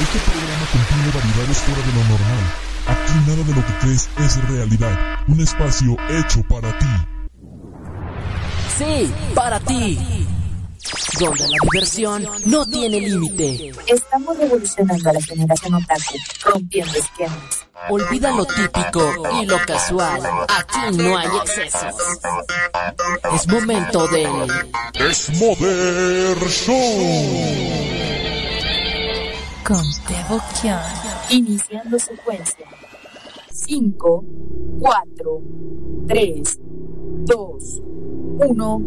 Este programa contiene variedades fuera de lo normal. Aquí nada de lo que crees es realidad. Un espacio hecho para ti. Sí, para ti. Donde la diversión no tiene límite. Estamos revolucionando a la generación otaku, rompiendo esquemas. Olvida lo típico y lo casual. Aquí no hay excesos. Es momento de... Es Mother Show. Con devoción. Iniciando secuencia. 5, 4, 3, 2, 1.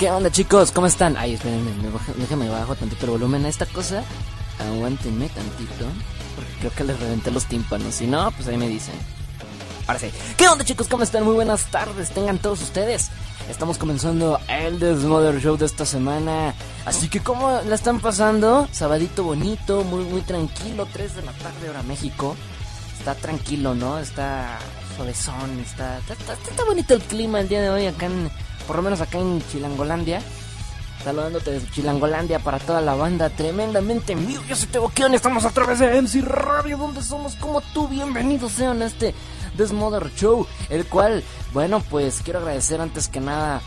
¿Qué onda chicos? ¿Cómo están? Ay, espérenme, me bajo- déjame bajo tantito el volumen a esta cosa. Aguántenme tantito. Porque creo que les reventé los tímpanos. Si no, pues ahí me dicen. Ahora sí. ¿Qué onda chicos? ¿Cómo están? Muy buenas tardes. Tengan todos ustedes. Estamos comenzando el Desmother Show de esta semana. Así que ¿cómo la están pasando? Sabadito bonito, muy muy tranquilo. 3 de la tarde hora México. Está tranquilo, ¿no? Está suavezón, está, está, está, está bonito el clima el día de hoy acá en, por lo menos acá en Chilangolandia. Saludándote desde Chilangolandia para toda la banda tremendamente en vivo. Yo soy Teboquión, estamos a través de MC Radio, donde somos como tú. Bienvenidos sean a este Desmother Show, el cual, bueno, pues quiero agradecer antes que nada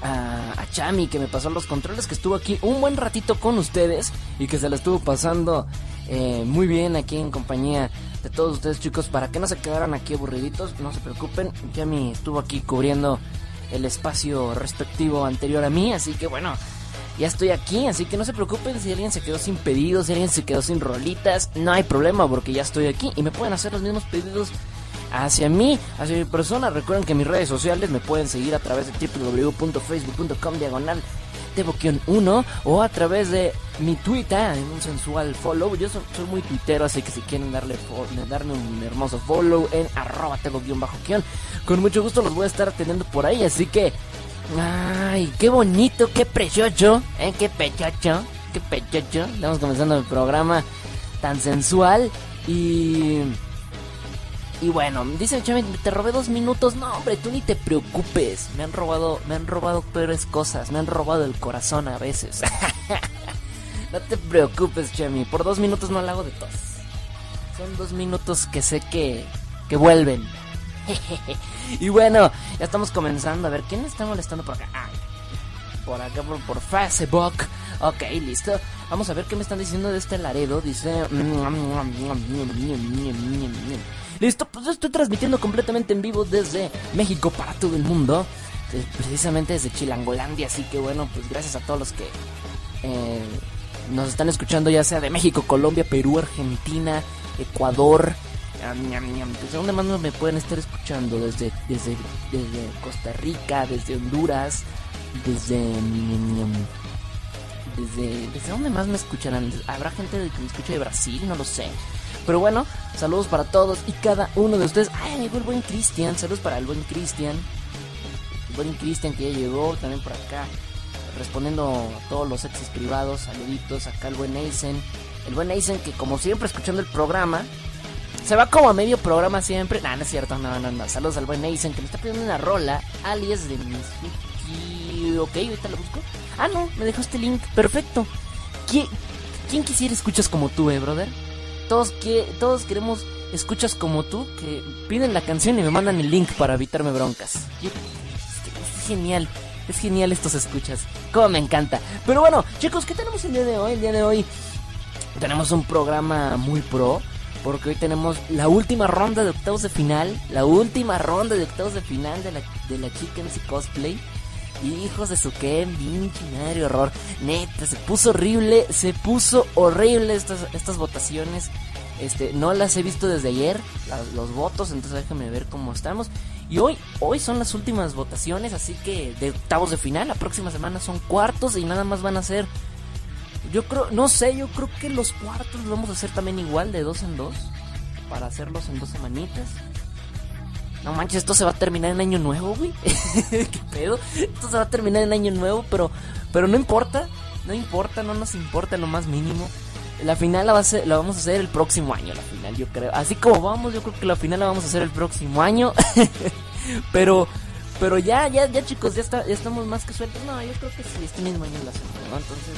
a, a Chami que me pasó los controles, que estuvo aquí un buen ratito con ustedes y que se la estuvo pasando eh, muy bien aquí en compañía de todos ustedes chicos, para que no se quedaran aquí aburriditos, no se preocupen, Chami estuvo aquí cubriendo el espacio respectivo anterior a mí, así que bueno, ya estoy aquí, así que no se preocupen si alguien se quedó sin pedidos, si alguien se quedó sin rolitas, no hay problema porque ya estoy aquí y me pueden hacer los mismos pedidos hacia mí, hacia mi persona. Recuerden que mis redes sociales me pueden seguir a través de www.facebook.com diagonal Devoquión 1 o a través de mi Twitter en un sensual follow. Yo soy, muy tuitero, así que si quieren darle darme un hermoso follow en arroba bajo con mucho gusto los voy a estar atendiendo por ahí. Así que, ay, qué bonito, qué precioso, ¿eh? qué pechocho, qué pechocho. Estamos comenzando el programa tan sensual y. Y bueno, dice te robé dos minutos. No, hombre, tú ni te preocupes. Me han robado, me han robado peores cosas. Me han robado el corazón a veces. no te preocupes, Chami. Por dos minutos no la hago de tos. Son dos minutos que sé que, que vuelven. y bueno, ya estamos comenzando. A ver, ¿quién está molestando por acá? Ah, por acá, por, por Facebook. Ok, listo. Vamos a ver qué me están diciendo de este Laredo. Dice... Listo, pues estoy transmitiendo completamente en vivo desde México para todo el mundo. eh, Precisamente desde Chilangolandia. Así que bueno, pues gracias a todos los que eh, nos están escuchando, ya sea de México, Colombia, Perú, Argentina, Ecuador. ¿Desde dónde más me pueden estar escuchando? Desde, desde, desde Costa Rica, desde Honduras, desde... desde, ¿Desde dónde más me escucharán? ¿Habrá gente que me escuche de Brasil? No lo sé. Pero bueno, saludos para todos y cada uno de ustedes. ¡Ay, llegó el buen Cristian! Saludos para el buen Cristian. El buen Cristian que ya llegó también por acá. Respondiendo a todos los exes privados. Saluditos. Acá el buen Eisen. El buen Eisen que como siempre escuchando el programa. Se va como a medio programa siempre. Nah, no es cierto, no, no, no. Saludos al buen Eisen que me está pidiendo una rola. Alias de Mizuki. Ok, ahorita la busco. Ah, no, me dejó este link. Perfecto. ¿Quién, quién quisiera escuchas como tú, eh, brother? Todos, que, todos queremos escuchas como tú que piden la canción y me mandan el link para evitarme broncas. Yo- es, es genial. Es genial estos escuchas. Como me encanta. Pero bueno, chicos, ¿qué tenemos el día de hoy? El día de hoy tenemos un programa muy pro. Porque hoy tenemos la última ronda de octavos de final. La última ronda de octavos de final de la, de la Chickens Cosplay. Hijos de su que pinche madre horror. Neta, se puso horrible. Se puso horrible estas, estas votaciones. Este, no las he visto desde ayer. los votos. Entonces déjenme ver cómo estamos. Y hoy, hoy son las últimas votaciones. Así que de octavos de final. La próxima semana son cuartos. Y nada más van a ser yo creo, no sé, yo creo que los cuartos los vamos a hacer también igual, de dos en dos. Para hacerlos en dos semanitas. No manches, esto se va a terminar en año nuevo, güey. ¿Qué pedo? Esto se va a terminar en año nuevo, pero, pero no importa, no importa, no nos importa lo más mínimo. La final la, va a la vamos a hacer el próximo año, la final, yo creo. Así como vamos, yo creo que la final la vamos a hacer el próximo año. pero, pero ya, ya, ya chicos, ya, está, ya estamos más que sueltos. No, yo creo que sí, este mismo año la hacemos, ¿no? Entonces,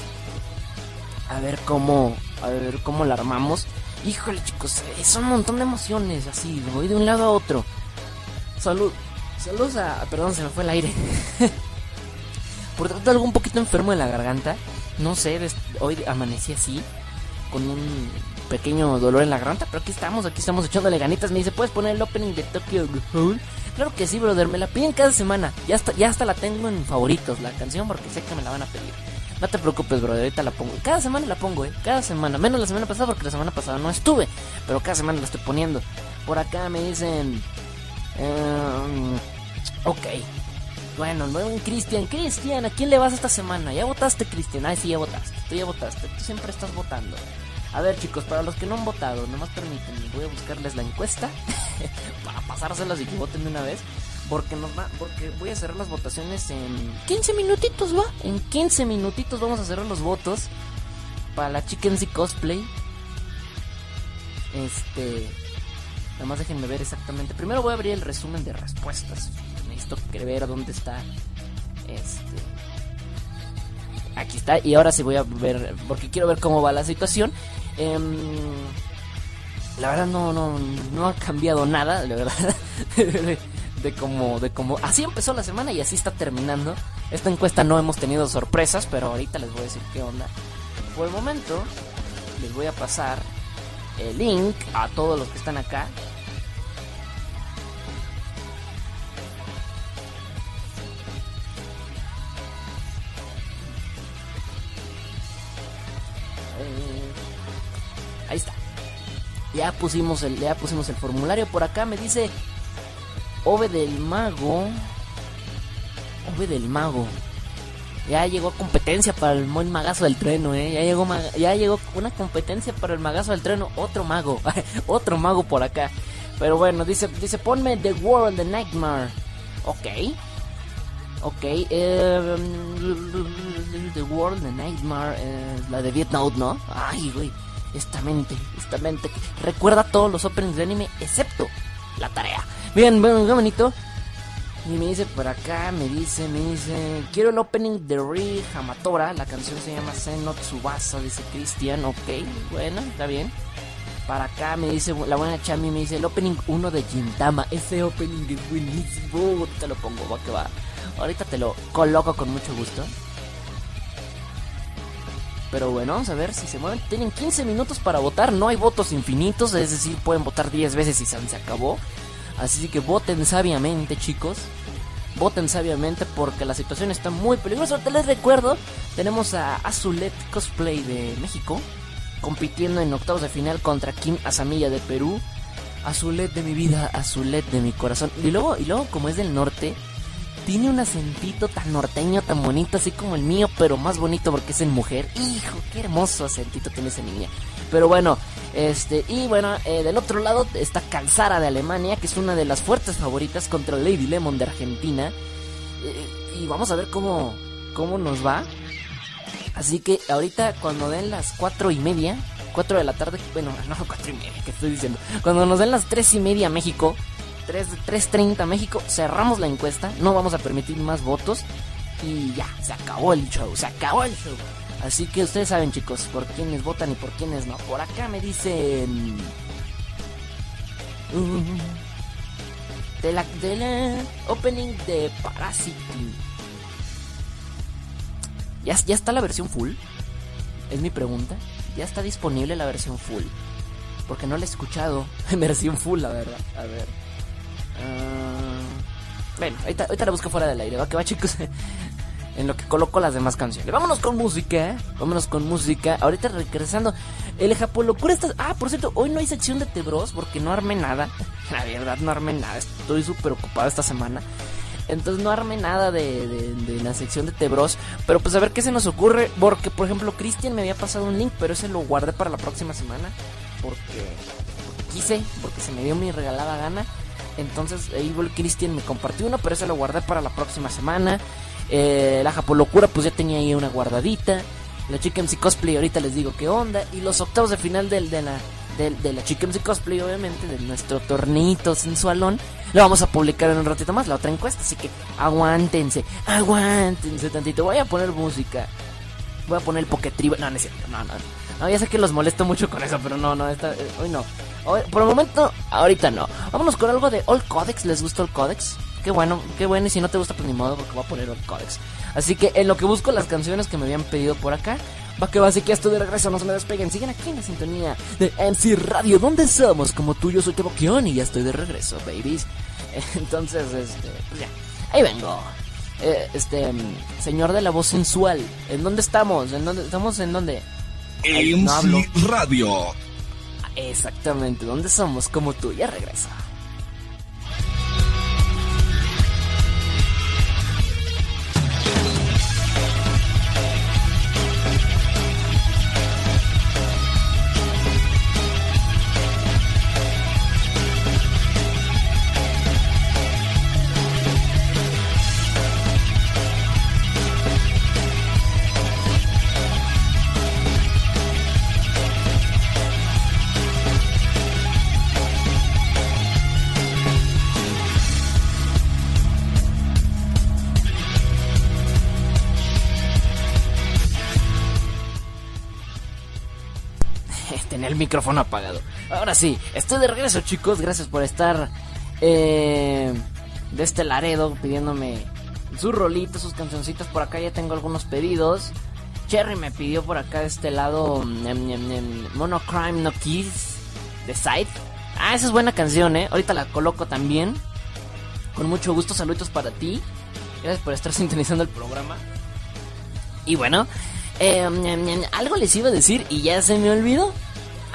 a ver cómo, a ver cómo la armamos. Híjole chicos, es un montón de emociones, así, voy de un lado a otro. Salud, saludos a, perdón, se me fue el aire. Por tratar algo un poquito enfermo de la garganta. No sé, hoy amanecí así, con un pequeño dolor en la garganta, pero aquí estamos, aquí estamos echándole ganitas. Me dice, ¿puedes poner el opening de Tokyo Ghoul? Claro que sí, brother, me la piden cada semana. Ya hasta, ya hasta la tengo en favoritos, la canción, porque sé que me la van a pedir. No te preocupes, brother, ahorita la pongo. Cada semana la pongo, eh, cada semana. Menos la semana pasada, porque la semana pasada no estuve, pero cada semana la estoy poniendo. Por acá me dicen... Em, ok. Bueno, luego Cristian. Cristian, ¿a quién le vas esta semana? ¿Ya votaste, Cristian? Ay, sí, ya votaste. Tú ya votaste. Tú siempre estás votando. A ver, chicos, para los que no han votado, nomás permítanme. Voy a buscarles la encuesta para pasárselas y que voten de una vez. Porque nos va, porque voy a cerrar las votaciones en 15 minutitos, va. En 15 minutitos vamos a cerrar los votos para la Chicken Cosplay. Este, Nada más déjenme ver exactamente. Primero voy a abrir el resumen de respuestas. Necesito ver dónde está. Este. Aquí está. Y ahora sí voy a ver. Porque quiero ver cómo va la situación. Em, la verdad no, no, no ha cambiado nada. La verdad. de, de cómo, de cómo. Así empezó la semana y así está terminando. Esta encuesta no hemos tenido sorpresas. Pero ahorita les voy a decir qué onda. Por el momento. Les voy a pasar el link a todos los que están acá. Ahí está. Ya pusimos el ya pusimos el formulario por acá me dice Ove del Mago. Ove del Mago. Ya llegó competencia para el buen magazo del trueno, eh. Ya llegó ya llegó una competencia para el magazo del trueno, otro mago, otro mago por acá. Pero bueno, dice dice ponme The World the Nightmare. Ok. Ok, eh, The World the Nightmare, la de Note, ¿no? Ay, güey, esta mente, esta mente recuerda todos los openings de anime excepto la tarea. Bien, bueno, qué bonito. Y me dice por acá, me dice, me dice, quiero el opening de Ri Hamatora, la canción se llama Seno Tsubasa, dice Cristian, ok, bueno, está bien. Para acá me dice, la buena Chami me dice, el opening 1 de Gintama, ese opening es buenísimo, te lo pongo, va que va. Ahorita te lo coloco con mucho gusto. Pero bueno, vamos a ver si se mueven. Tienen 15 minutos para votar. No hay votos infinitos. Es decir, pueden votar 10 veces y se se acabó. Así que voten sabiamente, chicos. Voten sabiamente porque la situación está muy peligrosa. Te les recuerdo, tenemos a Azulet Cosplay de México compitiendo en octavos de final contra Kim Asamilla de Perú. Azulet de mi vida, Azulet de mi corazón. Y luego, y luego como es del norte, tiene un acentito tan norteño, tan bonito, así como el mío, pero más bonito porque es en mujer. Hijo, qué hermoso acentito tiene esa niña. Pero bueno, este, y bueno, eh, del otro lado está Calzara de Alemania, que es una de las fuertes favoritas contra Lady Lemon de Argentina. Eh, y vamos a ver cómo, cómo nos va. Así que ahorita cuando den las cuatro y media, cuatro de la tarde, bueno, no cuatro y media, que estoy diciendo, cuando nos den las tres y media México, 3, 3.30 México, cerramos la encuesta, no vamos a permitir más votos y ya, se acabó el show, se acabó el show. Así que ustedes saben chicos, por quiénes votan y por quiénes no. Por acá me dicen... De la, de la opening de Parasite. ¿Ya, ¿Ya está la versión full? Es mi pregunta. ¿Ya está disponible la versión full? Porque no la he escuchado en versión full, la verdad. A ver. Ah, bueno, ahorita, ahorita la busco fuera del aire. Va que va, chicos. en lo que coloco las demás canciones. Vámonos con música, ¿eh? Vámonos con música. Ahorita regresando. El Japolocura está. Ah, por cierto, hoy no hay sección de Tebros porque no armé nada. La verdad, no armé nada. Estoy súper ocupado esta semana. Entonces no armé nada de, la sección de Tebros. Pero pues a ver qué se nos ocurre. Porque, por ejemplo, Cristian me había pasado un link, pero ese lo guardé para la próxima semana. Porque quise, porque se me dio mi regalada gana. Entonces, Evil Christian me compartió uno, pero ese lo guardé para la próxima semana. Eh, la Japolocura, pues ya tenía ahí una guardadita. La Chica MC Cosplay, ahorita les digo qué onda. Y los octavos de final del, de la de, la Chica MC Cosplay, obviamente, de nuestro torneito sensualón, lo vamos a publicar en un ratito más, la otra encuesta. Así que aguántense, aguántense tantito. Voy a poner música. Voy a poner el Poketriba. No, no no, no. No, ya sé que los molesto mucho con eso, pero no, no, esta, eh, hoy no. por el momento, ahorita no. Vámonos con algo de All Codex. ¿Les gusta el Codex? Qué bueno, qué bueno. Y si no te gusta, pues ni modo, porque voy a poner All Codex. Así que en lo que busco las canciones que me habían pedido por acá, va que va, así que estoy de regreso, no se me despeguen. Siguen aquí en la sintonía de MC Radio, donde somos como tú, yo soy Teboquión y ya estoy de regreso, babies. Entonces, este, pues ya, ahí vengo. Eh, este, señor de la voz sensual, ¿en dónde estamos? ¿En dónde estamos? ¿En dónde? MC Radio. Exactamente, ¿dónde somos? Como tú, ya regresa. Micrófono apagado. Ahora sí, estoy de regreso chicos, gracias por estar eh, de este Laredo pidiéndome sus rolitos, sus cancioncitas. Por acá ya tengo algunos pedidos. Cherry me pidió por acá de este lado mm, Monocrime No Kiss de Side. Ah, esa es buena canción, eh. Ahorita la coloco también. Con mucho gusto, saludos para ti. Gracias por estar sintonizando el programa. Y bueno, eh, algo les iba a decir y ya se me olvidó.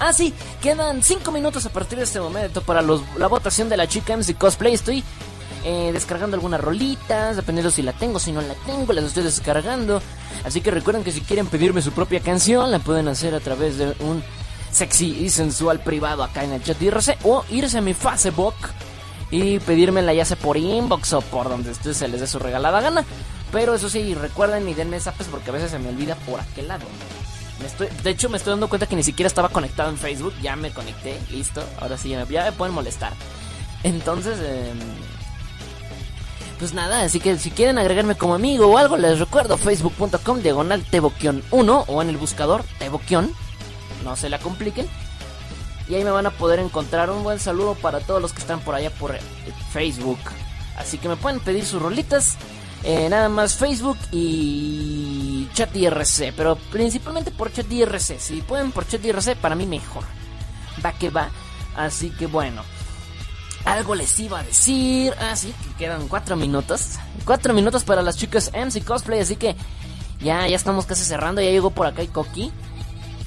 Ah, sí, quedan 5 minutos a partir de este momento para la votación de la chica MC Cosplay. Estoy eh, descargando algunas rolitas, dependiendo si la tengo, si no la tengo, las estoy descargando. Así que recuerden que si quieren pedirme su propia canción, la pueden hacer a través de un sexy y sensual privado acá en el chat o irse a mi Facebook y pedírmela ya sea por inbox o por donde ustedes se les dé su regalada gana. Pero eso sí, recuerden y denme zapes porque a veces se me olvida por aquel lado de hecho, me estoy dando cuenta que ni siquiera estaba conectado en Facebook. Ya me conecté, listo. Ahora sí, ya me, pueden molestar. Entonces, em, pues nada, así que si quieren agregarme como amigo o algo, les recuerdo facebook.com diagonal 1 o en el buscador teboquion. No se la compliquen. Y ahí me van a poder encontrar un buen saludo para todos los que están por allá por Facebook. Así que me pueden pedir sus rolitas eh, nada más Facebook y Chat IRC, pero principalmente por Chat IRC. Si pueden por Chat IRC, para mí mejor. Va que va. Así que bueno. Algo les iba a decir. Ah, sí, que quedan cuatro minutos. Cuatro minutos para las chicas MC Cosplay. Así que ya, ya estamos casi cerrando. Ya llegó por acá Coqui.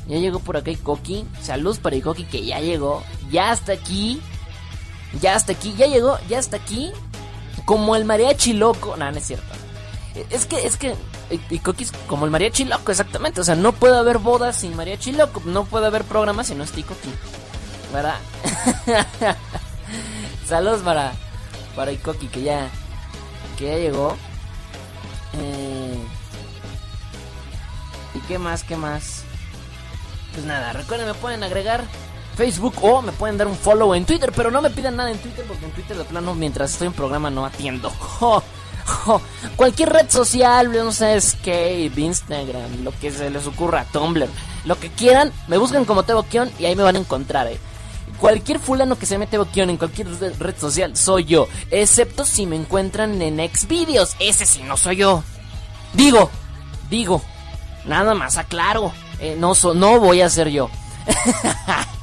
Ya llegó por acá Coqui. Saludos para Coqui que ya llegó. Ya está aquí. Ya está aquí. Ya llegó. Ya está aquí como el mariachi loco. No, no es cierto. Es que, es que, y Coquis como el mariachi loco, exactamente. O sea, no puede haber bodas sin mariachi loco. No puede haber programas si no es Coqui. ¿Verdad? Saludos para, para Ikoki que ya, que ya llegó. Eh, ¿Y qué más? ¿Qué más? Pues nada, recuerden, me pueden agregar Facebook o me pueden dar un follow en Twitter, pero no me pidan nada en Twitter porque en Twitter de plano mientras estoy en programa no atiendo. Cualquier red social, no sé, Skype, Instagram, lo que se les ocurra, Tumblr, lo que quieran, me buscan como Teboquion y ahí me van a encontrar, eh. Cualquier fulano que se mete Teboquion en cualquier red social soy yo, excepto si me encuentran en Xvideos, ese sí no soy yo. Digo, digo, nada más aclaro, eh, no, no voy a ser yo.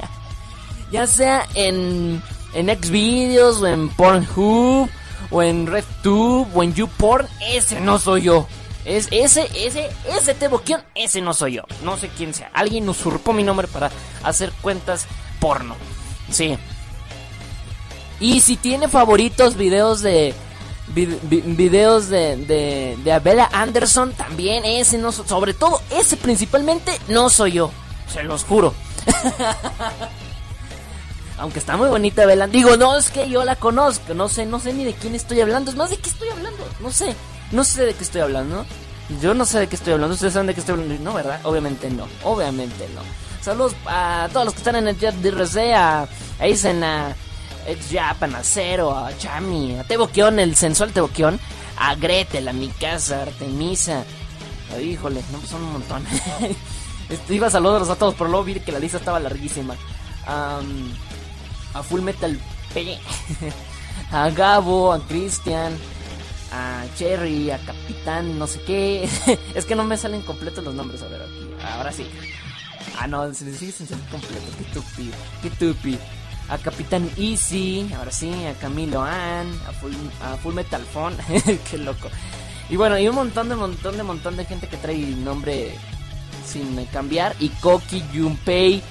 ya sea en, en Xvideos o en Pornhub o en RedTube o en YouPorn, ese no soy yo. Es ese, ese, ese Teboquión, ese no soy yo. No sé quién sea. Alguien usurpó mi nombre para hacer cuentas porno. Sí. Y si tiene favoritos videos de videos de, de, de Abela Anderson, también ese no sobre todo ese principalmente no soy yo. Se los juro. Aunque está muy bonita Bella. Digo, no, es que yo la conozco. No sé, no sé ni de quién estoy hablando. Es más, ¿de qué estoy hablando? No sé. No sé de qué estoy hablando. Yo no sé de qué estoy hablando. ¿Ustedes saben de qué estoy hablando? No, ¿verdad? Obviamente no. Obviamente no. Saludos a todos los que están en el chat de RC, a, a Isen, a Ex Japan, a Cero, a Chami, a Teboquión, el sensual Teboquión, a Gretel, a mi casa, Artemisa. Híjole, no, pues son un montón. este, iba a saludarlos a todos, pero luego vi que la lista estaba larguísima. A Full Metal P, a Gabo, a Cristian, a Cherry, a Capitán, no sé qué. es que no me salen completos los nombres. A ver, aquí. Ahora sí. Ah, no, se sigue sin salir completo. Qué tupi, qué tupi. A Capitán Easy, ahora sí, a Camilo Ann, a Full, a Full Metal Phone. qué loco. Y bueno, y un montón de montón de montón de gente que trae nombre sin cambiar. Y Koki, Junpei,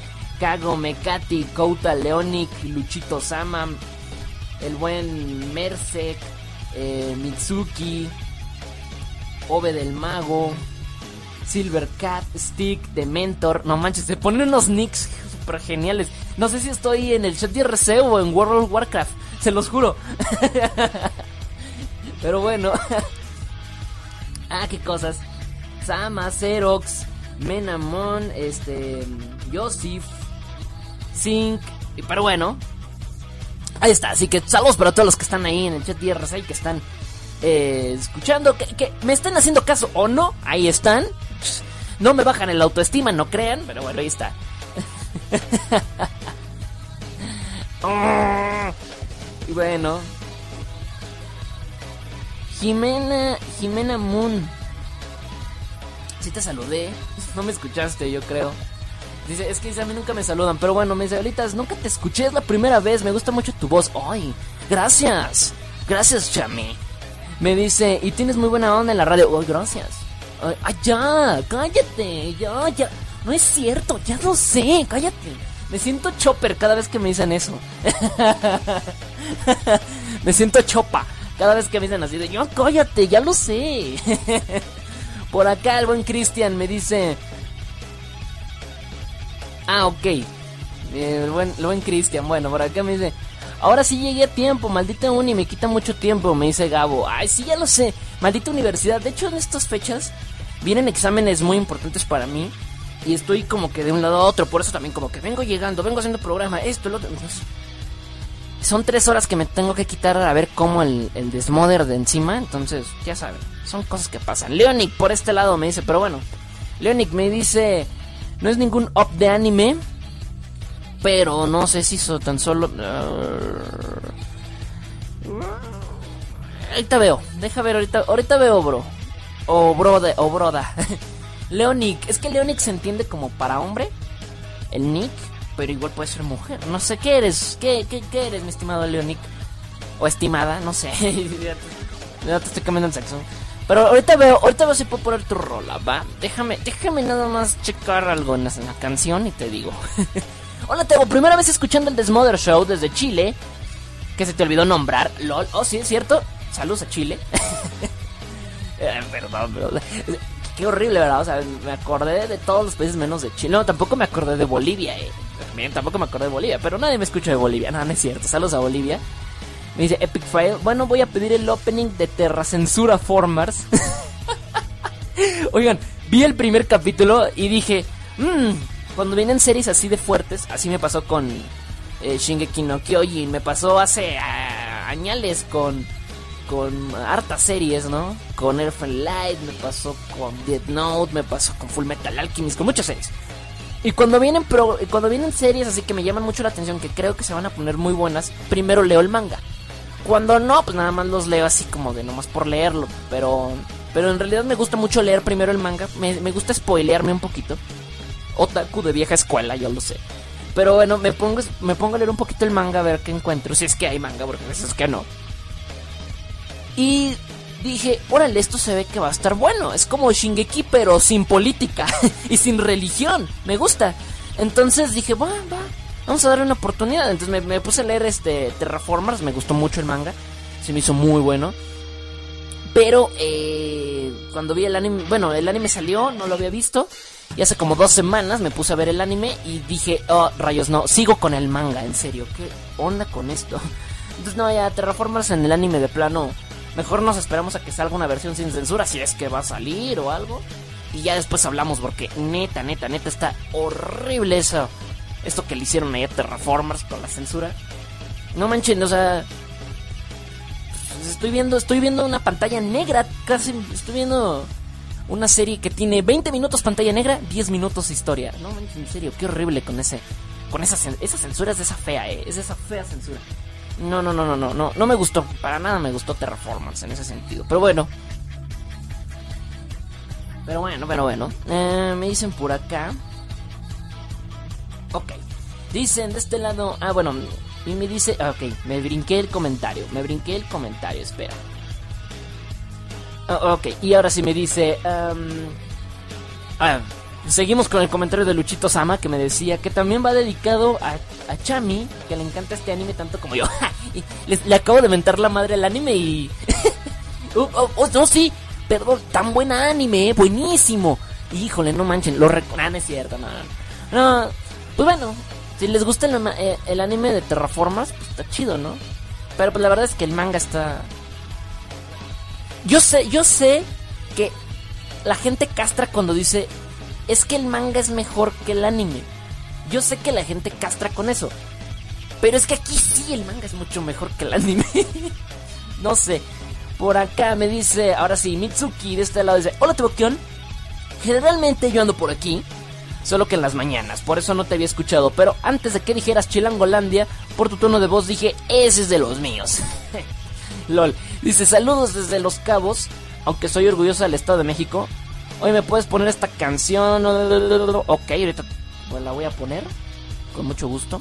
Kago, Mekati, Kouta, Leonic, Luchito Sama, el buen Mersek, eh, Mitsuki, Ove del Mago, Silver Cat, Stick, Dementor. No manches, se ponen unos nicks super geniales. No sé si estoy en el chat de RC o en World of Warcraft, se los juro. Pero bueno. ah, qué cosas. Sama, Xerox, Menamon, este, Joseph, Sync. Pero bueno, Ahí está, así que saludos para todos los que están ahí en el chat de RSA que están eh, escuchando, que, me estén haciendo caso o no, ahí están. No me bajan el autoestima, no crean, pero bueno, ahí está. y bueno. Jimena, Jimena Moon. Si te saludé, no me escuchaste, yo creo. Dice, es que a mí nunca me saludan. Pero bueno, me dice, Ahoritas, nunca te escuché, es la primera vez. Me gusta mucho tu voz. Ay, gracias. Gracias, Chami. Me dice, y tienes muy buena onda en la radio. Ay, gracias. Ay, ya, cállate. Ya, ya. No es cierto, ya lo sé, cállate. Me siento chopper cada vez que me dicen eso. me siento chopa cada vez que me dicen así de, yo cállate, ya lo sé. Por acá el buen Cristian me dice, Ah, ok. el buen, el buen Cristian. Bueno, por acá me dice. Ahora sí llegué a tiempo, maldita uni, me quita mucho tiempo, me dice Gabo. Ay, sí, ya lo sé, maldita universidad. De hecho, en estas fechas vienen exámenes muy importantes para mí. Y estoy como que de un lado a otro, por eso también como que vengo llegando, vengo haciendo programa, esto, lo otro. son tres horas que me tengo que quitar a ver cómo el, el desmoder de encima. Entonces, ya saben, son cosas que pasan. Leonic por este lado me dice, pero bueno. Leonic me dice, no es ningún up de anime, pero no sé si hizo tan solo... ahorita veo, deja ver, ahorita, ahorita veo, bro. O brode, o broda. Leonic, es que Leonic se entiende como para hombre, el Nick, pero igual puede ser mujer. No sé qué eres, qué, qué, qué eres, mi estimado Leonic. O estimada, no sé. ya te estoy cambiando el sexo. Pero ahorita veo, ahorita veo si puedo poner tu rola, va. Déjame, déjame nada más checar algo en la, canción y te digo. Hola, Tebo, primera vez escuchando el Desmother Show desde Chile. Que se te olvidó nombrar. LOL. Oh, sí, es cierto. Saludos a Chile. eh, perdón, perdón. Qué horrible, ¿verdad? O sea, me acordé de todos los países menos de Chile. No, tampoco me acordé de Bolivia, eh. Bien, tampoco me acordé de Bolivia. Pero nadie me escucha de Bolivia. No, no es cierto. Saludos a Bolivia. Me dice Epic Fail. Bueno, voy a pedir el opening de Terra Censura Formers. Oigan, vi el primer capítulo y dije, mmm, cuando vienen series así de fuertes, así me pasó con eh, Shingeki no Kyojin, me pasó hace ah, añales con con hartas series, ¿no? Con Elfen Light, me pasó con Dead Note, me pasó con Full Metal Alchemist, con muchas series. Y cuando vienen cuando vienen series así que me llaman mucho la atención, que creo que se van a poner muy buenas, primero leo el manga. Cuando no, pues nada más los leo así como de nomás por leerlo. Pero, pero en realidad me gusta mucho leer primero el manga. Me, gusta spoilearme un poquito. Otaku de vieja escuela, yo lo sé. Pero bueno, me pongo, me pongo a leer un poquito el manga a ver qué encuentro. Si es que hay manga, porque a veces que no. Y dije, órale, esto se ve que va a estar bueno. Es como Shingeki, pero sin política y sin religión. Me gusta. Entonces dije, va, va, vamos a darle una oportunidad. Entonces me, puse a leer este Terraformers, me gustó mucho el manga, se me hizo muy bueno. Pero eh, cuando vi el anime, bueno, el anime salió, no lo había visto. Y hace como dos semanas me puse a ver el anime y dije, oh, rayos, no, sigo con el manga, en serio, ¿qué onda con esto? Entonces, no, ya, Terraformers en el anime de plano. Mejor nos esperamos a que salga una versión sin censura, si es que va a salir o algo. Y ya después hablamos, porque neta, neta, neta, está horrible eso. Esto que le hicieron ahí a Terraformers con la censura. No manchen, o sea. Pues, estoy viendo, estoy viendo una pantalla negra, casi estoy viendo una serie que tiene 20 minutos pantalla negra, 10 minutos historia. No, en serio, qué horrible con ese con esa esa censura es de esa fea, eh, es esa fea censura. No, no, no, no, no, no, no me gustó, para nada me gustó Terraformers en ese sentido. Pero bueno. Pero bueno, pero bueno. Eh, me dicen por acá. Ok. Dicen de este lado. Ah, bueno. Y me dice. Ok, me brinqué el comentario. Me brinqué el comentario. Espera. Oh, ok, y ahora sí me dice... ah, seguimos con el comentario de Luchito Sama que me decía que también va dedicado a, a Chami, que le encanta este anime tanto como yo. y le acabo de mentar la madre al anime y... Oh, oh, oh, no, sí, perdón, tan buen anime, eh, buenísimo. Híjole, no manchen, lo recuerdan, ah, es cierto, no, no. Pues bueno, si les gusta el, eh, el anime de Terraformas, pues está chido, ¿no? Pero pues la verdad es que el manga está yo sé, yo sé que la gente castra cuando dice es que el manga es mejor que el anime. Yo sé que la gente castra con eso. Pero es que aquí sí el manga es mucho mejor que el anime. no sé. Por acá me dice, ahora sí, Mitsuki de este lado dice, hola Tebokion. Generalmente yo ando por aquí, solo que en las mañanas, por eso no te había escuchado. Pero antes de que dijeras Chilangolandia, por tu tono de voz dije, ese es de los míos. LOL. Dice, saludos desde Los Cabos, aunque soy orgulloso del Estado de México. Hoy me puedes poner esta canción. Ok, ahorita la voy a poner. Con mucho gusto.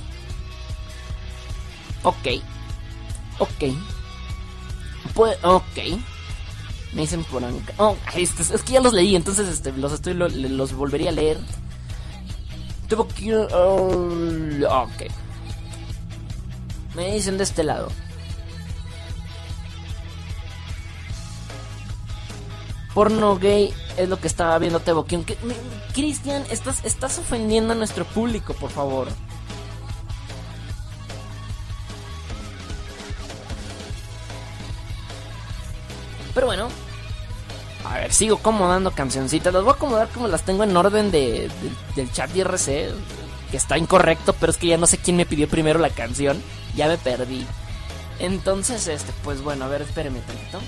Ok. Ok. Pues, ok. Me dicen por acá. Oh, es que ya los leí, entonces este, los estoy los volvería a leer. Oh, ok. Me dicen de este lado. porno gay es lo que estaba viendo Tebo Cristian, estás, estás ofendiendo a nuestro público, por favor. Pero bueno, a ver, sigo acomodando cancioncitas. Las voy a acomodar como las tengo en orden de, del chat IRC. Que está incorrecto, pero es que ya no sé quién me pidió primero la canción. Ya me perdí. Entonces, este, pues bueno, a ver, espéreme tantito.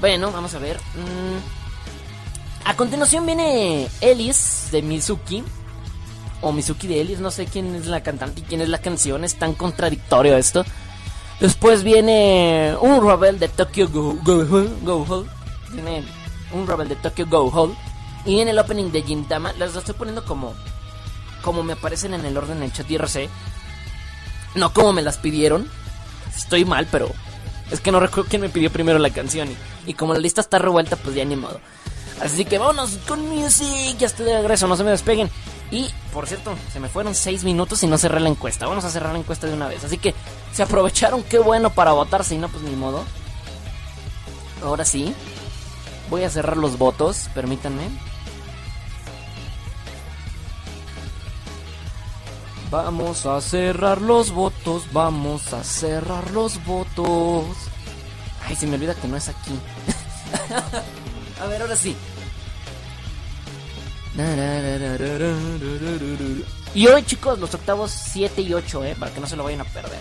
Bueno, vamos a ver. Mm. A continuación viene Ellis de Mizuki. O Mizuki de no sé quién es la cantante y quién es la canción. Es tan contradictorio esto. Después viene un Rebel de Tokyo Go, Go, Go, Viene un Rebel de Tokyo Go Hall. Y viene el opening de Gintama. Las estoy poniendo como, como me aparecen en el orden en chat IRC. No como me las pidieron. Estoy mal, pero es que no recuerdo quién me pidió primero la canción. Y, como la lista está revuelta, pues ya ni modo. Así que vámonos con music. Ya estoy de regreso, no se me despeguen. Y, por cierto, se me fueron 6 minutos y no cerré la encuesta. Vamos a cerrar la encuesta de una vez. Así que, se aprovecharon, qué bueno para votar. Si no, pues ni modo. Ahora sí. Voy a cerrar los votos, permítanme. Vamos a cerrar los votos, vamos a cerrar los votos. Ay, se me olvida que no es aquí. a ver, ahora sí. Y hoy, chicos, los octavos 7 y 8, ¿eh? Para que no se lo vayan a perder.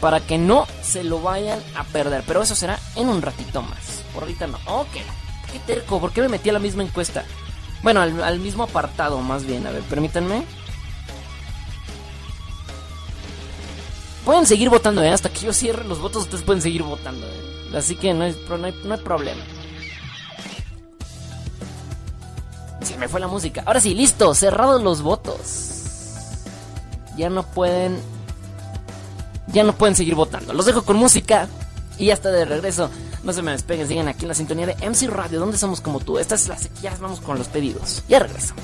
Para que no se lo vayan a perder. Pero eso será en un ratito más. Por ahorita no. Ok. Qué terco, ¿por qué me metí a la misma encuesta? Bueno, al, mismo apartado, más bien. A ver, permítanme. Pueden seguir votando, ¿eh? Hasta que yo cierre los votos, ustedes pueden seguir votando. ¿eh? Así que no, hay, problema. Me fue la música. Ahora sí, listo, cerrados los votos. Ya no pueden. Ya no pueden seguir votando. Los dejo con música. Y ya está de regreso. No se me despeguen, sigan aquí en la sintonía de MC Radio, donde somos como tú. Esta es la ya vamos con los pedidos. Ya regreso.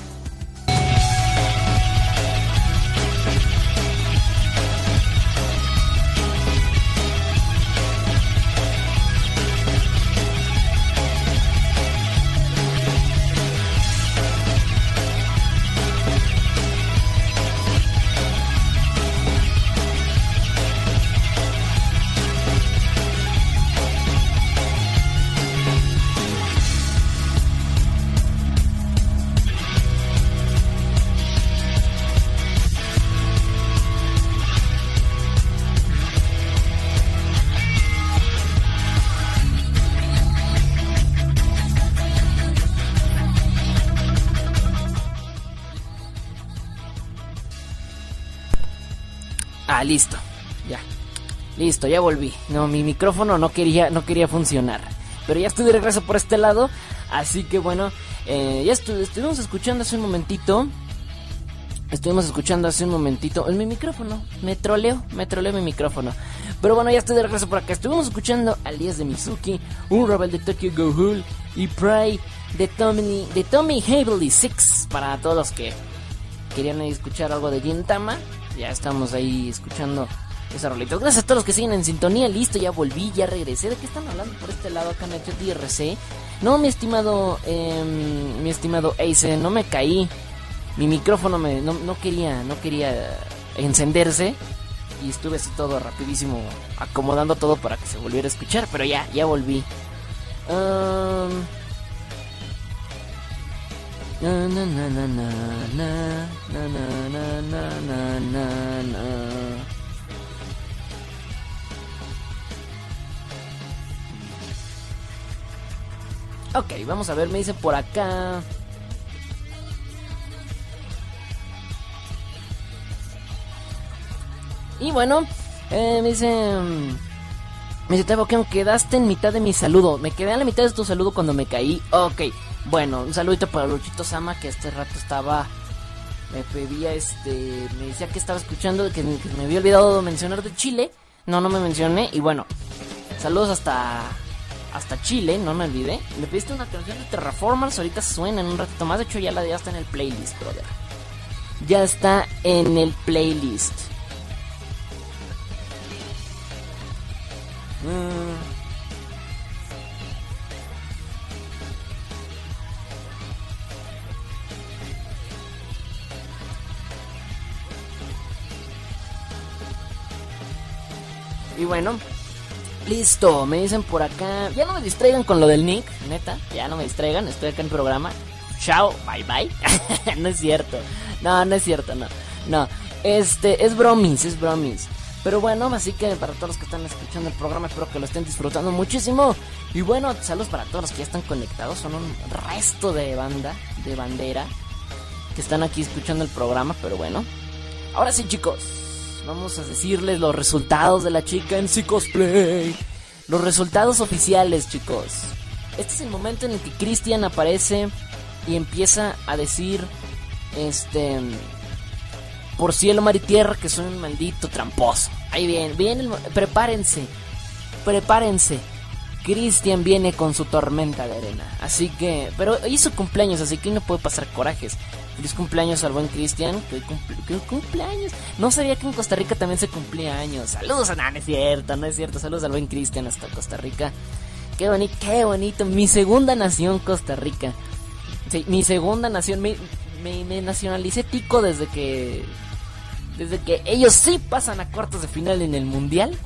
Listo. Ya. Listo, ya volví. No, mi micrófono no quería, no quería funcionar. Pero ya estoy de regreso por este lado. Así que bueno, eh, ya estuvimos escuchando hace un momentito. Estuvimos escuchando hace un momentito en mi micrófono. Me troleo, me troleo mi micrófono. Pero bueno, ya estoy de regreso por acá. Estuvimos escuchando al 10 de Mizuki, un rebel de Tokyo Ghoul y Prey de Tommy, de Tommy Havely 6. Para todos los que querían escuchar algo de Gintama, ya estamos ahí escuchando esa rolita. Gracias a todos los que siguen en sintonía. Listo, ya volví, ya regresé. ¿De qué están hablando por este lado acá en el DRC? No, mi estimado, eh, mi estimado Ace, no me caí. Mi micrófono me, no, no quería, no quería encenderse. Y estuve así todo rapidísimo acomodando todo para que se volviera a escuchar. Pero ya, ya volví. Um, Ok, vamos a ver, me dice por acá. Y bueno, eh, me dice... Mm, me dice, Tebo, que quedaste en mitad de mi saludo. Me quedé en la mitad de tu saludo cuando me caí. Ok, bueno, un saludito para Luchito Sama, que este rato estaba... Me pedía, este... Me decía que estaba escuchando, que me, había olvidado mencionar de Chile. No, no me mencioné. Y bueno, saludos hasta hasta Chile, no me olvidé. Me pediste una canción de Terraformers, ahorita suena en un ratito más. De hecho, ya la ya está en el playlist, brother. Ya está en el playlist. Mm. Y bueno, Listo, me dicen por acá. Ya no me distraigan con lo del nick, neta. Ya no me distraigan, estoy acá en programa. Chao, bye bye. no es cierto. No, no es cierto, no. No, este, es bromis, es bromis. Pero bueno, así que para todos los que están escuchando el programa, espero que lo estén disfrutando muchísimo. Y bueno, saludos para todos los que ya están conectados. Son un resto de banda, de bandera, que están aquí escuchando el programa. Pero bueno, ahora sí, chicos vamos a decirles los resultados de la chica en cosplay. Los resultados oficiales, chicos. Este es el momento en el que Christian aparece y empieza a decir, este, por cielo, mar y tierra, que soy un maldito tramposo. Ahí viene, viene, prepárense, prepárense. Christian viene con su tormenta de arena. Así que, pero hizo cumpleaños, así que no puede pasar corajes. Feliz cumpleaños al buen Cristian. Que, cumpleaños. No sabía que en Costa Rica también se cumplía años. Saludos a no, es cierto, no es cierto. Saludos al buen Cristian hasta Costa Rica. Qué bonito, qué bonito. Mi segunda nación, Costa Rica. Sí, mi segunda nación. Me, me, nacionalicé tico desde que. Desde que ellos sí pasan a cuartos de final en el mundial.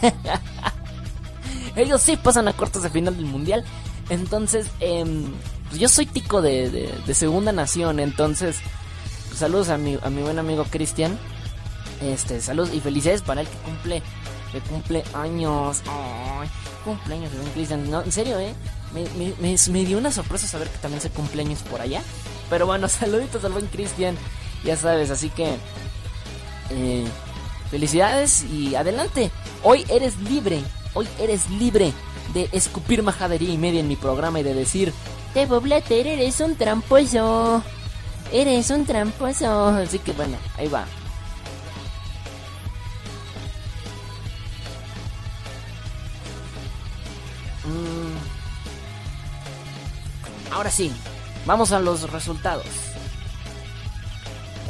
ellos sí pasan a cuartos de final del mundial. Entonces, eh, pues yo soy tico de, segunda nación, entonces pues saludos a mi, a mi buen amigo Cristian. Este, saludos y felicidades para el que cumple, que cumple años. Ay, cumpleaños de Cristian. No, en serio, eh. Me, me, dio una sorpresa saber que también se cumpleaños por allá. Pero bueno, saluditos al buen Cristian. Ya sabes, así que. Eh, felicidades y adelante. Hoy eres libre. Hoy eres libre de escupir majadería y media en mi programa y de decir Tebo Blatter, eres un tramposo. Eres un tramposo. Así que bueno, ahí va. Mm. Ahora sí, vamos a los resultados.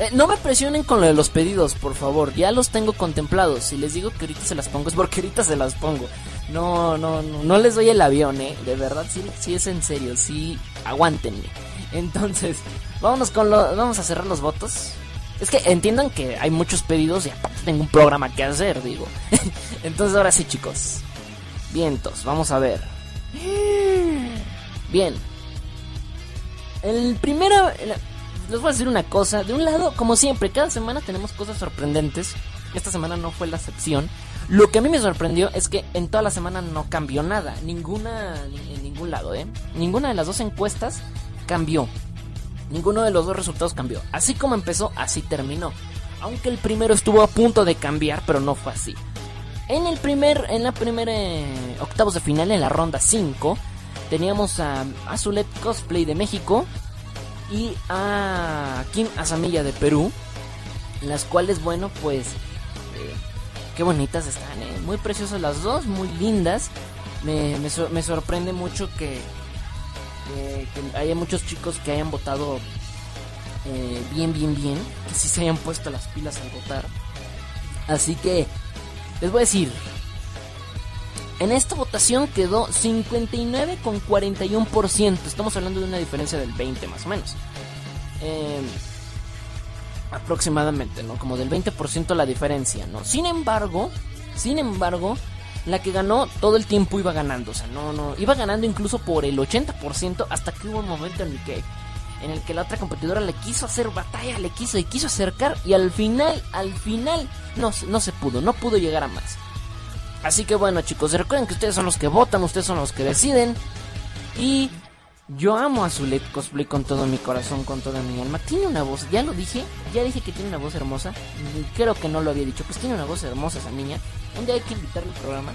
Eh, no me presionen con lo de los pedidos, por favor. Ya los tengo contemplados. Si les digo que ahorita se las pongo, es porque ahorita se las pongo. No, no, no, no les doy el avión, eh. De verdad, sí, sí es en serio, sí, aguántenme. Entonces, vámonos con lo, vamos a cerrar los votos. Es que entiendan que hay muchos pedidos y aparte tengo un programa que hacer, digo. Entonces ahora sí, chicos. Vientos, vamos a ver. Bien. El primero, les voy a decir una cosa. De un lado, como siempre, cada semana tenemos cosas sorprendentes. Esta semana no fue la excepción. Lo que a mí me sorprendió es que en toda la semana no cambió nada. Ninguna, en ningún lado, ¿eh? Ninguna de las dos encuestas cambió. Ninguno de los dos resultados cambió. Así como empezó, así terminó. Aunque el primero estuvo a punto de cambiar, pero no fue así. En el primer, en la primera eh, octavos de final, en la ronda 5, teníamos a Azulet Cosplay de México y a Kim Asamilla de Perú. Las cuales, bueno, pues eh, qué bonitas están, ¿eh? muy preciosas las dos, muy lindas. Me, me, sorprende mucho que, haya muchos chicos que hayan votado eh, bien, bien, bien, que sí se hayan puesto las pilas al votar. Así que les voy a decir, en esta votación quedó 59 con 41%. Estamos hablando de una diferencia del 20 más o menos. Eh, aproximadamente, ¿no? Como del 20% la diferencia, ¿no? Sin embargo, sin embargo, la que ganó todo el tiempo iba ganando, o sea, no, no, iba ganando incluso por el 80% hasta que hubo un momento en el que en el que la otra competidora le quiso hacer batalla, le quiso y quiso acercar y al final, al final no, no se pudo, no pudo llegar a más. Así que bueno chicos, recuerden que ustedes son los que votan, ustedes son los que deciden y yo amo a Zulet Cosplay con todo mi corazón, con toda mi alma. Tiene una voz, ya lo dije, ya dije que tiene una voz hermosa. Creo que no lo había dicho, pues tiene una voz hermosa esa niña. Un día hay que invitarle al programa.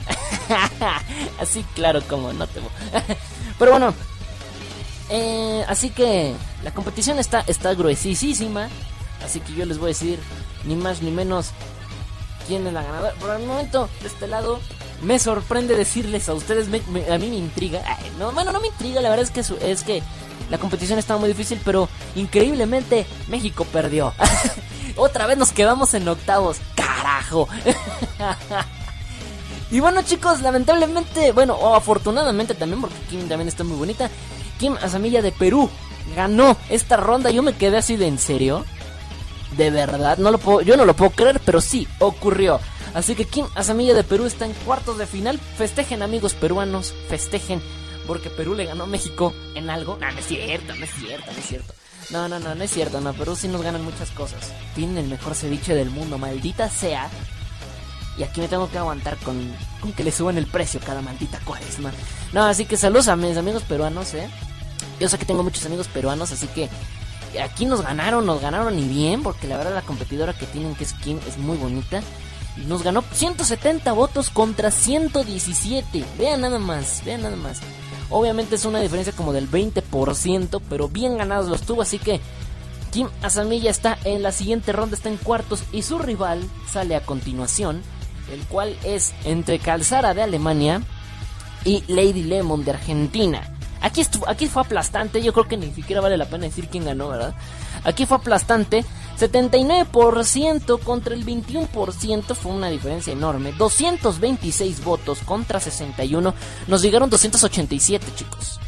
así, claro, como no te Pero bueno, eh, así que la competición está, está gruesísima. Así que yo les voy a decir, ni más ni menos, quién es la ganadora. Por el momento, de este lado, me sorprende decirles a ustedes, a mí me intriga. no, bueno, no me intriga, la verdad es que, es que la competición estaba muy difícil, pero increíblemente México perdió. Otra vez nos quedamos en octavos. Carajo. y bueno chicos, lamentablemente, bueno, o afortunadamente también, porque Kim también está muy bonita. Kim Asamilla de Perú ganó esta ronda. Yo me quedé así de en serio. De verdad, no lo puedo, yo no lo puedo creer, pero sí ocurrió. Así que Kim Asamilla de Perú está en cuartos de final. Festejen amigos peruanos, festejen. Porque Perú le ganó a México en algo. No, no es cierto, no es cierto, no es cierto. No, no, no, no es cierto, no, Perú sí nos ganan muchas cosas. Tienen el mejor ceviche del mundo, maldita sea. Y aquí me tengo que aguantar con, con que le suban el precio cada maldita cuaresma. No, así que saludos a mis amigos peruanos, eh. Yo sé que tengo muchos amigos peruanos, así que aquí nos ganaron, nos ganaron y bien, porque la verdad la competidora que tienen que es Kim es muy bonita. Nos ganó 170 votos contra 117. Vean nada más, vean nada más. Obviamente es una diferencia como del 20%, pero bien ganados los tuvo, así que Kim Asamilla está en la siguiente ronda, está en cuartos y su rival sale a continuación, el cual es entre Calzara de Alemania y Lady Lemon de Argentina. Aquí, estuvo, aquí fue aplastante, yo creo que ni siquiera vale la pena decir quién ganó, ¿verdad? Aquí fue aplastante, 79% contra el 21%, fue una diferencia enorme. 226 votos contra 61, nos llegaron 287 chicos.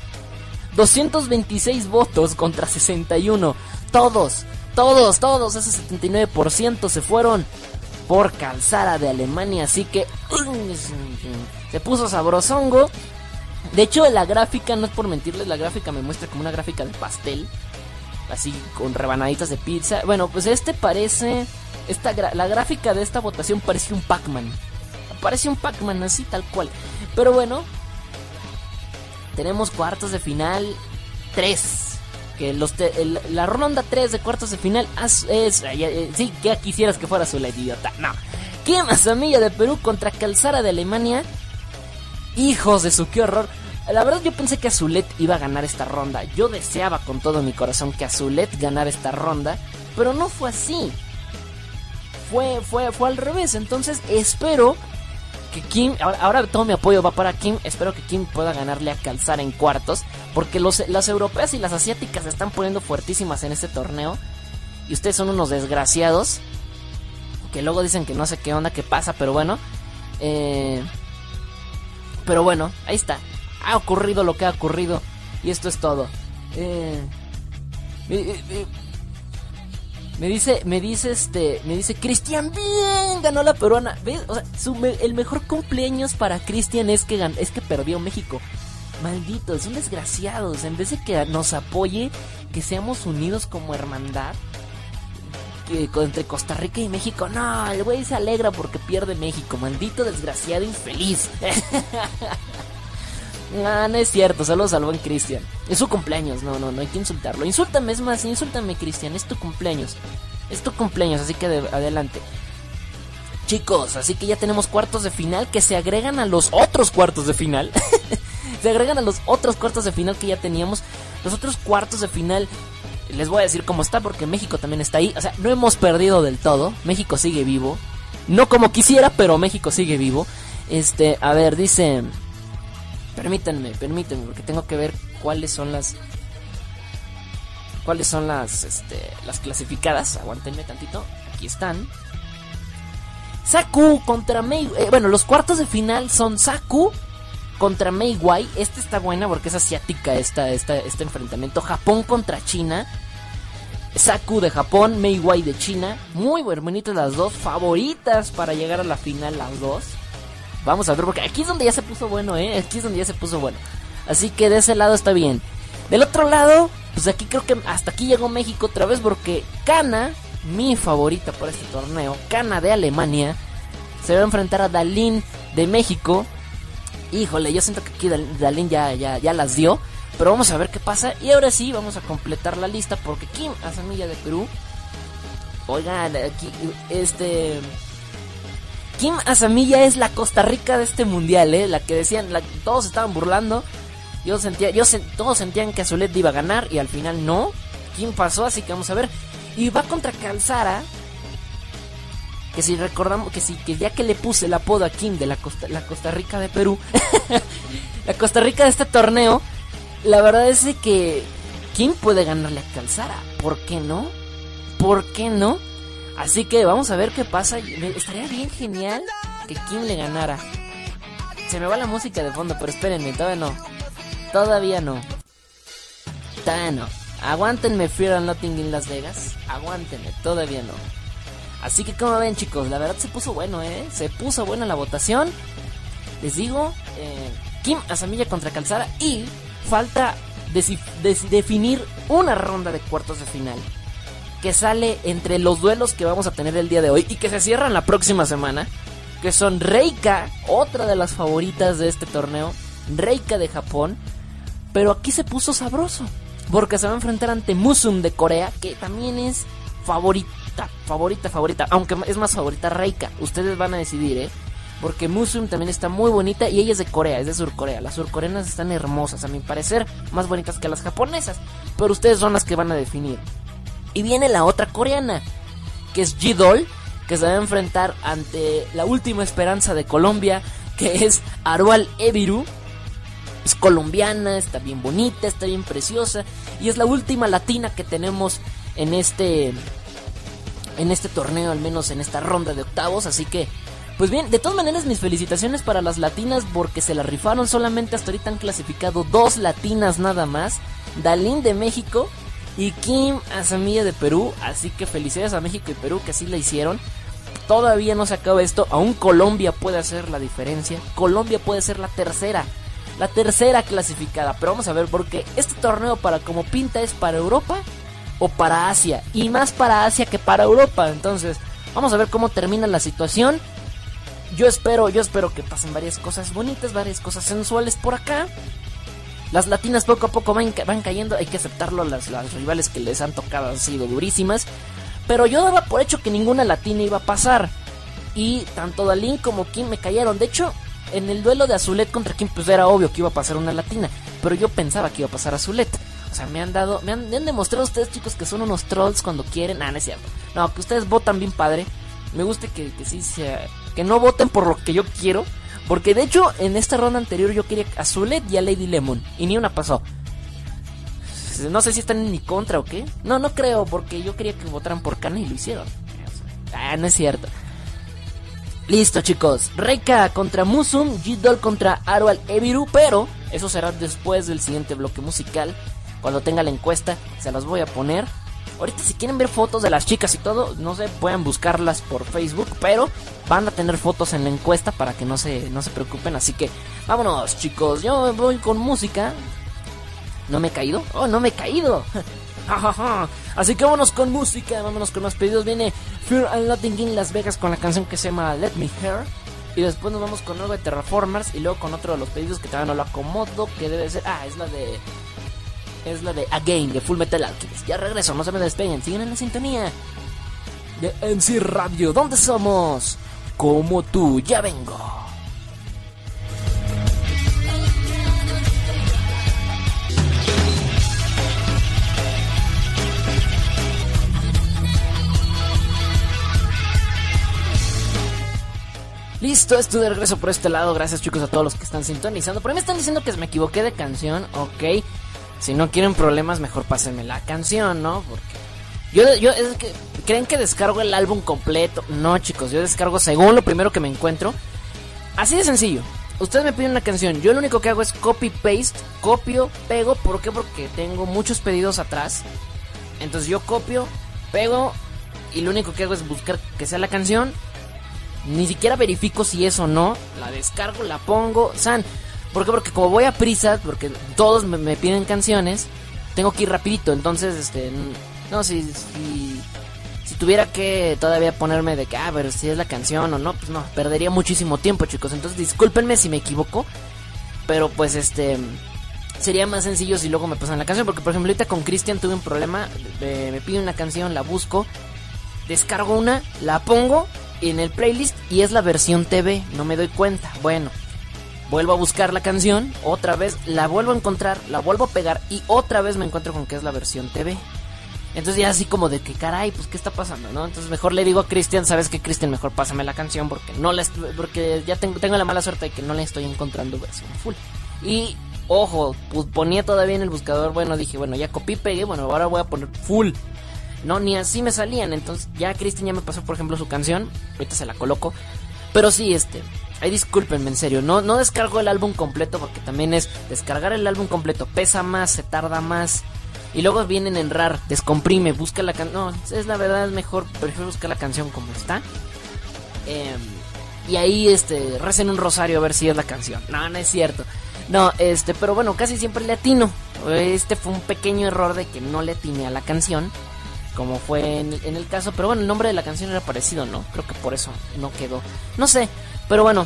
226 votos contra 61, todos, todos, todos, ese 79% se fueron por Calzara de Alemania, así que se puso sabrosongo. De hecho, la gráfica, no es por mentirles, la gráfica me muestra como una gráfica de pastel. Así, con rebanaditas de pizza. Bueno, pues este parece... Esta la gráfica de esta votación parece un Pac-Man. Parece un Pac-Man, así tal cual. Pero bueno, tenemos cuartos de final 3. Que los la ronda 3 de cuartos de final es, sí, que quisieras que fuera la idiota. No. Kim Asamilla de Perú contra Calzara de Alemania. Hijos de su qué horror. La verdad yo pensé que Azulet iba a ganar esta ronda. Yo deseaba con todo mi corazón que Azulet ganara esta ronda, pero no fue así. Fue, fue, fue al revés. Entonces espero que Kim, ahora, todo mi apoyo va para Kim. Espero que Kim pueda ganarle a Calzar en cuartos, porque los, las europeas y las asiáticas se están poniendo fuertísimas en este torneo. Y ustedes son unos desgraciados. Que luego dicen que no sé qué onda, qué pasa, pero bueno. Eh, pero bueno, ahí está ha ocurrido lo que ha ocurrido. Y esto es todo. Eh, me dice, me dice este, me dice Cristian, bien, ganó la peruana. ¿Ves? O sea, el mejor cumpleaños para Cristian es que es que perdió México. Malditos, son desgraciados. En vez de que nos apoye, que seamos unidos como hermandad. Que, entre Costa Rica y México, no, el güey se alegra porque pierde México, maldito desgraciado infeliz. Ah, no es cierto, solo salvó en Cristian. Es su cumpleaños, no, no, no hay que insultarlo. Insúltame, es más, insúltame, Cristian, es tu cumpleaños. Es tu cumpleaños, así que adelante. Chicos, así que ya tenemos cuartos de final que se agregan a los otros cuartos de final. se agregan a los otros cuartos de final que ya teníamos. Los otros cuartos de final, les voy a decir cómo está porque México también está ahí. O sea, no hemos perdido del todo. México sigue vivo. No como quisiera, pero México sigue vivo. Este, a ver, dice... Permítanme, permítanme, porque tengo que ver cuáles son las... Cuáles son las, este, las clasificadas. Aguántenme tantito. Aquí están. Saku contra Mei. Eh, bueno, los cuartos de final son Saku contra Mei Wai. Esta está buena porque es asiática esta, esta, este enfrentamiento. Japón contra China. Saku de Japón, Mei Wai de China. Muy bonitas las dos. Favoritas para llegar a la final las dos. Vamos a ver porque aquí es donde ya se puso bueno, ¿eh? Aquí es donde ya se puso bueno. Así que de ese lado está bien. Del otro lado, pues aquí creo que hasta aquí llegó México otra vez porque Kana mi favorita por este torneo, Cana de Alemania, se va a enfrentar a Dalín de México. Híjole, yo siento que aquí Dalín ya, ya, ya las dio. Pero vamos a ver qué pasa. Y ahora sí, vamos a completar la lista porque Kim Asamilla de Perú. Oigan, aquí, este. Kim Asamilla es la Costa Rica de este mundial, ¿eh? La que decían, la, todos estaban burlando. Yo sentía, yo todos sentían que Azulet iba a ganar y al final no. Kim pasó, así que vamos a ver. Y va contra Calzara. Que si recordamos, que si, que ya que le puse el apodo a Kim de la Costa, la Costa Rica de Perú, la Costa Rica de este torneo, la verdad es que Kim puede ganarle a Calzara. ¿Por qué no? ¿Por qué no? Así que vamos a ver qué pasa. Estaría bien genial que Kim le ganara. Se me va la música de fondo, pero espérenme, todavía no. Todavía no. Todavía no. Aguántenme Fear and Nothing in Las Vegas. Aguántenme, todavía no. Así que como ven chicos, la verdad se puso bueno, ¿eh? Se puso buena la votación. Les digo, eh, Kim Asamilla contra Calzara y falta definir una ronda de cuartos de final. Que sale entre los duelos que vamos a tener el día de hoy y que se cierran la próxima semana. Que son Reika, otra de las favoritas de este torneo. Reika de Japón. Pero aquí se puso sabroso. Porque se va a enfrentar ante Musum de Corea, que también es favorita, favorita, favorita. Aunque es más favorita Reika. Ustedes van a decidir, ¿eh? Porque Musum también está muy bonita y ella es de Corea, es de Surcorea. Las surcoreanas están hermosas, a mi parecer, más bonitas que las japonesas. Pero ustedes son las que van a definir. Y viene la otra coreana, que es G-Doll, que se va a enfrentar ante la última esperanza de Colombia, que es Arual Ebiru. Es colombiana, está bien bonita, está bien preciosa y es la última latina que tenemos en este en este torneo, al menos en esta ronda de octavos, así que pues bien, de todas maneras mis felicitaciones para las latinas porque se la rifaron, solamente hasta ahorita han clasificado dos latinas nada más, Dalín de México y Kim Asamilla de Perú, así que felicidades a México y Perú que así la hicieron. Todavía no se acaba esto, aún Colombia puede hacer la diferencia, Colombia puede ser la tercera la tercera clasificada. Pero vamos a ver porque este torneo para como pinta es para Europa o para Asia. Y más para Asia que para Europa. Entonces, vamos a ver cómo termina la situación. Yo espero, yo espero que pasen varias cosas bonitas, varias cosas sensuales por acá. Las latinas poco a poco van, van cayendo, hay que aceptarlo, las, las rivales que les han tocado han sido durísimas. Pero yo daba por hecho que ninguna latina iba a pasar. Y tanto Dalín como Kim me cayeron. De hecho, en el duelo de Azulet contra Kim, pues era obvio que iba a pasar una latina. Pero yo pensaba que iba a pasar Azulet. O sea, me han dado, me han, demostrado ustedes, chicos, que son unos trolls cuando quieren. Ah, no es cierto. No, que ustedes votan bien padre. Me gusta que, que sí sea. Que no voten por lo que yo quiero. Porque de hecho, en esta ronda anterior yo quería a Azulet y a Lady Lemon. Y ni una pasó. No sé si están en mi contra o qué. No, no creo, porque yo quería que votaran por Kana y lo hicieron. Ah, no es cierto. Listo chicos, Reika contra Musum, G-Doll contra Arual Ebiru, pero eso será después del siguiente bloque musical. Cuando tenga la encuesta, se las voy a poner. Ahorita si quieren ver fotos de las chicas y todo, no sé, pueden buscarlas por Facebook, pero van a tener fotos en la encuesta para que no se, no se preocupen. Así que vámonos chicos, yo voy con música. ¿No me he caído? Oh, no me he caído. Así que vámonos con música, vámonos con más pedidos. Viene Fear and Nothing in Las Vegas con la canción que se llama Let Me Hear. Y después nos vamos con algo de Terraformers y luego con otro de los pedidos que todavía no lo acomodo, que debe ser... Ah, es la de... Es la de Again, de Full Metal Alchemist. Ya regreso, no se me despeguen, siguen en la sintonía. de MC Radio. ¿Dónde somos? Como tú, ya vengo. Listo, estoy de regreso por este lado. Gracias chicos a todos los que están sintonizando. Por ahí me están diciendo que me equivoqué de canción. Ok. Si no quieren problemas, mejor pásenme la canción, ¿no? Porque yo, yo es que creen que descargo el álbum completo. No, chicos, yo descargo según lo primero que me encuentro. Así de sencillo. Ustedes me piden una canción, yo lo único que hago es copy paste, copio, pego, ¿por qué? Porque tengo muchos pedidos atrás. Entonces yo copio, pego y lo único que hago es buscar que sea la canción. Ni siquiera verifico si es o no, la descargo, la pongo, san. ¿Por qué? Porque como voy a prisa, porque todos me, me piden canciones, tengo que ir rapidito, entonces este no, si, si, tuviera que todavía ponerme de que, ah, ver si es la canción o no, pues no, perdería muchísimo tiempo, chicos. Entonces discúlpenme si me equivoco, pero pues este sería más sencillo si luego me pasan la canción. Porque, por ejemplo, ahorita con Cristian tuve un problema. me pide una canción, la busco, descargo una, la pongo en el playlist y es la versión TV. No me doy cuenta. Bueno, vuelvo a buscar la canción, otra vez la vuelvo a encontrar, la vuelvo a pegar y otra vez me encuentro con que es la versión TV. Entonces ya así como de que caray, pues qué está pasando, ¿no? Entonces mejor le digo a Cristian, ¿sabes qué, Cristian? Mejor pásame la canción porque no la porque ya tengo, la mala suerte de que no la estoy encontrando versión full. Y ojo, pues ponía todavía en el buscador, bueno, dije, bueno, ya copié, pegué, bueno, ahora voy a poner full. No, ni así me salían, entonces ya Cristian ya me pasó, por ejemplo, su canción, ahorita se la coloco. Pero sí, este, Ay, discúlpenme, en serio, no, no descargo el álbum completo porque también es descargar el álbum completo, pesa más, se tarda más. Y luego vienen en RAR, descomprime, busca la canción. No, es la verdad, es mejor, prefiero buscar la canción como está. Em, y ahí, este, recen un rosario a ver si es la canción. No, no es cierto. No, este, pero bueno, casi siempre le atino. Este fue un pequeño error de que no le atiné a la canción. Como fue en, el caso. Pero bueno, el nombre de la canción era parecido, ¿no? Creo que por eso no quedó. No sé. Pero bueno.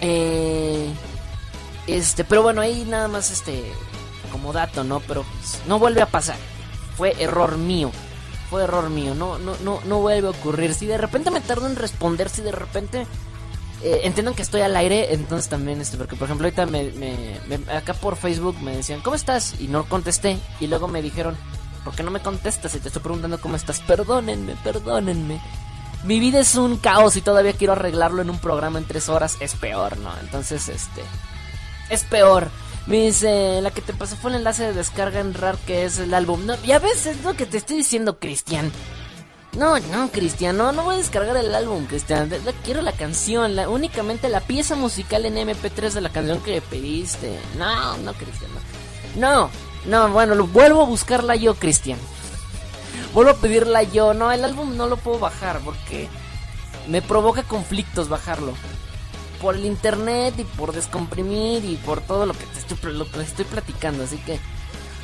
Eh, este, pero bueno, ahí nada más este como dato, ¿no? Pero pues, no vuelve a pasar. Fue error mío. Fue error mío. No, no, no, no vuelve a ocurrir. Si de repente me tardo en responder, si de repente eh, entiendan que estoy al aire, entonces también, este, porque por ejemplo ahorita me, acá por Facebook me decían, ¿cómo estás? Y no contesté. Y luego me dijeron, ¿por qué no me contestas? Y te estoy preguntando cómo estás. Perdónenme, perdónenme. Mi vida es un caos y todavía quiero arreglarlo en un programa en tres horas. Es peor, ¿no? Entonces, este... Es peor. Me dice, la que te pasó fue el enlace de descarga en RAR que es el álbum. No, ya ves, es lo que te estoy diciendo, Cristian. No, no, Cristian, no, no voy a descargar el álbum, Cristian. Quiero la canción, únicamente la pieza musical en MP3 de la canción que pediste. No, no, Cristian, no. No, bueno, lo, vuelvo a buscarla yo, Cristian. Vuelvo a pedirla yo. No, el álbum no lo puedo bajar porque me provoca conflictos bajarlo por el internet y por descomprimir y por todo lo que te estoy, platicando. Así que,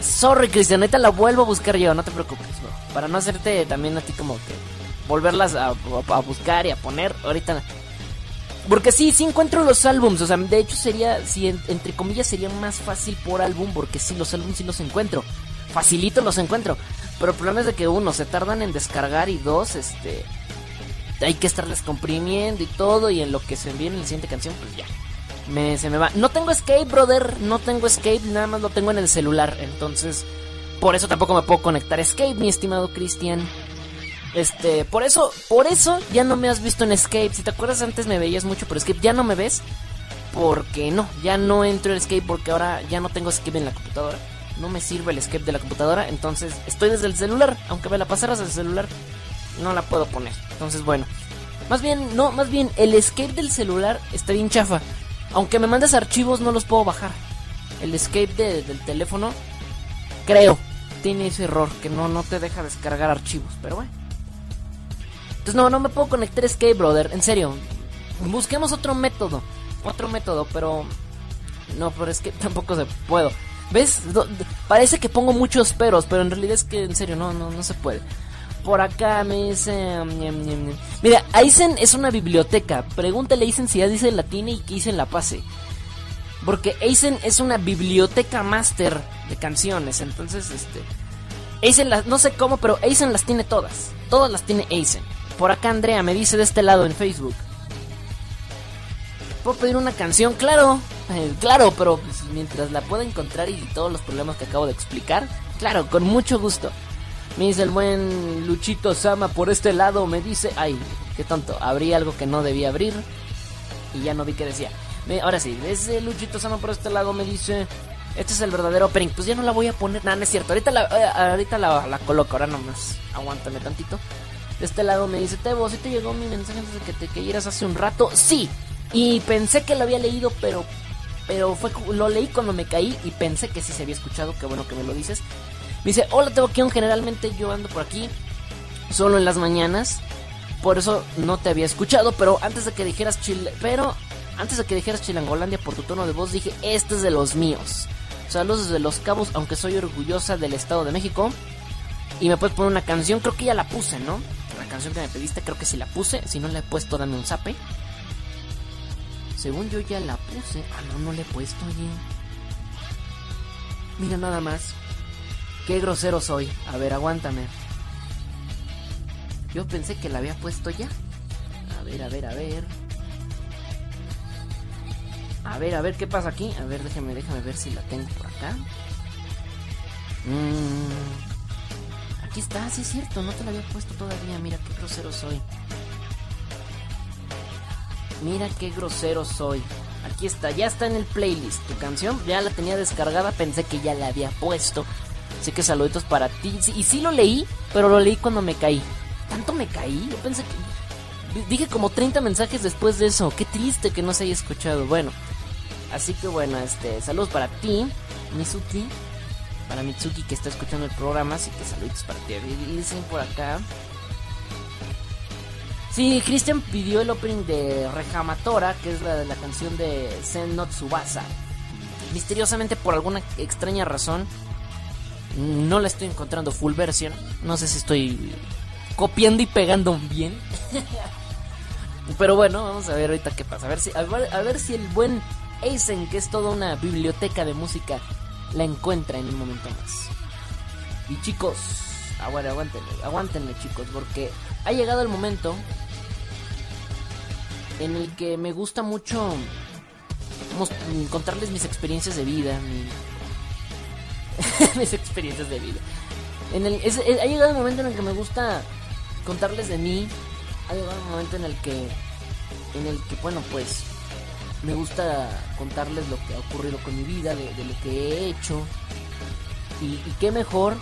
sorry, Cristian, ahorita la vuelvo a buscar yo, no te preocupes, Para no hacerte también a ti como que volverlas a, buscar y a poner ahorita. Porque sí, sí encuentro los álbums. O sea, de hecho sería, si entre comillas sería más fácil por álbum. Porque sí, los álbums sí los encuentro. Facilito los encuentro. Pero el problema es de que uno, se tardan en descargar y dos, este hay que estarles comprimiendo y todo. Y en lo que se envíe en la siguiente canción, pues ya. Me, se me va. No tengo escape, brother. No tengo escape. Nada más lo tengo en el celular. Entonces, por eso tampoco me puedo conectar escape, mi estimado Cristian. Este, por eso, por eso ya no me has visto en Escape. Si te acuerdas antes me veías mucho por Escape, ya no me ves. Porque no, ya no entro en Escape porque ahora ya no tengo Escape en la computadora. No me sirve el Escape de la computadora, entonces estoy desde el celular. Aunque me la pasaras al celular, no la puedo poner. Entonces, bueno. Más bien, no, más bien, el escape del celular está bien chafa. Aunque me mandes archivos, no los puedo bajar. El escape del teléfono, creo, tiene ese error que no, no te deja descargar archivos. Pero bueno. Entonces, no, no me puedo conectar Escape, brother. En serio. Busquemos otro método. Otro método, pero. No, pero es que tampoco se puedo. ¿Ves? Parece que pongo muchos peros, pero en realidad es que en serio no, no, no se puede. Por acá me dice. Um, Mira, Aizen es una biblioteca. Pregúntale a Aizen si ya dice latín y que Aizen la pase. Porque Aizen es una biblioteca master de canciones. Entonces, este. Aizen las. No sé cómo, pero Aizen las tiene todas. Todas las tiene Aizen. por acá Andrea me dice de este lado en Facebook. ¿Puedo pedir una canción? Claro, eh, claro, pero pues, mientras la pueda encontrar y todos los problemas que acabo de explicar, claro, con mucho gusto. Me dice el buen Luchito Sama por este lado, me dice, ay, qué tonto, abrí algo que no debía abrir y ya no vi qué decía. ahora sí, ese Luchito Sama por este lado me dice, este es el verdadero opening, pues ya no la voy a poner, nada, no es cierto, ahorita la, eh, ahorita la, la coloco, ahora nomás, aguántame tantito. De este lado me dice, Tebo, ¿sí te llegó mi mensaje antes de que te cayeras hace un rato? Sí, y pensé que lo había leído, pero pero fue lo leí cuando me caí y pensé que sí se había escuchado, qué bueno que me lo dices. Me dice, hola Teboquión, generalmente yo ando por aquí solo en las mañanas, por eso no te había escuchado, pero antes de que dijeras Chile, pero antes de que dijeras Chilangolandia por tu tono de voz dije, este es de los míos. Saludos desde Los Cabos, aunque soy orgullosa del Estado de México. Y me puedes poner una canción, creo que ya la puse, ¿no? La canción que me pediste, creo que sí la puse. Si no la he puesto, dame un zape. Según yo ya la puse. Ah, no, no le he puesto, oye. Mira nada más. Qué grosero soy. A ver, aguántame. Yo pensé que la había puesto ya. A ver, a ver, a ver. A ver, a ver qué pasa aquí. A ver, déjame, déjame ver si la tengo por acá. Mmm. Aquí está, sí es cierto, no te la había puesto todavía. Mira qué grosero soy. Mira qué grosero soy. Aquí está, ya está en el playlist. Tu canción ya la tenía descargada, pensé que ya la había puesto. Así que saluditos para ti. Y sí lo leí, pero lo leí cuando me caí. ¿Tanto me caí? Yo pensé que... Dije como 30 mensajes después de eso. Qué triste que no se haya escuchado. Bueno, así que bueno, este, saludos para ti, Mitsuki. Para Mitsuki que está escuchando el programa, así que saluditos para ti. Dicen por acá. Sí, Christian pidió el opening de Rejamatora, que es la la canción de Zen no Tsubasa. Misteriosamente, por alguna extraña razón, no la estoy encontrando full version. No sé si estoy copiando y pegando bien. Pero bueno, vamos a ver ahorita qué pasa. A ver si, a ver, si el buen Eisen, que es toda una biblioteca de música, la encuentra en un momento más. Y chicos, Aguántenle, aguántenle, aguántenle chicos, porque ha llegado el momento en el que me gusta mucho contarles mis experiencias de vida, mis experiencias de vida. En el, ha llegado el momento en el que me gusta contarles de mí. Ha llegado el momento en el que, en el que, bueno, pues me gusta contarles lo que ha ocurrido con mi vida, de, lo que he hecho. Y, y qué mejor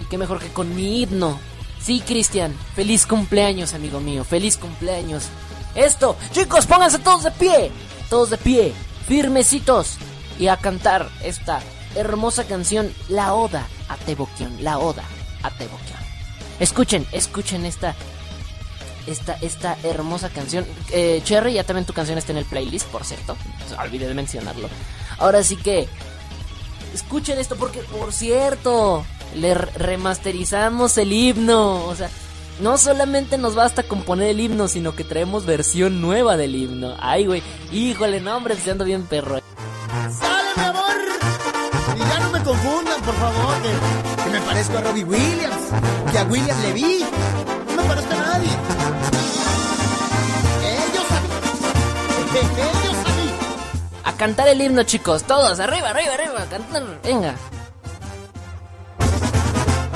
y qué mejor que con mi himno. Sí, Cristian, feliz cumpleaños, amigo mío, feliz cumpleaños. Esto, chicos, pónganse todos de pie, todos de pie, firmecitos, y a cantar esta hermosa canción, La Oda a Teboquión, La Oda a Teboquión. Escuchen, escuchen esta, esta, esta hermosa canción. Eh, Cherry, ya también tu canción está en el playlist, por cierto, olvidé de mencionarlo. Ahora sí que, escuchen esto porque, por cierto, le remasterizamos el himno. O sea, no solamente nos basta componer el himno, sino que traemos versión nueva del himno. Ay, güey, híjole, no, hombre, se ando bien perro. ¡Sale, mi amor! Y ya no me confundan, por favor, que, me parezco a Robbie Williams, que a William Levy. No me parezco a nadie. Ellos a mí. Ellos a mí. A cantar el himno, chicos, todos, arriba, arriba, arriba, cantar, venga.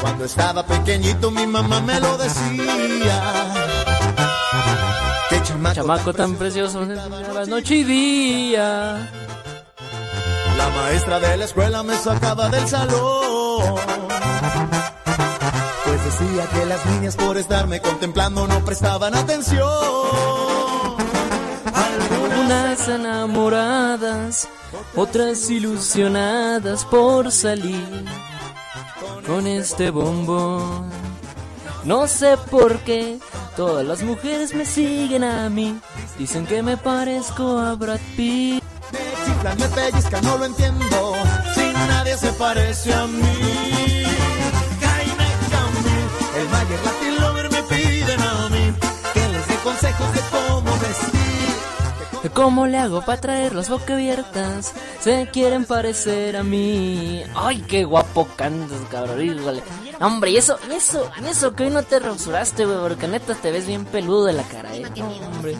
Cuando estaba pequeñito mi mamá me lo decía. Qué chamaco, chamaco tan, precioso, noche y día. La maestra de la escuela me sacaba del salón. Pues decía que las niñas por estarme contemplando no prestaban atención. Algunas enamoradas, otras ilusionadas por salir con este bombón. No sé por qué todas las mujeres me siguen a mí. Dicen que me parezco a Brad Pitt. Me chiflan, me pellizcan, no lo entiendo. Si nadie se parece a mí. Jaime Camil, el Mayer Latin Lover me piden a mí. Que les dé consejos de cómo vestir. ¿Cómo le hago para traer las boca abiertas? Se quieren parecer a mí. Ay, qué guapo cantas, cabrón. Hombre, y eso, y eso, y eso que hoy no te rasuraste, güey, porque neta te ves bien peludo de la cara, eh. hombre.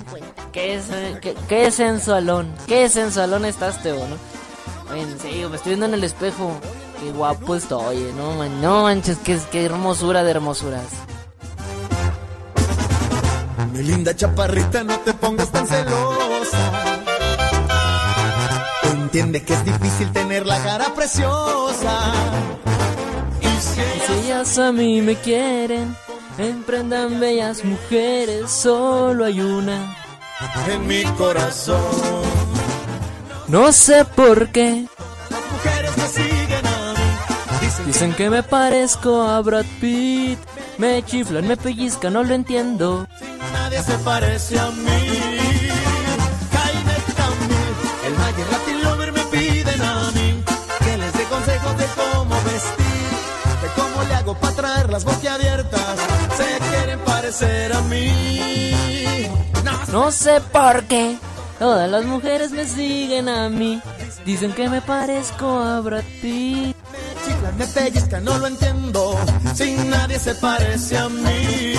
Qué, qué, qué sensualón, qué sensualón estás, Teo, ¿no? En serio, me estoy viendo en el espejo. Qué guapo estoy, eh. no, man, no manches, qué, qué hermosura de hermosuras. Mi linda chaparrita, no te pongas tan celosa. Entiende que es difícil tener la cara preciosa. Y si ellas, a mí me quieren, emprendan bellas mujeres, solo hay una en mi corazón. No sé por qué. Las mujeres me siguen a mí. Dicen que me parezco a Brad Pitt. Me chiflan, me pellizcan, no lo entiendo. Nadie se parece a mí. El Mayer Latin Lover me piden a mí que les dé consejos de cómo vestir, de cómo le hago para traer las boquiabiertas. Se quieren parecer a mí. No sé por qué. Todas las mujeres me siguen a mí. Dicen que me parezco a Brad Pitt. Me chiflan, me pellizcan, no lo entiendo. Sin nadie se parece a mí.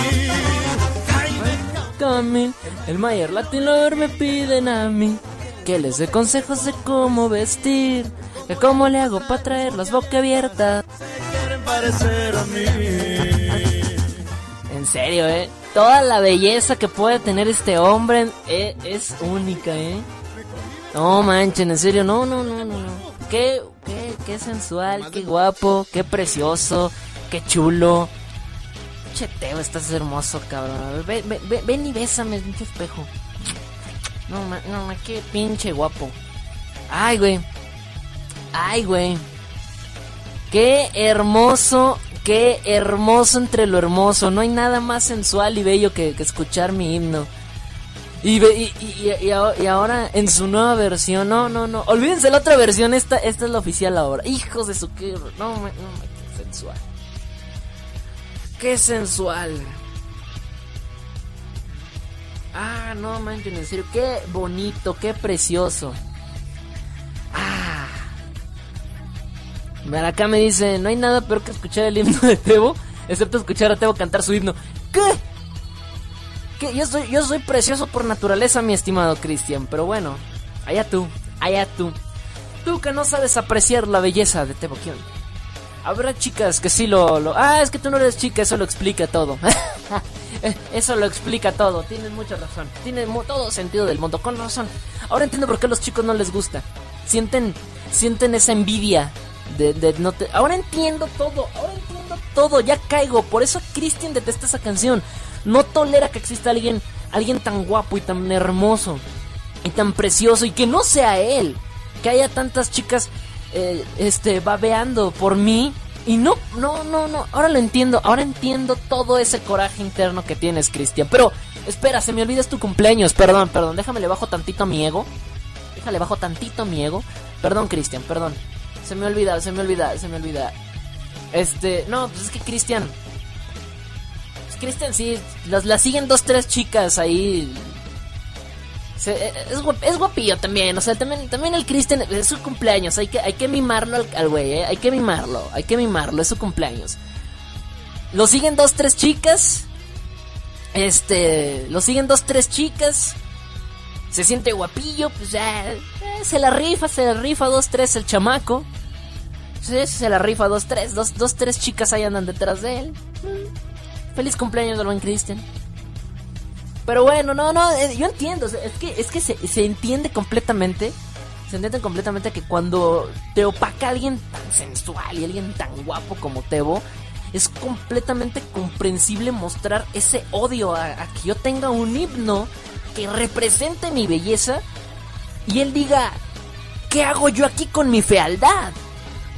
Camil, el Mayer Latin me piden a mí que les dé consejos de cómo vestir, de cómo le hago para traer las boca abiertas. Parecer a mí. En serio, eh. Toda la belleza que puede tener este hombre eh, es única, eh. No manchen, en serio, no, no, no, no. no. Qué, qué, sensual, qué guapo, qué precioso, qué chulo. Cheteo, estás hermoso, cabrón. A ver, ven, ven, ven, ven y bésame, pinche espejo. No, ma, no, ma, qué pinche guapo. Ay, güey. Ay, güey. Qué hermoso, qué hermoso entre lo hermoso. No hay nada más sensual y bello que, que escuchar mi himno. Y, y, y, y, ahora en su nueva versión, no, no, no. Olvídense la otra versión, esta, esta es la oficial ahora. Hijos de su que. No, no, qué sensual. Qué sensual. Ah, no manchen, en serio, qué bonito, qué precioso. Ah. Mira, acá me dice, no hay nada peor que escuchar el himno de Tebo, excepto escuchar a Tebo cantar su himno. ¿Qué? Yo soy, yo soy precioso por naturaleza, mi estimado Cristian, pero bueno, allá tú, allá tú. Tú que no sabes apreciar la belleza de Tebo Kion. Habrá chicas que sí lo, lo... Ah, es que tú no eres chica, eso lo explica todo. eso lo explica todo, tienes mucha razón. Tiene todo sentido del mundo, con razón. Ahora entiendo por qué a los chicos no les gusta. Sienten, sienten esa envidia de, de. Ahora entiendo todo, ahora entiendo todo, ya caigo. Por eso Christian detesta esa canción. No tolera que exista alguien, alguien tan guapo y tan hermoso y tan precioso y que no sea él. Que haya tantas chicas eh, este, babeando por mí. Y no, no, no, no. Ahora lo entiendo. Ahora entiendo todo ese coraje interno que tienes, Cristian. Pero, espera, se me olvida es tu cumpleaños. Perdón, perdón. Déjame le bajo tantito a mi ego. Déjale bajo tantito a mi ego. Perdón, Cristian, perdón. Se me olvida, se me olvida, se me olvida. Este, no, pues es que Cristian. Pues Cristian, sí. Las, las siguen dos, tres chicas ahí es, guapillo también, o sea, también, también el Cristian es su cumpleaños, hay que, hay que mimarlo al güey, ¿eh? hay que mimarlo, hay que mimarlo, es su cumpleaños. Lo siguen dos, tres chicas, este, lo siguen dos, tres chicas, se siente guapillo, pues ya, eh, se la rifa, se la rifa dos, tres el chamaco. Sí, se la rifa dos, tres, dos, dos, tres chicas ahí andan detrás de él. Feliz cumpleaños al buen Cristian. Pero bueno, no, no, eh, yo entiendo. Es que, es que se, se, entiende completamente. Se entiende completamente que cuando te opaca alguien tan sensual y alguien tan guapo como Tebo, es completamente comprensible mostrar ese odio a que yo tenga un himno que represente mi belleza y él diga, ¿qué hago yo aquí con mi fealdad?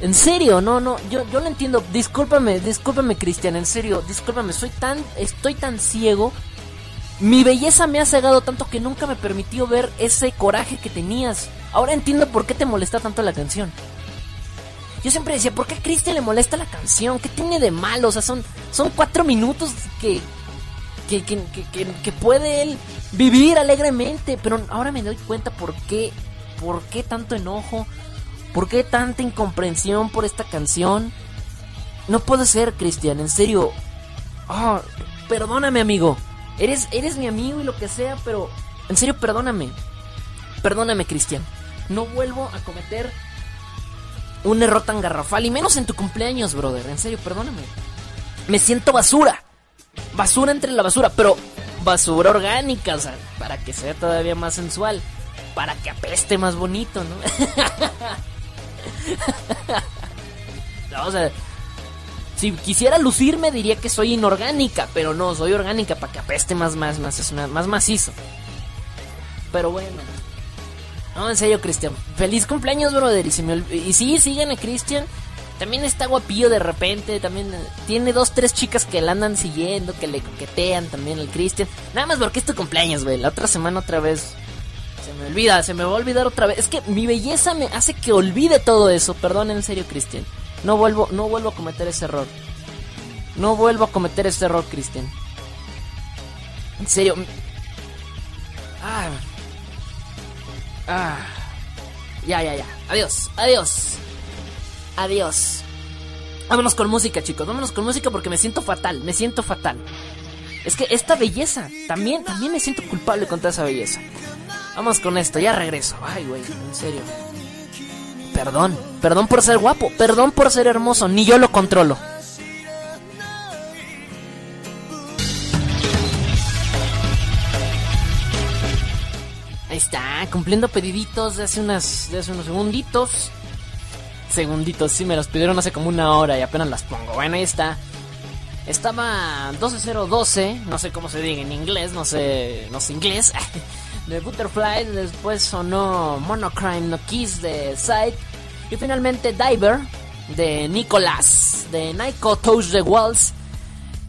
En serio, no, no, yo, yo lo entiendo. Discúlpame, discúlpame, Cristian, en serio, discúlpame, soy tan, estoy tan ciego mi belleza me ha cegado tanto que nunca me permitió ver ese coraje que tenías. Ahora entiendo por qué te molesta tanto la canción. Yo siempre decía, ¿por qué a Cristian le molesta la canción? ¿Qué tiene de malo? O sea, son, son cuatro minutos que que, que, que, que, puede él vivir alegremente. Pero ahora me doy cuenta por qué, por qué tanto enojo, por qué tanta incomprensión por esta canción. No puede ser, Cristian, en serio. Oh, perdóname, amigo. Eres, eres mi amigo y lo que sea, pero en serio, perdóname. Perdóname, Cristian. No vuelvo a cometer un error tan garrafal y menos en tu cumpleaños, brother. En serio, perdóname. Me siento basura. Basura entre la basura, pero basura orgánica, o sea, para que sea todavía más sensual. Para que apeste más bonito, ¿no? no o sea, si quisiera lucirme diría que soy inorgánica, pero no, soy orgánica para que apeste más, más, más, es más macizo. Pero bueno. No, en serio, Cristian. Feliz cumpleaños, brother. Y, si y sí, a Cristian. También está guapillo de repente. También eh, tiene dos, tres chicas que le andan siguiendo, que le coquetean también al Cristian. Nada más porque es tu cumpleaños, güey. La otra semana otra vez. Se me olvida, se me va a olvidar otra vez. Es que mi belleza me hace que olvide todo eso. Perdón, en serio, Cristian. No vuelvo, no vuelvo a cometer ese error. No vuelvo a cometer ese error, Cristian. En serio. Ah. Ah. Ya, ya, ya. Adiós, adiós. Adiós. Vámonos con música, chicos. Vámonos con música porque me siento fatal. Me siento fatal. Es que esta belleza, también, también me siento culpable con toda esa belleza. Vamos con esto, ya regreso. Ay, güey, en serio. Perdón, perdón por ser guapo, perdón por ser hermoso, ni yo lo controlo. Ahí está, cumpliendo pediditos de hace, unas, de hace unos segunditos. Segunditos, sí, me los pidieron hace como una hora y apenas las pongo. Bueno, ahí está. Estaba 12012, no sé cómo se diga en inglés, no sé, no sé inglés. de Butterfly, después sonó Monocrime No Kiss de Side y finalmente Diver de Nicolás, de Nico Touch the Walls.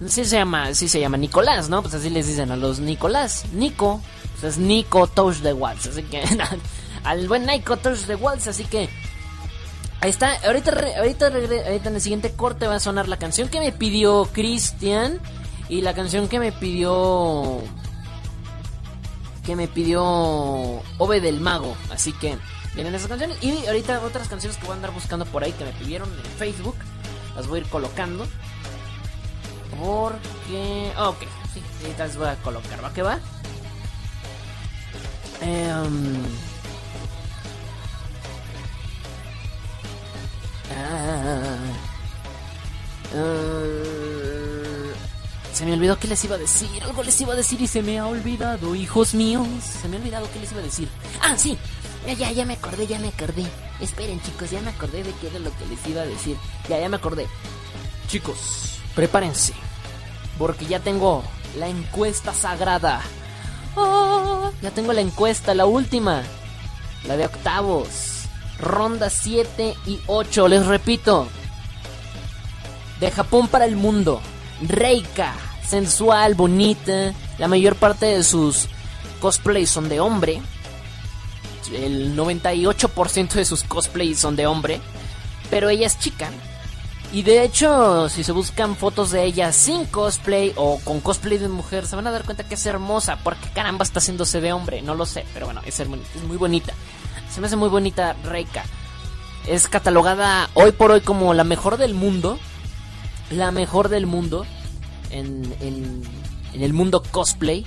Sí se llama, sí se llama Nicolás, ¿no? Pues así les dicen a los Nicolás. Nico, pues es Nico Touch the Walls, así que al buen Nico Touch the Walls, así que ahí está. Ahorita ahorita ahorita en el siguiente corte va a sonar la canción que me pidió Cristian y la canción que me pidió me pidió Ove del Mago, así que vienen esas canciones. Y ahorita otras canciones que voy a andar buscando por ahí que me pidieron en Facebook. Las voy a ir colocando. Porque... ok, sí, ahorita las voy a colocar. ¿Va que va? Um... Ah, se me olvidó que les iba a decir. Algo les iba a decir y se me ha olvidado, hijos míos. Se me ha olvidado que les iba a decir. Ah, sí. Ya, ya, ya me acordé, ya me acordé. Esperen, chicos, ya me acordé de qué era lo que les iba a decir. Ya, ya me acordé. Chicos, prepárense. Porque ya tengo la encuesta sagrada. Oh, ya tengo la encuesta, la última. La de octavos. Ronda 7 y 8, les repito. De Japón para el mundo. Reika, sensual, bonita. La mayor parte de sus cosplays son de hombre el 98% de sus cosplays son de hombre, pero ella es chica. Y de hecho, si se buscan fotos de ella sin cosplay o con cosplay de mujer, se van a dar cuenta que es hermosa, porque caramba está haciéndose de hombre, no lo sé, pero bueno, es, muy bonita. Se me hace muy bonita Reika. Es catalogada hoy por hoy como la mejor del mundo. La mejor del mundo en, en, en el mundo cosplay.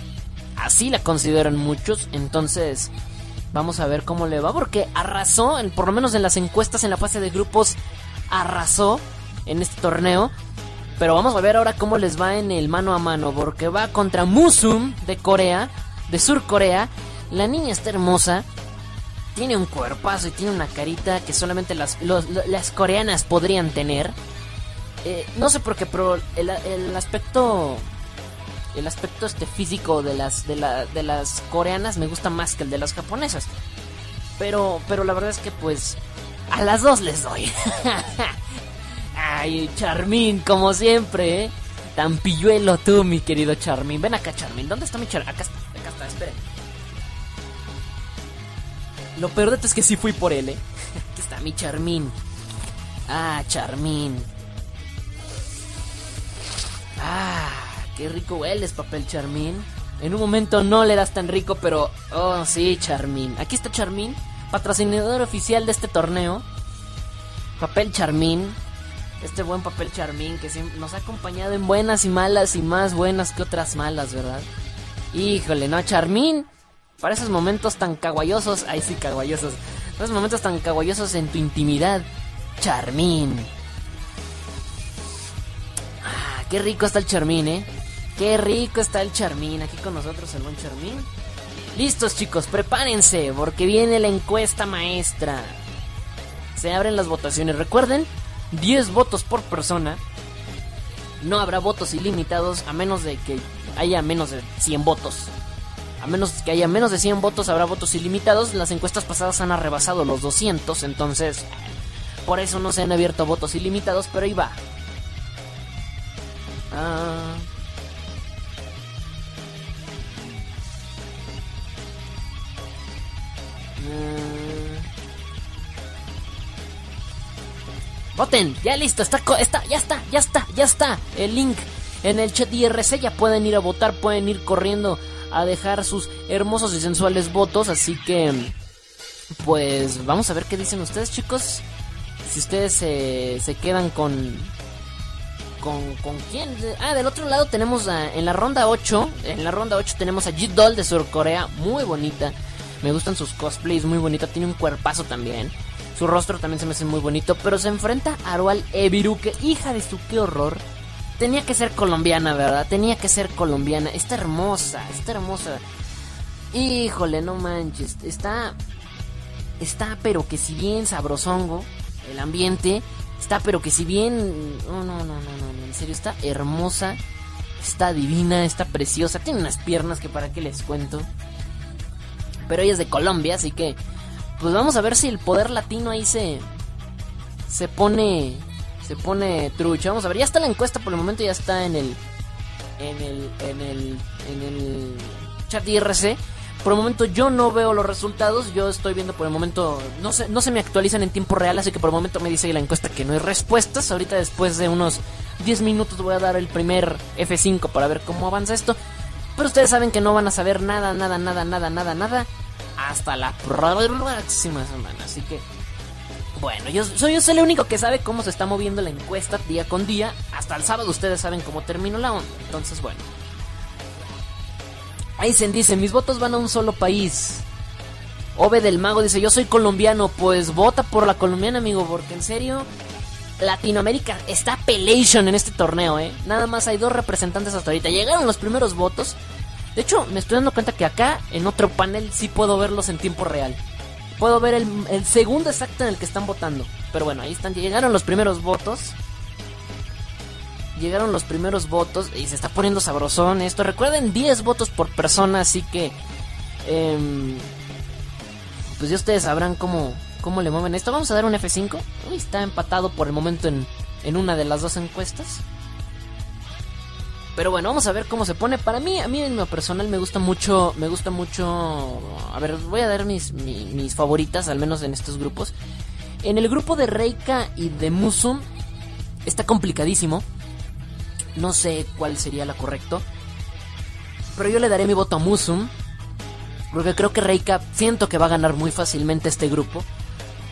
Así la consideran muchos. Entonces, Vamos a ver cómo le va, porque arrasó, por lo menos en las encuestas en la fase de grupos, arrasó en este torneo. Pero vamos a ver ahora cómo les va en el mano a mano, porque va contra Musum de Corea, de Sur Corea. La niña está hermosa, tiene un cuerpazo y tiene una carita que solamente las coreanas podrían tener. Eh, no sé por qué, pero el, el aspecto el aspecto este físico de las de, la, de las coreanas me gusta más que el de las japonesas. Pero pero la verdad es que pues a las dos les doy. Ay, Charmín, como siempre, ¿eh? Tan pilluelo tú, mi querido Charmín. Ven acá, Charmín. ¿Dónde está mi Charmín? Acá está, acá está, esperen. Lo peor de todo es que sí fui por él, ¿eh? Aquí está mi Charmín. Ah, Charmín. Ah. Qué rico hueles, papel Charmín. En un momento no le das tan rico, pero... Oh, sí, Charmín. Aquí está Charmín, patrocinador oficial de este torneo. Papel Charmín. Este buen papel Charmín que nos ha acompañado en buenas y malas y más buenas que otras malas, ¿verdad? Híjole, ¿no? Charmín, para esos momentos tan caguayosos, ahí sí caguayosos, esos momentos tan caguayosos en tu intimidad, Charmín. Qué rico está el Charmín, ¿eh? Qué rico está el Charmín, aquí con nosotros el buen Charmín. Listos chicos, prepárense, porque viene la encuesta maestra. Se abren las votaciones, recuerden, 10 votos por persona. No habrá votos ilimitados a menos de que haya menos de 100 votos. A menos que haya menos de 100 votos habrá votos ilimitados. Las encuestas pasadas han rebasado los 200, entonces por eso no se han abierto votos ilimitados, pero ahí va. Ah. Voten, ya listo, está, está, ya está, ya está, ya está. El link en el chat IRC ya pueden ir a votar, pueden ir corriendo a dejar sus hermosos y sensuales votos. Así que, pues vamos a ver qué dicen ustedes, chicos. Si ustedes se quedan con, con, con quién. Ah, del otro lado tenemos en la ronda 8. En la ronda 8 tenemos a G-Doll de Surcorea. Muy bonita. Me gustan sus cosplays, muy bonita. Tiene un cuerpazo también. Su rostro también se me hace muy bonito. Pero se enfrenta a Arual Ebiru, que hija de su qué horror. Tenía que ser colombiana, ¿verdad? Tenía que ser colombiana. Está hermosa, está hermosa. Híjole, no manches. Está. Está, pero que si bien sabrosongo. El ambiente. Está, pero que si bien. No, no, no, no, no. En serio, está hermosa. Está divina, está preciosa. Tiene unas piernas que para qué les cuento. Pero ella es de Colombia, así que pues vamos a ver si el poder latino ahí se se pone se pone trucha. Vamos a ver, ya está la encuesta por el momento, ya está en el en el en el en el chat IRC. Por el momento yo no veo los resultados, yo estoy viendo por el momento, no se, no se me actualizan en tiempo real, así que por el momento me dice la encuesta que no hay respuestas. Ahorita después de unos 10 minutos voy a dar el primer F5 para ver cómo avanza esto. Pero ustedes saben que no van a saber nada, nada, nada, nada, nada, nada hasta la próxima semana. Así que, bueno, yo soy, yo soy el único que sabe cómo se está moviendo la encuesta día con día. Hasta el sábado ustedes saben cómo terminó la onda. Entonces, bueno. Aizen dice, mis votos van a un solo país. Ove del Mago dice, yo soy colombiano. Pues vota por la colombiana, amigo, porque en serio... Latinoamérica está pelation en este torneo, ¿eh? Nada más hay dos representantes hasta ahorita. Llegaron los primeros votos. De hecho, me estoy dando cuenta que acá, en otro panel, sí puedo verlos en tiempo real. Puedo ver el, segundo exacto en el que están votando. Pero bueno, ahí están. Llegaron los primeros votos. Llegaron los primeros votos y se está poniendo sabrosón esto. Recuerden, 10 votos por persona, así que... Em, pues ya ustedes sabrán cómo, cómo le mueven esto. Vamos a dar un F5. Uy, está empatado por el momento en, en una de las dos encuestas. Pero bueno, vamos a ver cómo se pone. Para mí, a mí en lo personal me gusta mucho, me gusta mucho... A ver, voy a dar mis, mis, favoritas, al menos en estos grupos. En el grupo de Reika y de Musum está complicadísimo. No sé cuál sería la correcto. Pero yo le daré mi voto a Musum. Porque creo que Reika siento que va a ganar muy fácilmente este grupo.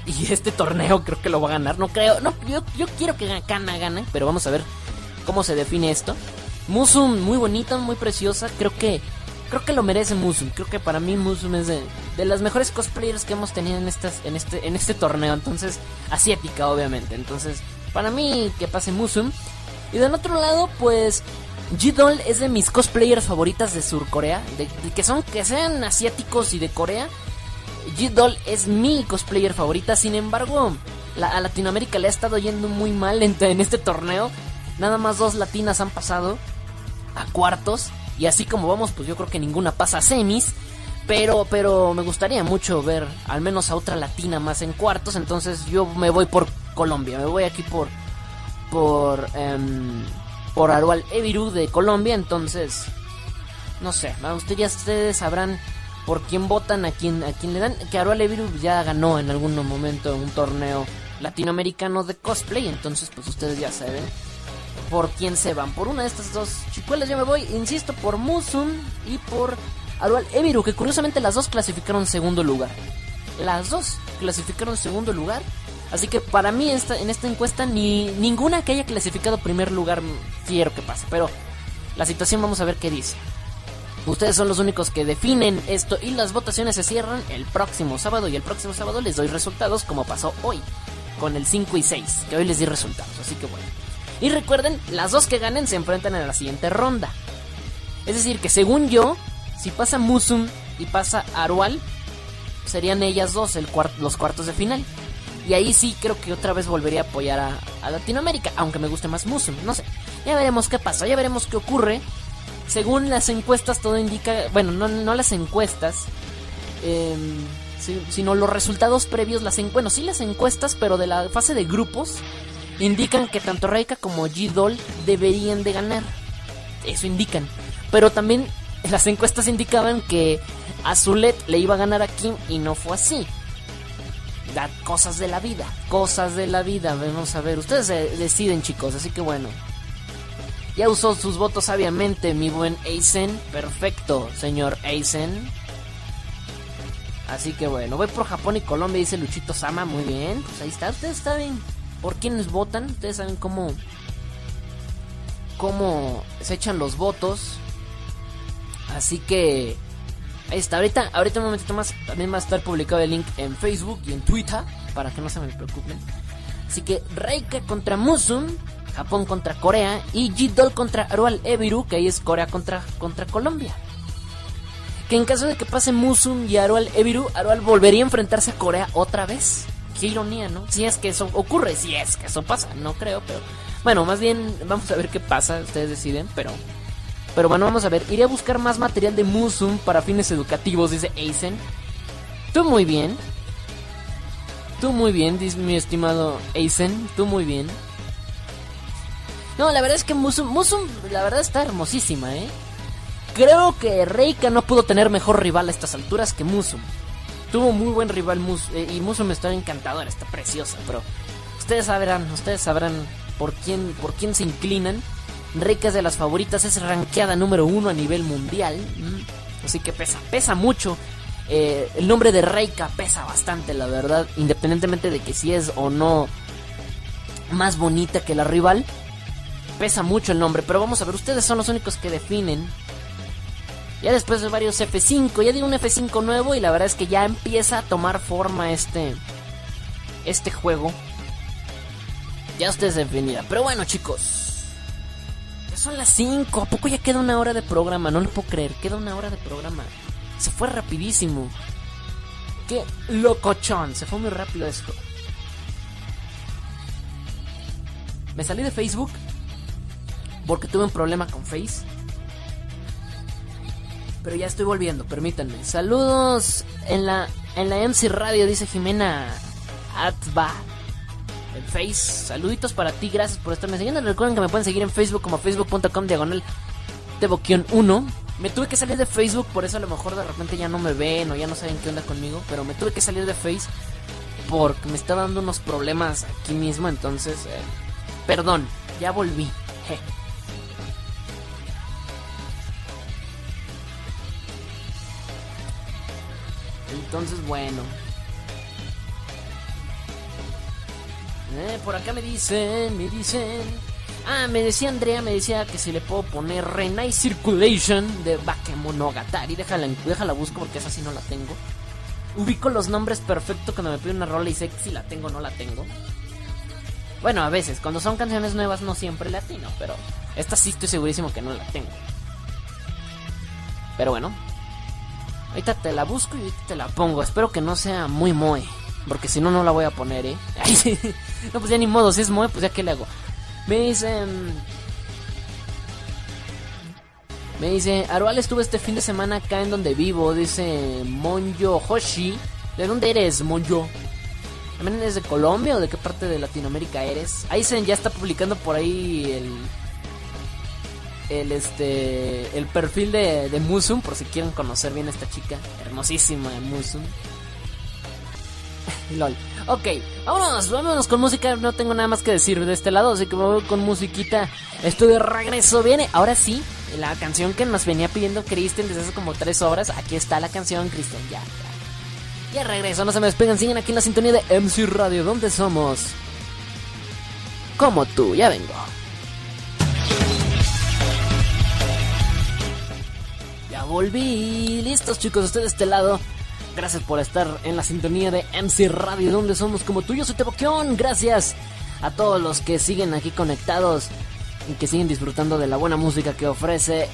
Y este torneo creo que lo va a ganar. No creo, no, yo, yo quiero que Kana gane, pero vamos a ver cómo se define esto. Musum, muy bonita, muy preciosa. Creo que creo que lo merece Musum. Creo que para mí Musum es de, las mejores cosplayers que hemos tenido en estas en este en este torneo, entonces asiática obviamente. Entonces, para mí que pase Musum. Y del otro lado, pues G-Doll es de mis cosplayers favoritas de Sur Corea, de, que son que sean asiáticos y de Corea. G-Doll es mi cosplayer favorita, sin embargo, a Latinoamérica le ha estado yendo muy mal en, en este torneo. Nada más dos latinas han pasado a cuartos. Y así como vamos, pues yo creo que ninguna pasa a semis. Pero, pero me gustaría mucho ver al menos a otra latina más en cuartos. Entonces yo me voy por Colombia. Me voy aquí por. Por. Um, por Arual Eviru de Colombia. Entonces. No sé. Ustedes, ustedes sabrán por quién votan, a quién, a quién le dan. Que Arual Eviru ya ganó en algún momento un torneo latinoamericano de cosplay. Entonces, pues ustedes ya saben por quién se van. Por una de estas dos chicuelas yo me voy, insisto, por Musum y por Arual Eviru, que curiosamente las dos clasificaron segundo lugar. Las dos clasificaron segundo lugar. Así que para mí esta, en esta encuesta ni ninguna que haya clasificado primer lugar quiero que pase. Pero la situación vamos a ver qué dice. Ustedes son los únicos que definen esto y las votaciones se cierran el próximo sábado y el próximo sábado les doy resultados como pasó hoy con el 5 y 6, que hoy les di resultados, así que bueno. Y recuerden, las dos que ganen se enfrentan en la siguiente ronda. Es decir, que según yo, si pasa Musum y pasa Arual, serían ellas dos el los cuartos de final. Y ahí sí creo que otra vez volvería a apoyar a, Latinoamérica, aunque me guste más Musum, no sé. Ya veremos qué pasa, ya veremos qué ocurre. Según las encuestas todo indica, bueno, no, no las encuestas, eh, sino los resultados previos, las bueno, sí las encuestas, pero de la fase de grupos, indican que tanto Reika como G-Doll deberían de ganar. Eso indican. Pero también las encuestas indicaban que Azulet le iba a ganar a Kim y no fue así. Da, cosas de la vida, cosas de la vida, vamos a ver, ustedes deciden chicos, así que bueno. Ya usó sus votos sabiamente mi buen Aizen, perfecto, señor Aizen. Así que bueno, voy por Japón y Colombia, dice Luchito Sama, muy bien. Pues ahí está, ustedes saben por quiénes votan, ustedes saben cómo cómo se echan los votos. Así que ahí está, ahorita ahorita un momentito más también va a estar publicado el link en Facebook y en Twitter para que no se me preocupen. Así que Reika contra Musum, Japón contra Corea y G-Doll contra Arual Ebiru, que ahí es Corea contra contra Colombia que en caso de que pase Musum y Arual Ebiru, Arual volvería a enfrentarse a Corea otra vez. Qué ironía, ¿no? Si es que eso ocurre, si es que eso pasa, no creo, pero bueno, más bien vamos a ver qué pasa, ustedes deciden, pero pero bueno, vamos a ver, iré a buscar más material de Musum para fines educativos, dice Aizen. Tú muy bien. Tú muy bien, dice mi estimado Aizen, tú muy bien. No, la verdad es que Musum, Musum, la verdad está hermosísima, ¿eh? Creo que Reika no pudo tener mejor rival a estas alturas que Musum. Tuvo muy buen rival Mus eh, y Musum está encantadora, está preciosa, pero ustedes sabrán, ustedes sabrán por quién, por quién se inclinan. Reika es de las favoritas, es rankeada número uno a nivel mundial, así que pesa, pesa mucho. Eh, el nombre de Reika pesa bastante, la verdad, independientemente de que si es o no más bonita que la rival, pesa mucho el nombre. Pero vamos a ver, ustedes son los únicos que definen ya después de varios F5, ya di un F5 nuevo y la verdad es que ya empieza a tomar forma este este juego. Ya ustedes definidas. Pero bueno, chicos. Son las 5. ¿A poco ya queda una hora de programa? No lo puedo creer. Queda una hora de programa. Se fue rapidísimo. Qué locochón. Se fue muy rápido esto. Me salí de Facebook porque tuve un problema con Face pero ya estoy volviendo, permítanme. Saludos en la, en la MC Radio, dice Jimena Atba. Face, saluditos para ti, gracias por estarme siguiendo. Recuerden que me pueden seguir en Facebook como facebook.com diagonal de 1. Me tuve que salir de Facebook, por eso a lo mejor de repente ya no me ven o ya no saben qué onda conmigo. Pero me tuve que salir de Face porque me está dando unos problemas aquí mismo. Entonces, eh, perdón, ya volví. Entonces, bueno. Eh, por acá me dicen, me dicen. Ah, me decía Andrea, me decía que si le puedo poner Renai Circulation de Bakemonogatari. Déjala, déjala busco porque esa sí no la tengo. Ubico los nombres perfecto cuando me pide una rola y sé si la tengo o no la tengo. Bueno, a veces, cuando son canciones nuevas no siempre la atino, pero esta sí estoy segurísimo que no la tengo. Pero bueno, Ahorita te la busco y te la pongo. Espero que no sea muy moe. Porque si no, no la voy a poner, ¿eh? no, pues ya ni modo. Si es moe, pues ya que le hago. Me dicen... Me dice, Arual estuvo este fin de semana acá en donde vivo. Dice Monyo Hoshi. ¿De dónde eres, Monyo? ¿También eres de Colombia o de qué parte de Latinoamérica eres? Aizen ya está publicando por ahí el el este el perfil de, de Musum por si quieren conocer bien a esta chica hermosísima Musum. LOL. Ok, vámonos, vámonos con música. No tengo nada más que decir de este lado, así que me voy con musiquita. Estoy de regreso. Viene, ahora sí, la canción que nos venía pidiendo Kristen desde hace como tres horas. Aquí está la canción, Kristen, ya, Ya regreso, no se me despeguen, siguen aquí en la sintonía de MC Radio, donde somos como tú, ya vengo. Ya volví, listos chicos, estoy de este lado. Gracias por estar en la sintonía de MC Radio, donde somos como tú, yo soy Teboquión, gracias a todos los que siguen aquí conectados y que siguen disfrutando de la buena música que ofrece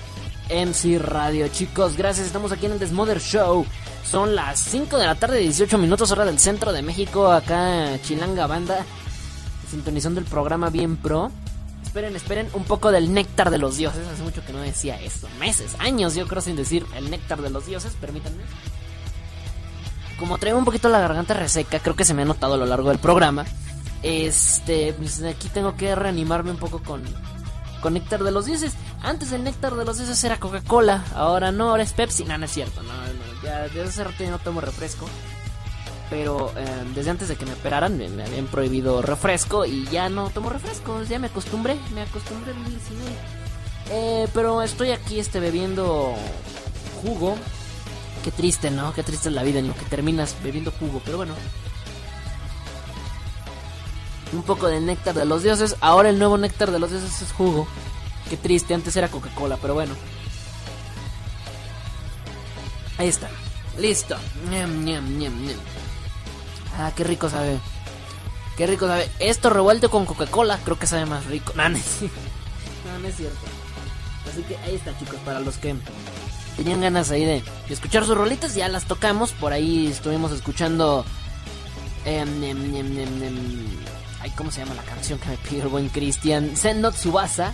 MC Radio. Chicos, gracias, estamos aquí en el Desmother Show. Son las 5 de la tarde, 18 minutos hora del centro de México, acá Chilanga Banda, sintonizando el programa bien pro. Esperen, esperen un poco del néctar de los dioses. Hace mucho que no decía esto, meses, años yo creo sin decir el néctar de los dioses, permítanme. Como traigo un poquito la garganta reseca, creo que se me ha notado a lo largo del programa. Este, pues aquí tengo que reanimarme un poco con, néctar de los dioses. Antes el néctar de los dioses era Coca-Cola, ahora no, ahora es Pepsi. No, no es cierto, no, no, ya desde hace rato ya no tomo refresco. Pero eh, desde antes de que me operaran me, habían prohibido refresco y ya no tomo refresco, ya me acostumbré, me acostumbré a vivir. Eh, pero estoy aquí este bebiendo jugo. Qué triste, ¿no? Qué triste es la vida en lo que terminas bebiendo jugo, pero bueno. Un poco de néctar de los dioses. Ahora el nuevo néctar de los dioses es jugo. Qué triste, antes era Coca-Cola, pero bueno. Ahí está. Listo. Ñam, ñam, ñam. Ah, qué rico sabe. Qué rico sabe. Esto revuelto con Coca-Cola, creo que sabe más rico. No, no es cierto. Así que ahí está, chicos, para los que tenían ganas ahí de, escuchar sus rolitas, ya las tocamos. Por ahí estuvimos escuchando. Em, em, em, Ay, ¿cómo se llama la canción que me pidió el buen Cristian? Sennot Subasa.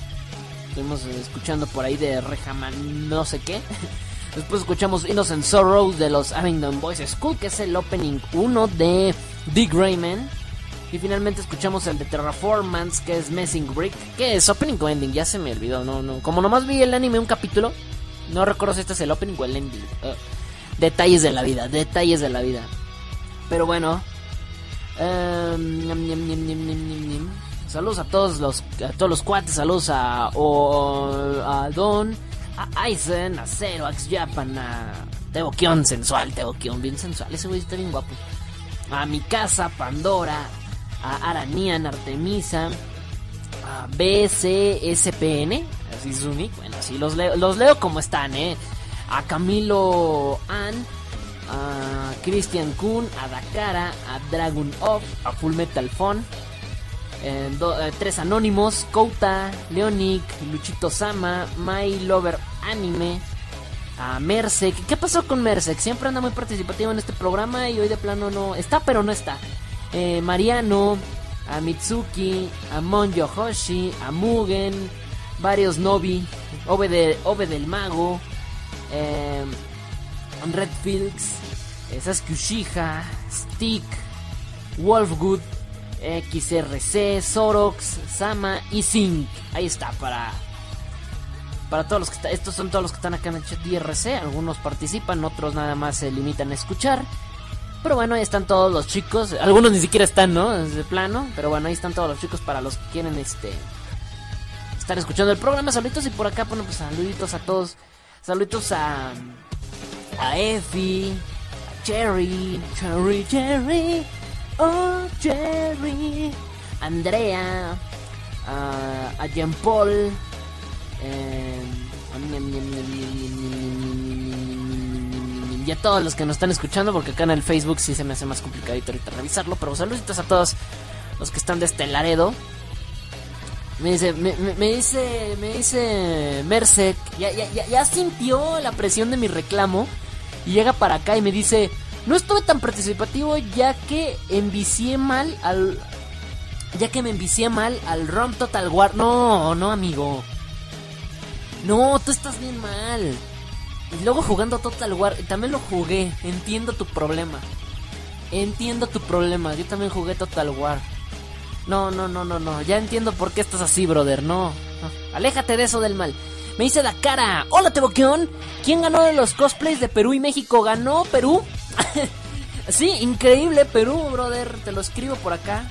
Estuvimos escuchando por ahí de Rejaman no sé qué. Después escuchamos Innocent Sorrow de los Abingdon Boys School, que es el opening 1 de Dick Rayman. Y finalmente escuchamos el de Terraformance, que es Messing Brick, que es opening o ending, ya se me olvidó. No, no. Como nomás vi el anime un capítulo, no recuerdo si este es el opening o el ending. Uh, detalles de la vida, detalles de la vida. Pero bueno, Um, saludos a todos los a todos los cuates, saludos a, o, a Don, a Aizen, a Zero, a X Japan, a Tebokion sensual, Tebokion bien sensual, ese güey está bien guapo. A mi casa, Pandora, a Aranian, Artemisa, a BCSPN, un bueno, así los leo, los leo como están, eh. A Camilo An, a Christian Kuhn, a Dakara, a Dragon Off, a Full Metal Fun, eh, eh, tres anónimos, Kouta, Leonic, Luchito Sama, My Lover Anime, a Mersek. ¿Qué pasó con Mersek? Siempre anda muy participativo en este programa y hoy de plano no está, pero no está. Eh, Mariano, a Mitsuki, a Monjo Hoshi, a Mugen, varios Nobi, Ove, de, del Mago, eh, Redfields, eh, Sasuke Uchiha, Stick, Wolfgood, XRC, Zorox, Sama y Zinc. Ahí está para para todos los que están, estos son todos los que están acá en el chat IRC, algunos participan, otros nada más se limitan a escuchar. Pero bueno, ahí están todos los chicos, algunos ni siquiera están, ¿no? Desde plano, pero bueno, ahí están todos los chicos para los que quieren este estar escuchando el programa. Saluditos y por acá, bueno, pues saluditos a todos. Saluditos a a Effie, a Cherry, Cherry, Cherry, oh Cherry, Andrea, uh, a Jean Paul, eh, y a todos los que nos están escuchando, porque acá en el Facebook sí se me hace más complicadito ahorita revisarlo, pero saluditos a todos los que están de este Laredo. Me dice, me, me, dice, me dice Merced, ya, ya, ya, ya sintió la presión de mi reclamo y llega para acá y me dice, no estuve tan participativo ya que envicié mal al... Ya que me envicié mal al ROM Total War. No, no, amigo. No, tú estás bien mal. Y luego jugando Total War, también lo jugué. Entiendo tu problema. Entiendo tu problema. Yo también jugué Total War. No, no, no, no, no. Ya entiendo por qué estás así, brother. No. Aléjate de eso del mal. Me dice la cara. Hola, Teboqueón. ¿Quién ganó de los cosplays de Perú y México? ¿Ganó Perú? sí, increíble Perú, brother. Te lo escribo por acá.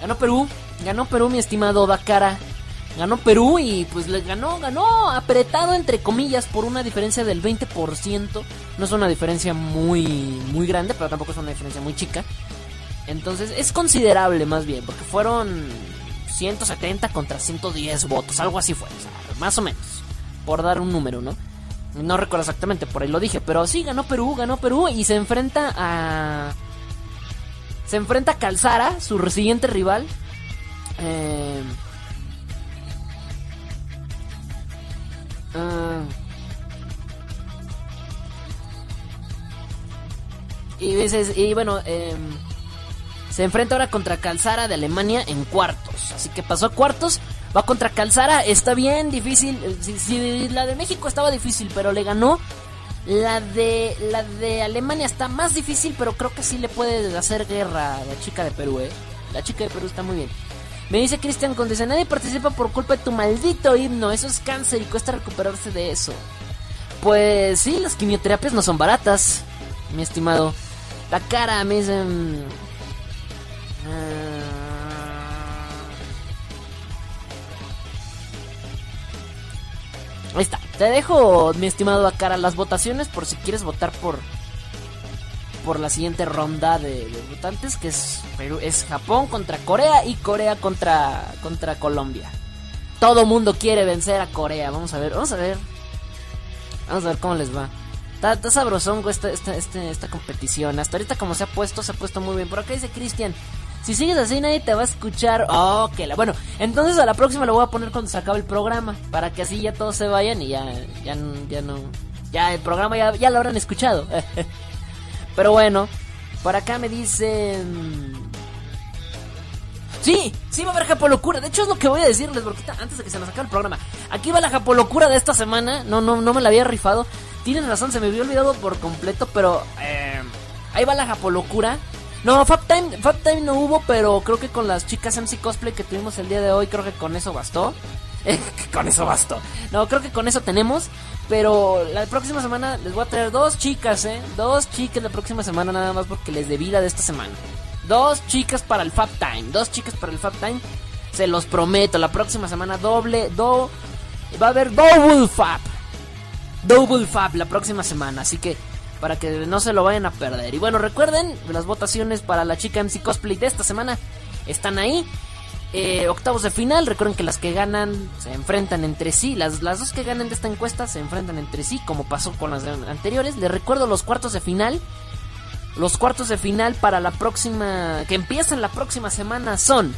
Ganó Perú. Ganó Perú, mi estimado Dakara. Ganó Perú y pues le ganó, ganó apretado entre comillas por una diferencia del 20%. No es una diferencia muy, muy grande, pero tampoco es una diferencia muy chica. Entonces es considerable más bien, porque fueron 170 contra 110 votos, algo así fue, o sea, más o menos, por dar un número, ¿no? No recuerdo exactamente, por ahí lo dije, pero sí, ganó Perú, ganó Perú y se enfrenta a... Se enfrenta a Calzara, su siguiente rival. Eh... Uh... Y, veces, y bueno, eh... se enfrenta ahora contra Calzara de Alemania en cuartos. Así que pasó a cuartos, va contra Calzara, está bien difícil. Si, si, la de México estaba difícil, pero le ganó. La de la de Alemania está más difícil, pero creo que sí le puede hacer guerra a la chica de Perú, ¿eh? La chica de Perú está muy bien. Me dice Cristian Conde, nadie participa por culpa de tu maldito himno, eso es cáncer y cuesta recuperarse de eso. Pues sí, las quimioterapias no son baratas, mi estimado. La cara me dice... Ahí está. Te dejo, mi estimado Akara, las votaciones por si quieres votar por por la siguiente ronda de, votantes, que es Perú, es Japón contra Corea y Corea contra contra Colombia. Todo mundo quiere vencer a Corea. Vamos a ver, vamos a ver. Vamos a ver cómo les va. Está, está sabrosón esta, esta, esta, esta competición. Hasta ahorita como se ha puesto, se ha puesto muy bien. Por acá dice Cristian, si sigues así nadie te va a escuchar. Oh, que la... Bueno, entonces a la próxima lo voy a poner cuando se acabe el programa. Para que así ya todos se vayan y ya, ya, ya no... Ya el programa ya, lo habrán escuchado. Pero bueno, por acá me dicen... Sí, sí va a haber Japolocura. De hecho es lo que voy a decirles, porque antes de que se nos acabe el programa. Aquí va la Japolocura de esta semana. No, no, no me la había rifado. Tienen razón, se me había olvidado por completo, pero... Eh, ahí va la Japolocura. No, Fab Time, Fab Time no hubo, pero creo que con las chicas MC Cosplay que tuvimos el día de hoy, creo que con eso bastó. con eso bastó. No, creo que con eso tenemos. Pero la próxima semana les voy a traer dos chicas, ¿eh? Dos chicas la próxima semana nada más porque les debí la de esta semana. Dos chicas para el Fab Time. Dos chicas para el Fab Time. Se los prometo. La próxima semana doble, do... Va a haber Double Fab. Double Fab la próxima semana. Así que para que no se lo vayan a perder. Y bueno, recuerden, las votaciones para la chica MC Cosplay de esta semana están ahí. Eh, octavos de final, recuerden que las que ganan se enfrentan entre sí. Las, las dos que ganan de esta encuesta se enfrentan entre sí, como pasó con las anteriores. Les recuerdo los cuartos de final. Los cuartos de final para la próxima. que empiezan la próxima semana son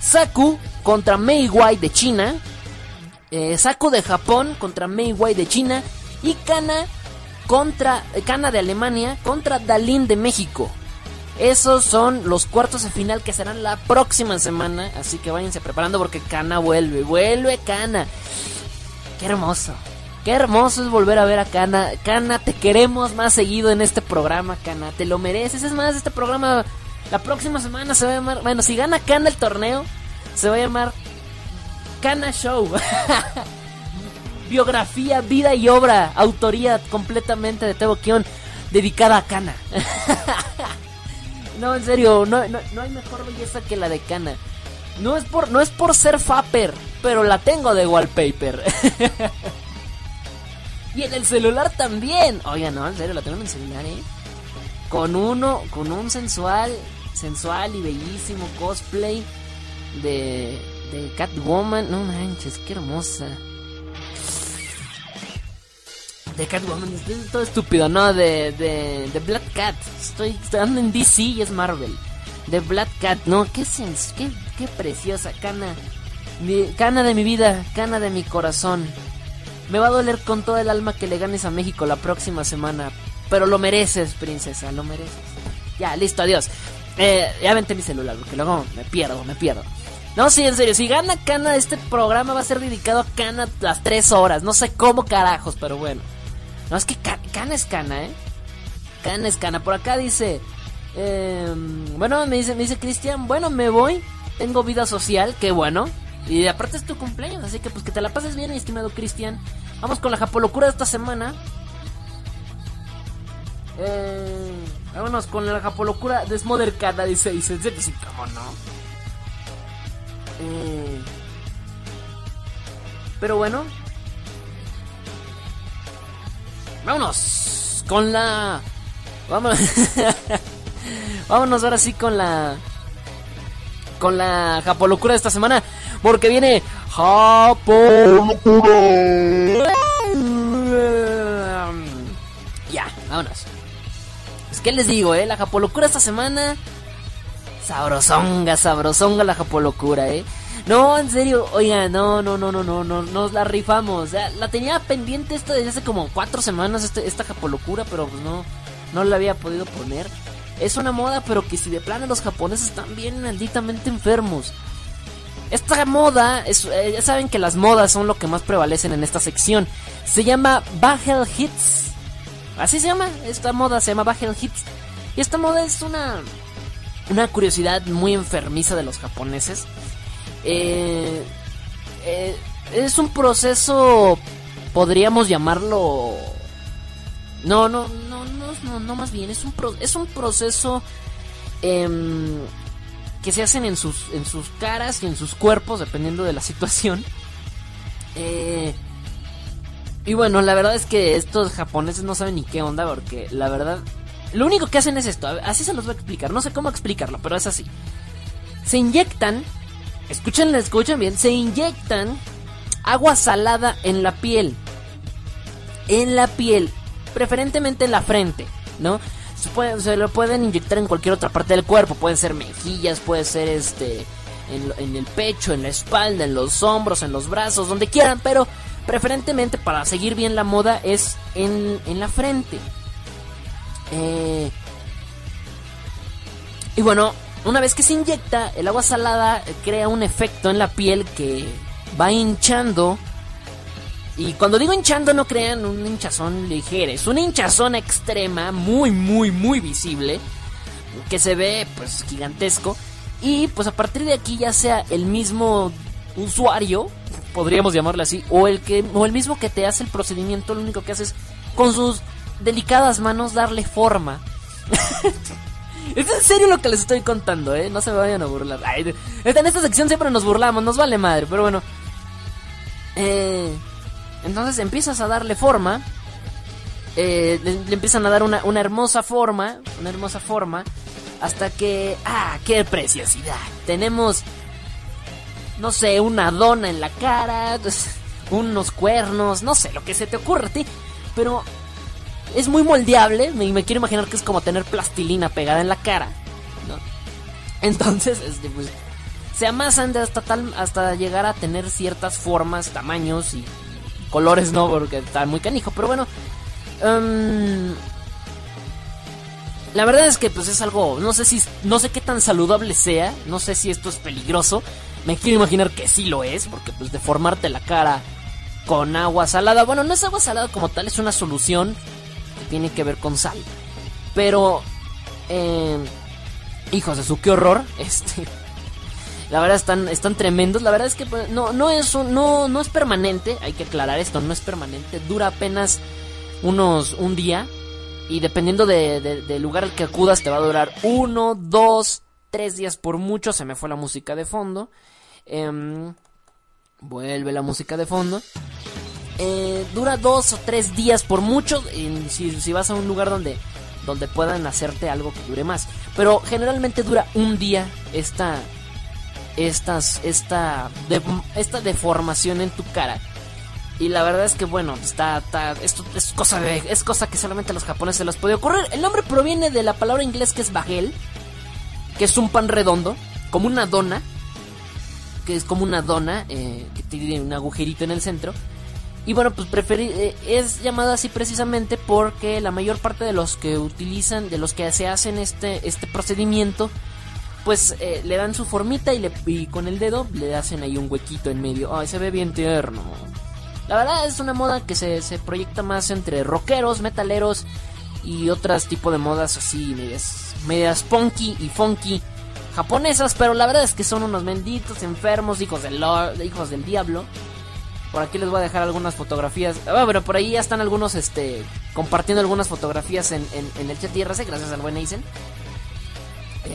Saku contra Mei Wai de China. Eh, Saku de Japón contra Mei Wai de China. Y Kana contra Kana de Alemania contra Dalin de México. Esos son los cuartos de final que serán la próxima semana. Así que váyanse preparando porque Kana vuelve. Vuelve Kana. Qué hermoso. Qué hermoso es volver a ver a Kana. Kana, te queremos más seguido en este programa, Kana. Te lo mereces. Es más, este programa la próxima semana se va a llamar... Bueno, si gana Kana el torneo, se va a llamar Kana Show. Biografía, vida y obra. Autoría completamente de Tebo Kion. Dedicada a Kana. No, en serio, no, no, hay mejor belleza que la de Kana. No es por, no es por ser Fapper, pero la tengo de wallpaper. y en el celular también. Oiga, no, en serio, la tengo en el celular, eh. Con uno, con un sensual, sensual y bellísimo cosplay de, de Catwoman. No manches, qué hermosa. De Catwoman, estoy todo estúpido, no, de, de, de Black Cat. Estoy, estando en DC y es Marvel. De Black Cat, no, qué sens, qué, qué preciosa, cana. Mi, cana de mi vida, cana de mi corazón. Me va a doler con todo el alma que le ganes a México la próxima semana. Pero lo mereces, princesa, lo mereces. Ya, listo, adiós. Eh, ya vente mi celular, porque luego me pierdo, me pierdo. No, sí, en serio, si gana Cana, este programa va a ser dedicado a Cana las 3 horas. No sé cómo carajos, pero bueno. No, es que Cana es Cana, ¿eh? Cana es Cana. Por acá dice... Eh, bueno, me dice, me dice Cristian, bueno, me voy. Tengo vida social, qué bueno. Y aparte es tu cumpleaños, así que pues que te la pases bien, estimado Cristian. Vamos con la japolocura de esta semana. Eh, vámonos con la japolocura de Smother Cat, dice, dice, sí, cómo no. Eh, Pero bueno. Vámonos con la... Vámonos. Vámonos ahora sí con la... Con la japolocura de esta semana. Porque viene Japolocura. Ya, vámonos. Es que les digo, eh, la japolocura esta semana. Sabrosonga, sabrosonga la japolocura, eh. No, en serio, oiga, no, no, no, no, no, no, nos la rifamos. la tenía pendiente esta desde hace como cuatro semanas, este, esta japolocura, pero pues no, no la había podido poner. Es una moda, pero que si de plano los japoneses están bien malditamente enfermos. Esta moda, eh, ya saben que las modas son lo que más prevalecen en esta sección. Se llama Bagel Hits. Así se llama, esta moda se llama Bagel Hits. Y esta moda es una, una curiosidad muy enfermiza de los japoneses. Eh, eh, es un proceso, podríamos llamarlo... No, no, no, no, no, más bien, es un, es un proceso em, que se hacen en sus, en sus caras y en sus cuerpos, dependiendo de la situación. Eh, y bueno, la verdad es que estos japoneses no saben ni qué onda, porque la verdad, lo único que hacen es esto, así se los voy a explicar, no sé cómo explicarlo, pero es así. Se inyectan escuchen, escuchan bien, se inyectan agua salada en la piel. En la piel, preferentemente en la frente, ¿no? Se, se lo pueden inyectar en cualquier otra parte del cuerpo, pueden ser mejillas, puede ser este en, el pecho, en la espalda, en los hombros, en los brazos, donde quieran, pero preferentemente para seguir bien la moda es en, en la frente. Eh, y bueno, una vez que se inyecta, el agua salada crea un efecto en la piel que va hinchando. Y cuando digo hinchando, no crean un hinchazón ligero, es una hinchazón extrema, muy, muy, muy visible, que se ve pues gigantesco. Y pues a partir de aquí ya sea el mismo usuario, podríamos llamarle así, o el que o el mismo que te hace el procedimiento, lo único que hace es con sus delicadas manos darle forma. Es en serio lo que les estoy contando, ¿eh? No se vayan a burlar. en esta sección siempre nos burlamos, nos vale madre, pero bueno. Eh, entonces empiezas a darle forma. Eh, le, empiezan a dar una, hermosa forma. Una hermosa forma. Hasta que... ¡Ah, qué preciosidad! Tenemos... No sé, una dona en la cara. Unos cuernos. No sé, lo que se te ocurre a ti. Pero es muy moldeable. Me, me, quiero imaginar que es como tener plastilina pegada en la cara. Entonces, este, pues, se amasan hasta, tal, hasta llegar a tener ciertas formas, tamaños y colores, ¿no? Porque está muy canijo. Pero bueno. Em, la verdad es que pues es algo, no sé si, no sé qué tan saludable sea, no sé si esto es peligroso, me quiero imaginar que sí lo es, porque pues deformarte la cara con agua salada, bueno, no es agua salada como tal, es una solución tiene que ver con sal. Pero, eh, hijos de su, qué horror. Este, la verdad están, están tremendos. La verdad es que pues, no, no, es no, no es permanente. Hay que aclarar esto, no es permanente. Dura apenas unos un día. Y dependiendo del de, lugar al que acudas, te va a durar uno, dos, tres días por mucho. Se me fue la música de fondo. Em, vuelve la música de fondo. Eh, dura dos o tres días por mucho. si, vas a un lugar donde, donde puedan hacerte algo que dure más. Pero generalmente dura un día esta, estas, esta, esta deformación en tu cara. Y la verdad es que bueno, está, esto es cosa de, es cosa que solamente a los japoneses les puede ocurrir. El nombre proviene de la palabra inglés que es bagel, que es un pan redondo, como una dona, que es como una dona eh, que tiene un agujerito en el centro. Y bueno, pues eh, es llamada así precisamente porque la mayor parte de los que utilizan, de los que se hacen este, este procedimiento, pues eh, le dan su formita y, le, y con el dedo le hacen ahí un huequito en medio. Ay, se ve bien tierno. La verdad es una moda que se, se proyecta más entre rockeros, metaleros y otras tipo de modas así, medias, medias punky y funky japonesas, pero la verdad es que son unos benditos enfermos, hijos del, hijos del diablo. Por aquí les voy a dejar algunas fotografías. Ah, pero por ahí ya están algunos este compartiendo algunas fotografías en, en, el chat IRC, gracias al buen Eisen.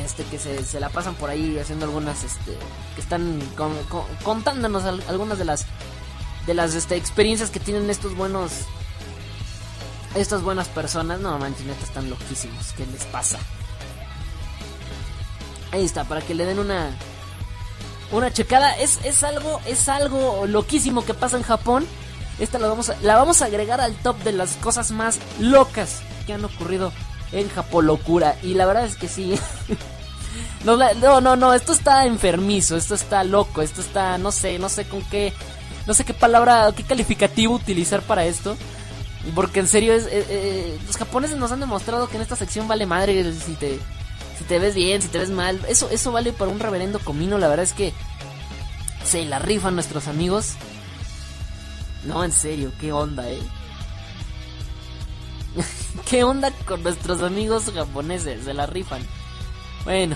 Este que se, la pasan por ahí haciendo algunas este que están contándonos algunas de las de las este, experiencias que tienen estos buenos estas buenas personas. No, manches, neta, están loquísimos. ¿Qué les pasa? Ahí está, para que le den una una checada. Es, es algo es algo loquísimo que pasa en Japón. Esta la vamos a, la vamos a agregar al top de las cosas más locas que han ocurrido en Japón locura y la verdad es que sí. no, no, no, esto está enfermizo, esto está loco, esto está no sé, no sé con qué no sé qué palabra, qué calificativo utilizar para esto. Porque en serio, es, eh, eh, los japoneses nos han demostrado que en esta sección vale madre si te, si te ves bien, si te ves mal. Eso, eso vale para un reverendo comino. La verdad es que se la rifan nuestros amigos. No, en serio, qué onda, eh. ¿Qué onda con nuestros amigos japoneses? Se la rifan. Bueno.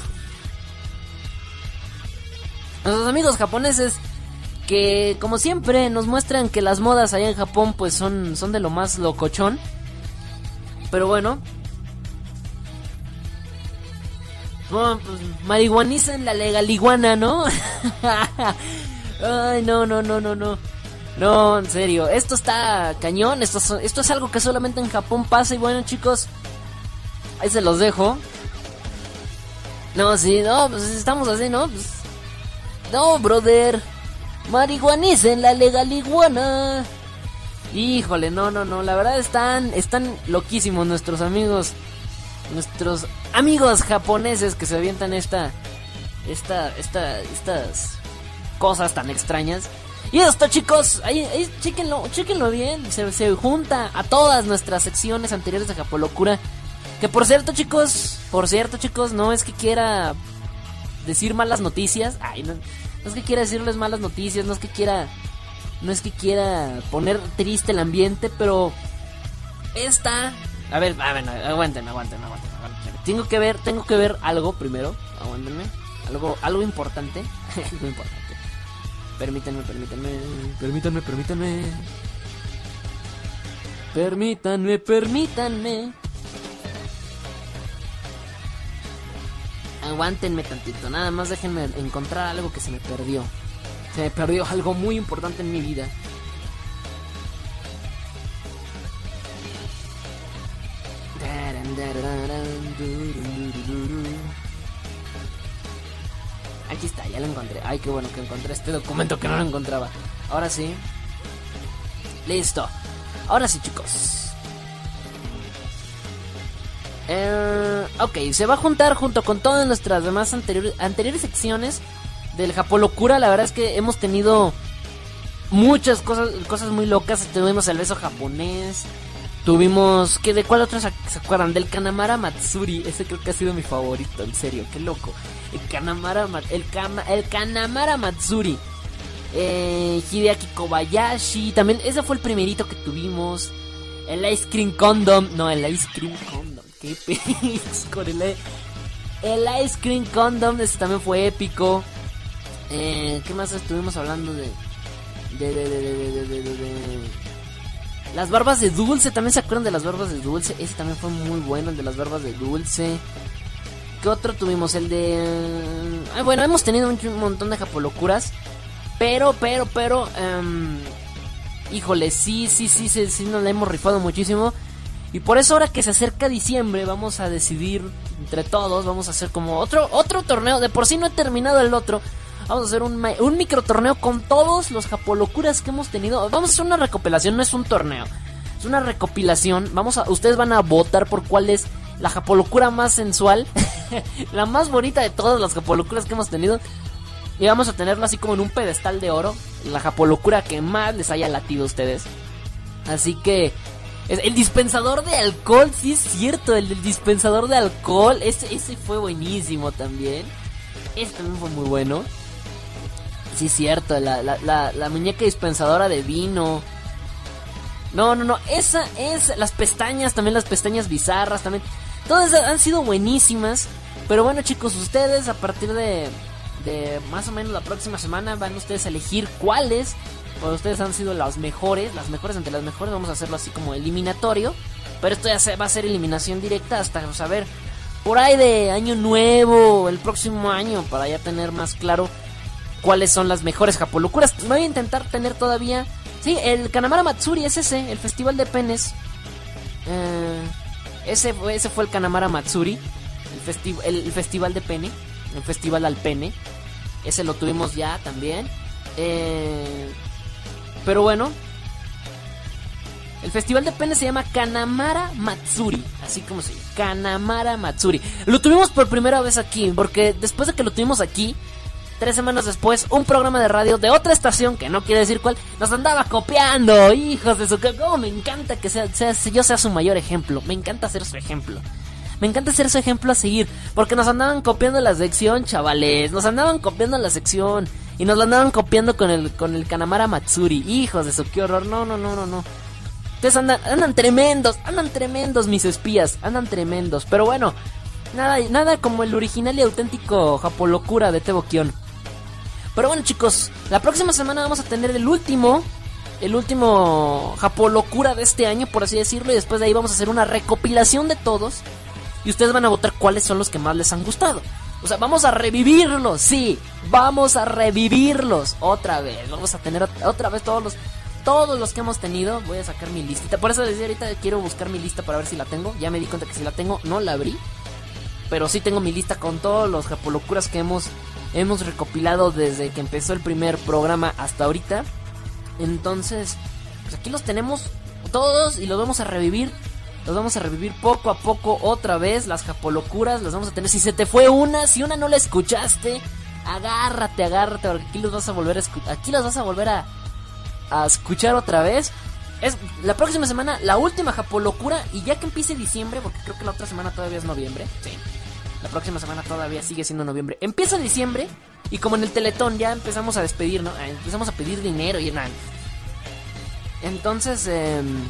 Nuestros amigos japoneses que como siempre nos muestran que las modas allá en Japón pues son, son de lo más locochón. Pero bueno. Bueno, pues la legaliguana, ¿no? Ay, no, no, no, no, no. No, en serio, esto está cañón, esto, esto es algo que solamente en Japón pasa y bueno chicos, ahí se los dejo. No, sí, no, pues estamos así, ¿no? Pues, no, brother marihuanicen la legal iguana. Híjole, no, no, no, la verdad están, están loquísimos nuestros amigos, nuestros amigos japoneses que se avientan esta, esta, esta, estas cosas tan extrañas. Y esto chicos, ahí, ahí chéquenlo, chéquenlo bien, se, se junta a todas nuestras secciones anteriores de Japolocura. Que por cierto chicos, por cierto chicos, no es que quiera decir malas noticias, ay, no, no es que quiera decirles malas noticias, no es que quiera. No es que quiera poner triste el ambiente, pero. Esta. A ver, a ver, aguanten, aguanten, aguanten, Tengo que ver, tengo que ver algo primero. Aguántenme. Algo, algo importante. algo importante. Permítanme, permítanme. Permítanme, permítanme. Permítanme, permítanme. aguántenme tantito, nada más déjenme encontrar algo que se me perdió. Se me perdió algo muy importante en mi vida. Aquí está, ya lo encontré. Ay, qué bueno que encontré este documento que no lo encontraba. Ahora sí. Listo. Ahora sí, chicos. Eh, ok, se va a juntar junto con todas nuestras demás anteriores, secciones del Japolocura. La verdad es que hemos tenido muchas cosas, cosas muy locas. Tuvimos el beso japonés. Tuvimos. ¿qué, ¿De cuál otra se, acuerdan? Del Kanamara Matsuri. Ese creo que ha sido mi favorito, en serio, qué loco. El Kanamara, el, el Kanamara Matsuri. Eh, Hideaki Kobayashi. También, ese fue el primerito que tuvimos. El Ice Cream Condom. No, el Ice Cream Condom. Qué con el, el Ice Cream Condom. Este también fue épico. Eh, ¿Qué más estuvimos hablando de, de, de, de, Las barbas de dulce. ¿También se acuerdan de las barbas de dulce? Ese también fue muy bueno, el de las barbas de dulce. ¿Qué otro tuvimos? El de... Ah, bueno, hemos tenido un montón de japolocuras. Pero, pero, pero... híjole, sí, sí, sí, sí, sí, nos la hemos rifado muchísimo. Y por eso ahora que se acerca diciembre vamos a decidir entre todos, vamos a hacer como otro otro torneo, de por sí no he terminado el otro. Vamos a hacer un, un micro torneo con todos los japolocuras que hemos tenido. Vamos a hacer una recopilación, no es un torneo. Es una recopilación. Vamos a ustedes van a votar por cuál es la japolocura más sensual, la más bonita de todas las japolocuras que hemos tenido. Y vamos a tenerlo así como en un pedestal de oro, la japolocura que más les haya latido a ustedes. Así que el dispensador de alcohol, sí es cierto, el, dispensador de alcohol, ese, ese fue buenísimo también. Ese también fue muy bueno. Sí cierto, la, la, la, muñeca dispensadora de vino. No, no, no, esa es, las pestañas, también las pestañas bizarras, también. Todas han sido buenísimas. Pero bueno chicos, ustedes a partir de, de más o menos la próxima semana van ustedes a elegir cuáles pues ustedes han sido las mejores, las mejores entre las mejores, vamos a hacerlo así como eliminatorio. Pero esto ya va a ser eliminación directa hasta saber por ahí de año nuevo, el próximo año, para ya tener más claro cuáles son las mejores japolocuras. Voy a intentar tener todavía Sí, el Kanamara Matsuri es ese, el festival de penes. Eh, ese, ese fue el Kanamara Matsuri, el, festi- el, el festival de pene, el festival al pene. Ese lo tuvimos ya también. Eh, pero bueno, el festival de pene se llama Kanamara Matsuri, así como se llama, Kanamara Matsuri. Lo tuvimos por primera vez aquí, porque después de que lo tuvimos aquí, tres semanas después, un programa de radio de otra estación, que no quiere decir cuál, nos andaba copiando, hijos de su... Cómo me encanta que sea, sea- yo sea su mayor ejemplo, me encanta ser su ejemplo. Me encanta ser su ejemplo a seguir, porque nos andaban copiando la sección, chavales, nos andaban copiando la sección, y nos la andaban copiando con el, con el Kanamara Matsuri, hijos de su, qué horror, no, no, no, no, no. Ustedes andan, andan tremendos, andan tremendos mis espías, andan tremendos. Pero bueno, nada, nada como el original y auténtico Japolocura de Tebo Kion. Pero bueno chicos, la próxima semana vamos a tener el último, el último Japolocura de este año, por así decirlo. Y después de ahí vamos a hacer una recopilación de todos. Y ustedes van a votar cuáles son los que más les han gustado. O sea, vamos a revivirlos, sí, vamos a revivirlos otra vez. Vamos a tener ot- otra vez todos los todos los que hemos tenido. Voy a sacar mi listita. Por eso desde ahorita quiero buscar mi lista para ver si la tengo. Ya me di cuenta que si la tengo, no la abrí. Pero sí tengo mi lista con todos los japolocuras que hemos, hemos recopilado desde que empezó el primer programa hasta ahorita. Entonces, pues aquí los tenemos todos y los vamos a revivir. Los vamos a revivir poco a poco otra vez. Las japolocuras las vamos a tener. Si se te fue una, si una no la escuchaste, agárrate, agárrate, porque aquí los vas a volver a escuchar. Aquí los vas a volver a, a escuchar otra vez. Es la próxima semana, la última Japolocura. Y ya que empiece diciembre, porque creo que la otra semana todavía es noviembre. Sí. La próxima semana todavía sigue siendo noviembre. Empieza diciembre. Y como en el Teletón ya empezamos a despedir, ¿no? Empezamos a pedir dinero y nada. Entonces, em,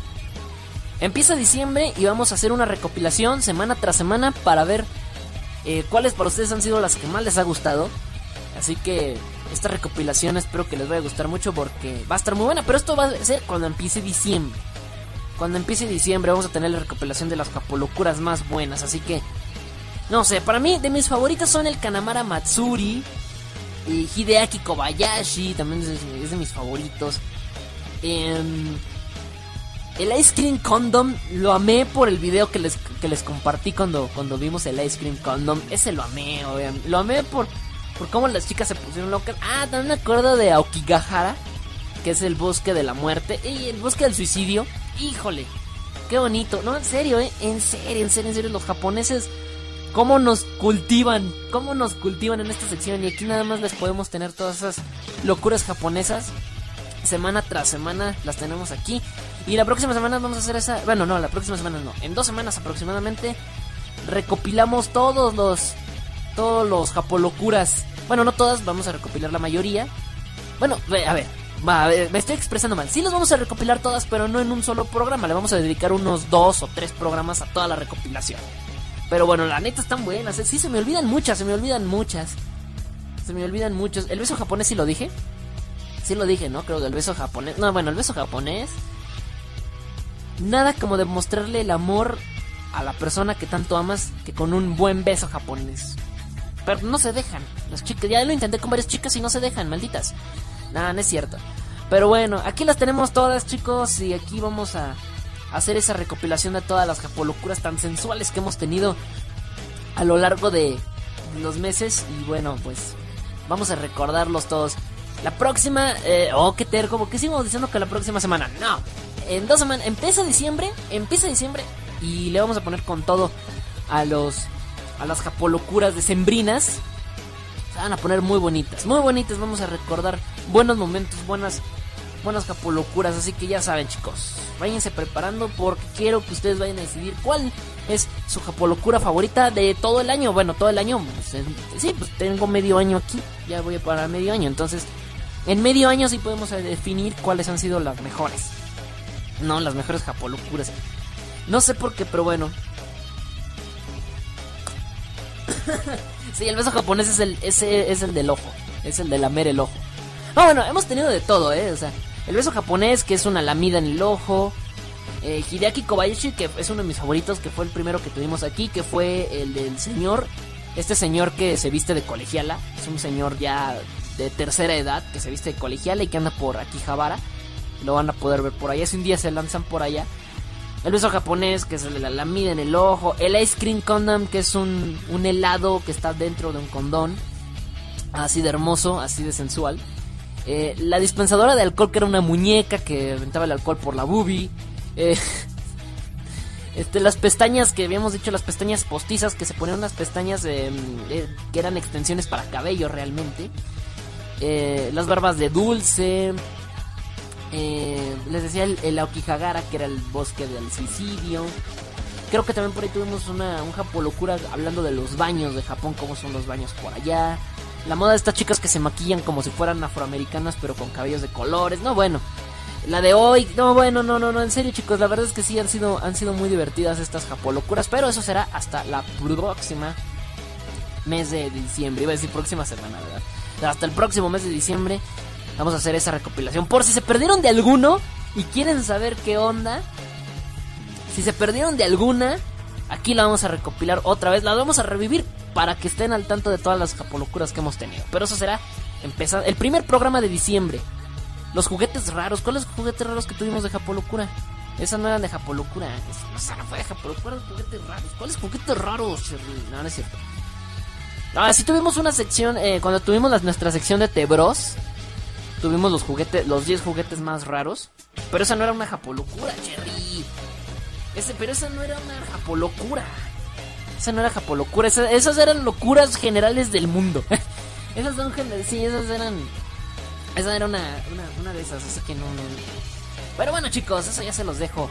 empieza diciembre y vamos a hacer una recopilación semana tras semana para ver eh, cuáles para ustedes han sido las que más les ha gustado. Así que esta recopilación espero que les vaya a gustar mucho porque va a estar muy buena. Pero esto va a ser cuando empiece diciembre. Cuando empiece diciembre vamos a tener la recopilación de las japolocuras más buenas. Así que, no sé, para mí de mis favoritas son el Kanamara Matsuri. Y Hideaki Kobayashi también es, de mis favoritos. Em, el Ice Cream Condom lo amé por el video que les, que les compartí cuando, cuando vimos el Ice Cream Condom. Ese lo amé, obviamente. Lo amé por, por cómo las chicas se pusieron locas. Ah, también me acuerdo de Aokigahara, que es el bosque de la muerte. Y el bosque del suicidio. Híjole, qué bonito. No, en serio, eh. En serio, en serio, en serio. Los japoneses, cómo nos cultivan. Cómo nos cultivan en esta sección. Y aquí nada más les podemos tener todas esas locuras japonesas semana tras semana las tenemos aquí. Y la próxima semana vamos a hacer esa. Bueno, no, la próxima semana no. En dos semanas aproximadamente recopilamos todos los. Todos los japolocuras. Bueno, no todas, vamos a recopilar la mayoría. Bueno, a ver, va, me estoy expresando mal. Sí, las vamos a recopilar todas, pero no en un solo programa. Le vamos a dedicar unos dos o tres programas a toda la recopilación. Pero bueno, la neta están buenas. ¿eh? Sí, se me olvidan muchas, se me olvidan muchas. Se me olvidan muchos. ¿El beso japonés sí lo dije? Sí lo dije, ¿no? Creo que el beso japonés. No, bueno, el beso japonés. Nada como demostrarle el amor a la persona que tanto amas que con un buen beso japonés. Pero no se dejan. Las chicas, ya lo intenté con varias chicas y no se dejan, malditas. Nada, no es cierto. Pero bueno, aquí las tenemos todas, chicos. Y aquí vamos a hacer esa recopilación de todas las japolocuras tan sensuales que hemos tenido a lo largo de los meses. Y bueno, pues vamos a recordarlos todos. La próxima, eh, oh, qué terco, porque seguimos diciendo que la próxima semana. No, en dos semanas, empieza diciembre, empieza diciembre y le vamos a poner con todo a los, a las japolocuras decembrinas. Se van a poner muy bonitas, muy bonitas. Vamos a recordar buenos momentos, buenas, buenas japolocuras. Así que ya saben, chicos, váyanse preparando porque quiero que ustedes vayan a decidir cuál es su japolocura favorita de todo el año. Bueno, todo el año, pues, sí, pues tengo medio año aquí. Ya voy para medio año, entonces en medio año sí podemos definir cuáles han sido las mejores. No, las mejores japolocuras. No sé por qué, pero bueno. sí, el beso japonés es el, es el del ojo. Es el de lamer el ojo. Ah, bueno, hemos tenido de todo, ¿eh? O sea, el beso japonés, que es una lamida en el ojo. Eh, Hideaki Kobayashi, que es uno de mis favoritos, que fue el primero que tuvimos aquí, que fue el del señor. Este señor que se viste de colegiala. Es un señor ya de tercera edad, que se viste de colegiala y que anda por Akihabara. Lo van a poder ver por allá. Si un día se lanzan por allá. El beso japonés, que es la, la mida en el ojo. El ice cream condom, que es un helado que está dentro de un condón. Así de hermoso, así de sensual. Eh, la dispensadora de alcohol, que era una muñeca que aventaba el alcohol por la boobie. Eh, este, las pestañas que habíamos dicho, las pestañas postizas, que se ponían unas pestañas eh, que eran extensiones para cabello realmente. las barbas de dulce. les decía el, el Aokigahara, que era el bosque del suicidio. Creo que también por ahí tuvimos una, un Japolocura hablando de los baños de Japón, cómo son los baños por allá. La moda de estas chicas que se maquillan como si fueran afroamericanas pero con cabellos de colores. No, bueno. La de hoy, no, bueno, no, no, no, en serio chicos, la verdad es que sí han sido, han sido muy divertidas estas japolocuras, pero eso será hasta la próxima mes de diciembre, iba a decir próxima semana, ¿verdad? Hasta el próximo mes de diciembre vamos a hacer esa recopilación. Por si se perdieron de alguno y quieren saber qué onda, si se perdieron de alguna, aquí la vamos a recopilar otra vez, la vamos a revivir para que estén al tanto de todas las japolocuras que hemos tenido. Pero eso será empezar el primer programa de diciembre. Los juguetes raros, ¿cuáles juguetes raros que tuvimos de Japolocura? Esa no eran de Japolocura, esa no fue de Japolocura, eran juguetes raros. ¿Cuáles juguetes raros? No, no es cierto. Ah, sí tuvimos una sección, eh, cuando tuvimos nuestra sección de Tebros, tuvimos los juguetes, los 10 juguetes más raros. Pero esa no era una Japolocura, Cherry. Ese, pero esa no era una Japolocura. Esa no era Japolocura, esas, esas eran locuras generales del mundo. esas son sí, esas eran. Esa era una, una, de esas, así que no. Pero bueno, chicos, eso ya se los dejo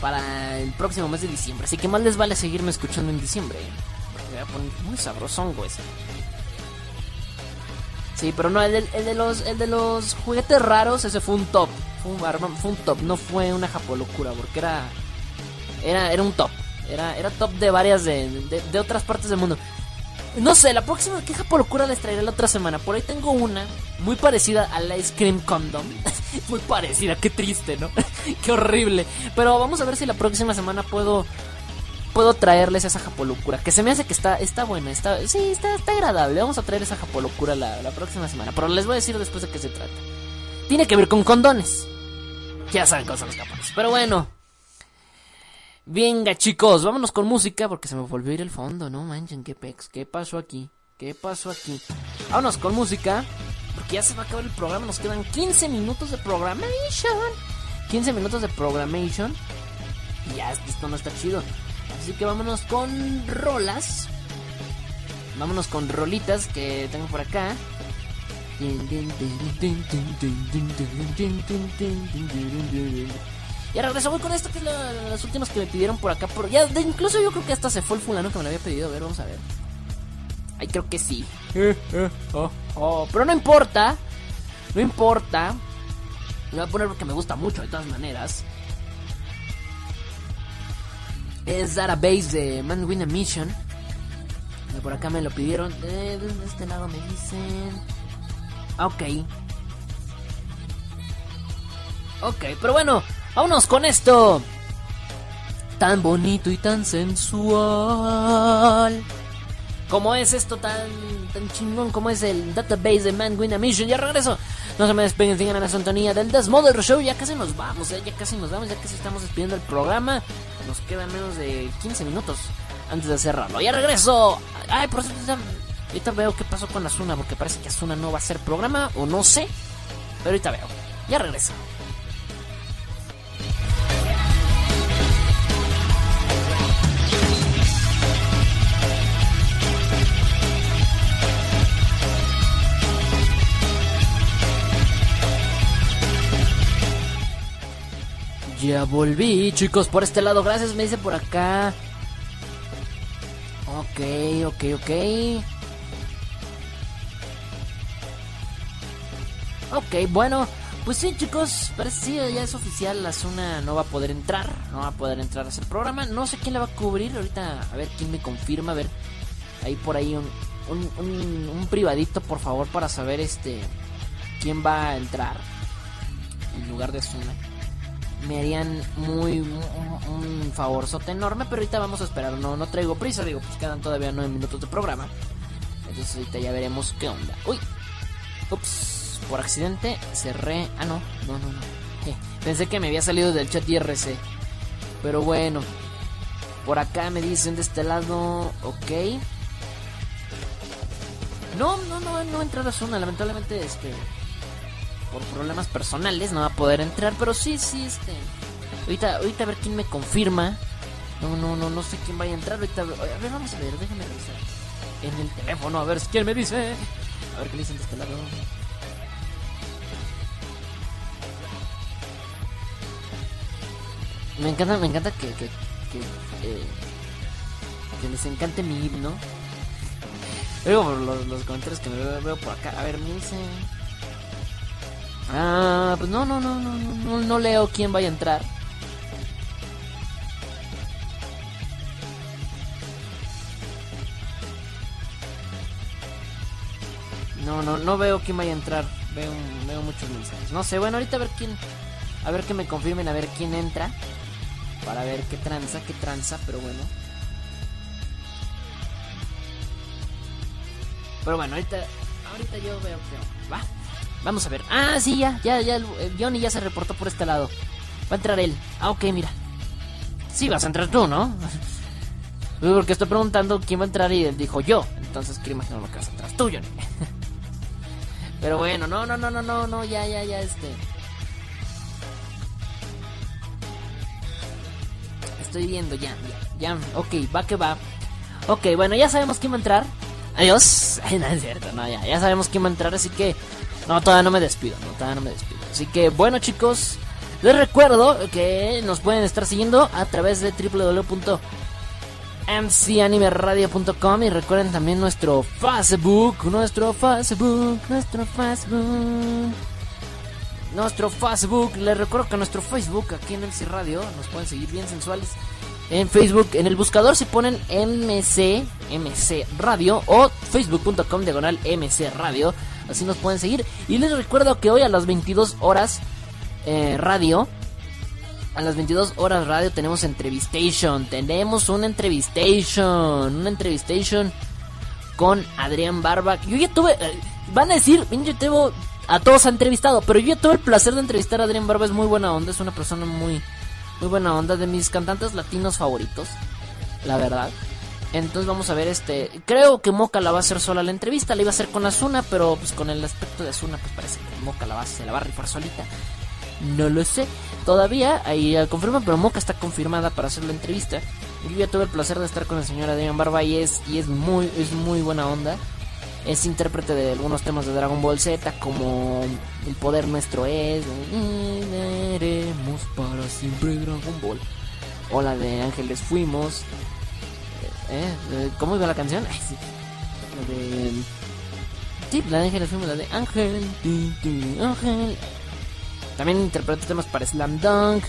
para el próximo mes de diciembre. Así que más les vale seguirme escuchando en diciembre. Porque voy a poner muy sabrosón, güey. Sí, pero no, el de, el de, los, el de los juguetes raros, ese fue un top. Fue un, fue un top, no fue una japolocura, porque era, era, era un top. Era, era top de varias de, de, otras partes del mundo. No sé, la próxima queja por locura les traeré la otra semana. Por ahí tengo una muy parecida al Ice Cream Condom. muy parecida, qué triste, ¿no? qué horrible. Pero vamos a ver si la próxima semana puedo puedo traerles esa japolocura. Que se me hace que está, está buena, está, sí, está, está agradable. Vamos a traer esa japolocura la, la próxima semana. Pero les voy a decir después de qué se trata. Tiene que ver con condones. Ya saben son los japoneses. Pero bueno. Venga, chicos, vámonos con música porque se me volvió a ir el fondo, no manchen, qué pex, qué pasó aquí, qué pasó aquí. Vámonos con música porque ya se va a acabar el programa, nos quedan 15 minutos de programation. 15 minutos de programation y ya esto no está chido. Así que vámonos con rolas. Vámonos con rolitas que tengo por acá. Y ahora regreso, voy con esto que es las últimas que me pidieron por acá. Por, ya, incluso yo creo que hasta se fue el fulano que me lo había pedido. A ver, vamos a ver. Ay, creo que sí. Oh, oh, pero no importa. No importa. Lo voy a poner porque me gusta mucho de todas maneras. Es Database de Man Win a Mission. Por acá me lo pidieron. Eh, de este lado me dicen. Ok. Ok, pero bueno, Vámonos con esto. Tan bonito y tan sensual. Como es esto tan, tan chingón como es el database de Man Win a Mission. Ya regreso. No se me despeguen, sigan la sintonía del Desmother Show. Ya casi nos vamos, ¿eh? ya casi nos vamos, ya casi estamos despidiendo el programa. Nos quedan menos de 15 minutos antes de cerrarlo. Ya regreso. Ay, por eso ahorita veo qué pasó con Asuna, porque parece que Asuna no va a ser programa, o no sé. Pero ahorita veo. Ya regreso. Ya volví, chicos, por este lado. Gracias, me dice por acá. Ok, ok, ok. Ok, bueno, pues sí, chicos, parece que ya es oficial. La zona no va a poder entrar. No va a poder entrar a ese programa. No sé quién la va a cubrir. Ahorita, a ver quién me confirma. A ver, ahí por ahí un, un, un privadito, por favor, para saber este quién va a entrar en lugar de Zuna me harían muy un, favorzote enorme, pero ahorita vamos a esperar, no, no traigo prisa, digo, pues quedan todavía nueve minutos de programa. Entonces ahorita ya veremos qué onda. Uy, ups, por accidente cerré, ah no, no, no, no. Pensé que me había salido del chat IRC. Pero bueno. Por acá me dicen de este lado. Ok. No, no, no, no entrar a zona. Lamentablemente, este. Por problemas personales no va a poder entrar. Pero sí, sí, este. Ahorita, ahorita a ver quién me confirma. No, no, no, no sé quién vaya a entrar. Ahorita, a ver, vamos a ver, déjame revisar. En el teléfono, a ver quién me dice. A ver qué le dicen de este lado. Me encanta, me encanta que, que, que, eh, que les encante mi himno. Por los, los comentarios que me veo, veo, por acá. A ver, me dice. Ah, pues no, no, no, no, no, no leo quién vaya a entrar. No, no, no veo quién vaya a entrar. Veo, veo muchos mensajes. No sé, bueno, ahorita a ver quién. A ver que me confirmen, a ver quién entra. Para ver qué tranza, qué tranza, pero bueno. Pero bueno, ahorita, ahorita yo veo que va. Vamos a ver. Ah, sí, ya, ya, ya. Johnny ya se reportó por este lado. Va a entrar él. Ah, ok, mira. Sí, vas a entrar tú, ¿no? Porque estoy preguntando quién va a entrar y él dijo yo. Entonces quiero imaginar lo que vas a entrar tú, Johnny. Pero bueno, no, no, no, no, no, no, ya, ya, ya, este. Estoy viendo, ya, ya, ya, ok, va que va. Ok, bueno, ya sabemos quién va a entrar. Adiós. no es cierto, no, ya, ya sabemos quién va a entrar, así que. No, todavía no me despido, no, todavía no me despido. Así que, bueno, chicos, les recuerdo que nos pueden estar siguiendo a través de www.mcanimeradio.com y recuerden también nuestro Facebook, nuestro Facebook, nuestro Facebook. Nuestro Facebook, les recuerdo que nuestro Facebook aquí en MC Radio nos pueden seguir bien sensuales. En Facebook, en el buscador se ponen MC, MC Radio o facebook.com diagonal MC Radio. Así nos pueden seguir. Y les recuerdo que hoy a las 22 horas eh, radio. A las 22 horas radio tenemos entrevistation. Tenemos una entrevistation. Una entrevistation con Adrián Barba. Yo ya tuve... Eh, van a decir, yo tengo... A todos ha entrevistado, pero yo ya tuve el placer de entrevistar a Adrián Barba. Es muy buena onda, es una persona muy... Muy buena onda, de mis cantantes latinos favoritos. La verdad. Entonces vamos a ver este. Creo que Moca la va a hacer sola la entrevista. La iba a hacer con Azuna, pero pues con el aspecto de Azuna, pues parece que Moca la va, se la va a rifar solita. No lo sé. Todavía ahí confirma, pero Moca está confirmada para hacer la entrevista. Yo ya tuve el placer de estar con la señora Damian Barba y es, y es muy, es muy buena onda. Es intérprete de algunos temas de Dragon Ball Z, como El poder nuestro es. Y veremos para siempre Dragon Ball. O de Ángeles Fuimos. ¿Eh? ¿Cómo iba la canción? La de. Sí, la de Ángeles Fuimos, la de Ángel. Ángel. También interpretó temas para Slam Dunk.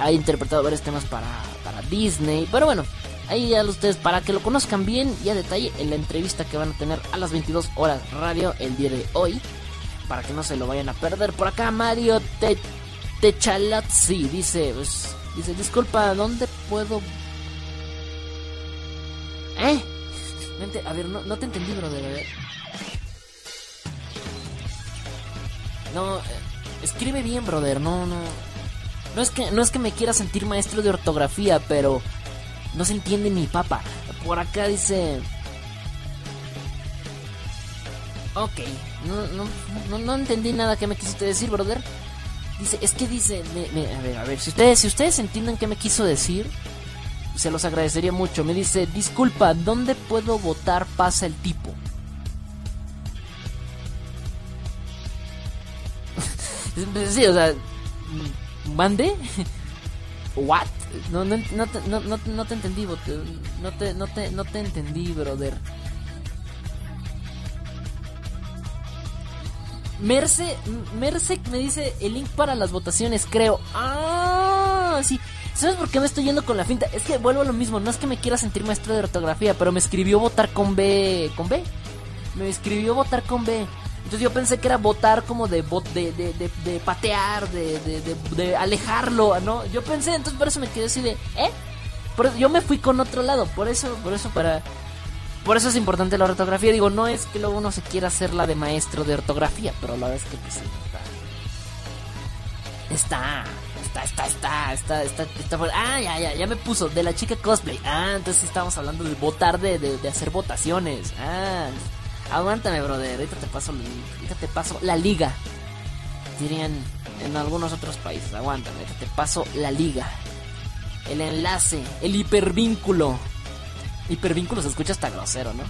Ha interpretado varios temas para, para Disney. Pero bueno, ahí ya ustedes para que lo conozcan bien y a detalle en la entrevista que van a tener a las 22 horas radio el día de hoy. Para que no se lo vayan a perder. Por acá Mario Te Techalazzi dice, pues, dice, disculpa, ¿dónde puedo... ¿Eh? A ver, no, no te entendí, brother. A ver. No, eh, escribe bien, brother. No, no. No es que no es que me quiera sentir maestro de ortografía, pero no se entiende mi papa. Por acá dice. Ok, no, no, no, no entendí nada que me quisiste decir, brother. Dice, es que dice, a ver, a ver, si ustedes, si ustedes entienden qué me quiso decir, se los agradecería mucho. Me dice, disculpa, ¿dónde puedo votar? Pasa el tipo. sí, o sea, ¿mande? ¿What? No, no, no, te, no, no, no te entendí, no te, no, te, no te entendí, brother. Merce, Merce me dice el link para las votaciones, creo. Ah, sí. ¿Sabes por qué me estoy yendo con la finta? Es que vuelvo a lo mismo, no es que me quiera sentir maestro de ortografía, pero me escribió votar con B. ¿Con B? Me escribió votar con B. Entonces yo pensé que era votar como de de, de, de, de patear, de, de, de, alejarlo, ¿no? Yo pensé, entonces por eso me quedé así de, ¿eh? Por yo me fui con otro lado, por eso, por eso para... Por eso es importante la ortografía. Digo, no es que luego uno se quiera hacer la de maestro de ortografía, pero la verdad es que pues, está, está, Está, está, está, está, está, está, Ah, ya, ya, ya me puso. De la chica cosplay. Ah, entonces estamos hablando de votar, de, de, hacer votaciones. Ah, aguántame, brother. Ahorita te paso, ahorita paso la liga. Dirían en algunos otros países. Aguántame, ahorita te paso la liga. El enlace, el hipervínculo. Hipervínculo se escucha hasta grosero, ¿no?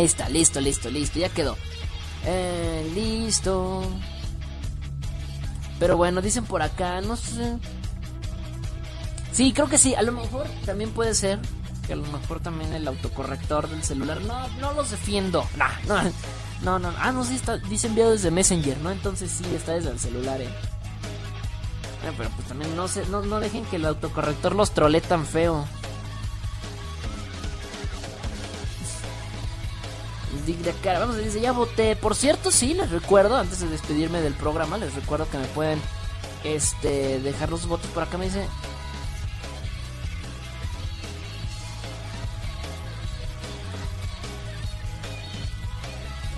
Ahí está, listo, listo, listo, ya quedó. Eh, listo. Pero bueno, dicen por acá, no sé. Sí, creo que sí, a lo mejor también puede ser que a lo mejor también el autocorrector del celular. No, no los defiendo. Nah, no, no, no. Ah, no, sí, está, dice enviado desde Messenger, ¿no? Entonces sí, está desde el celular, eh. eh pero pues también no, se, no, no dejen que el autocorrector los trole tan feo. Vamos, dice, ya voté. Por cierto, sí, les recuerdo, antes de despedirme del programa, les recuerdo que me pueden este dejar los votos por acá. Me dice.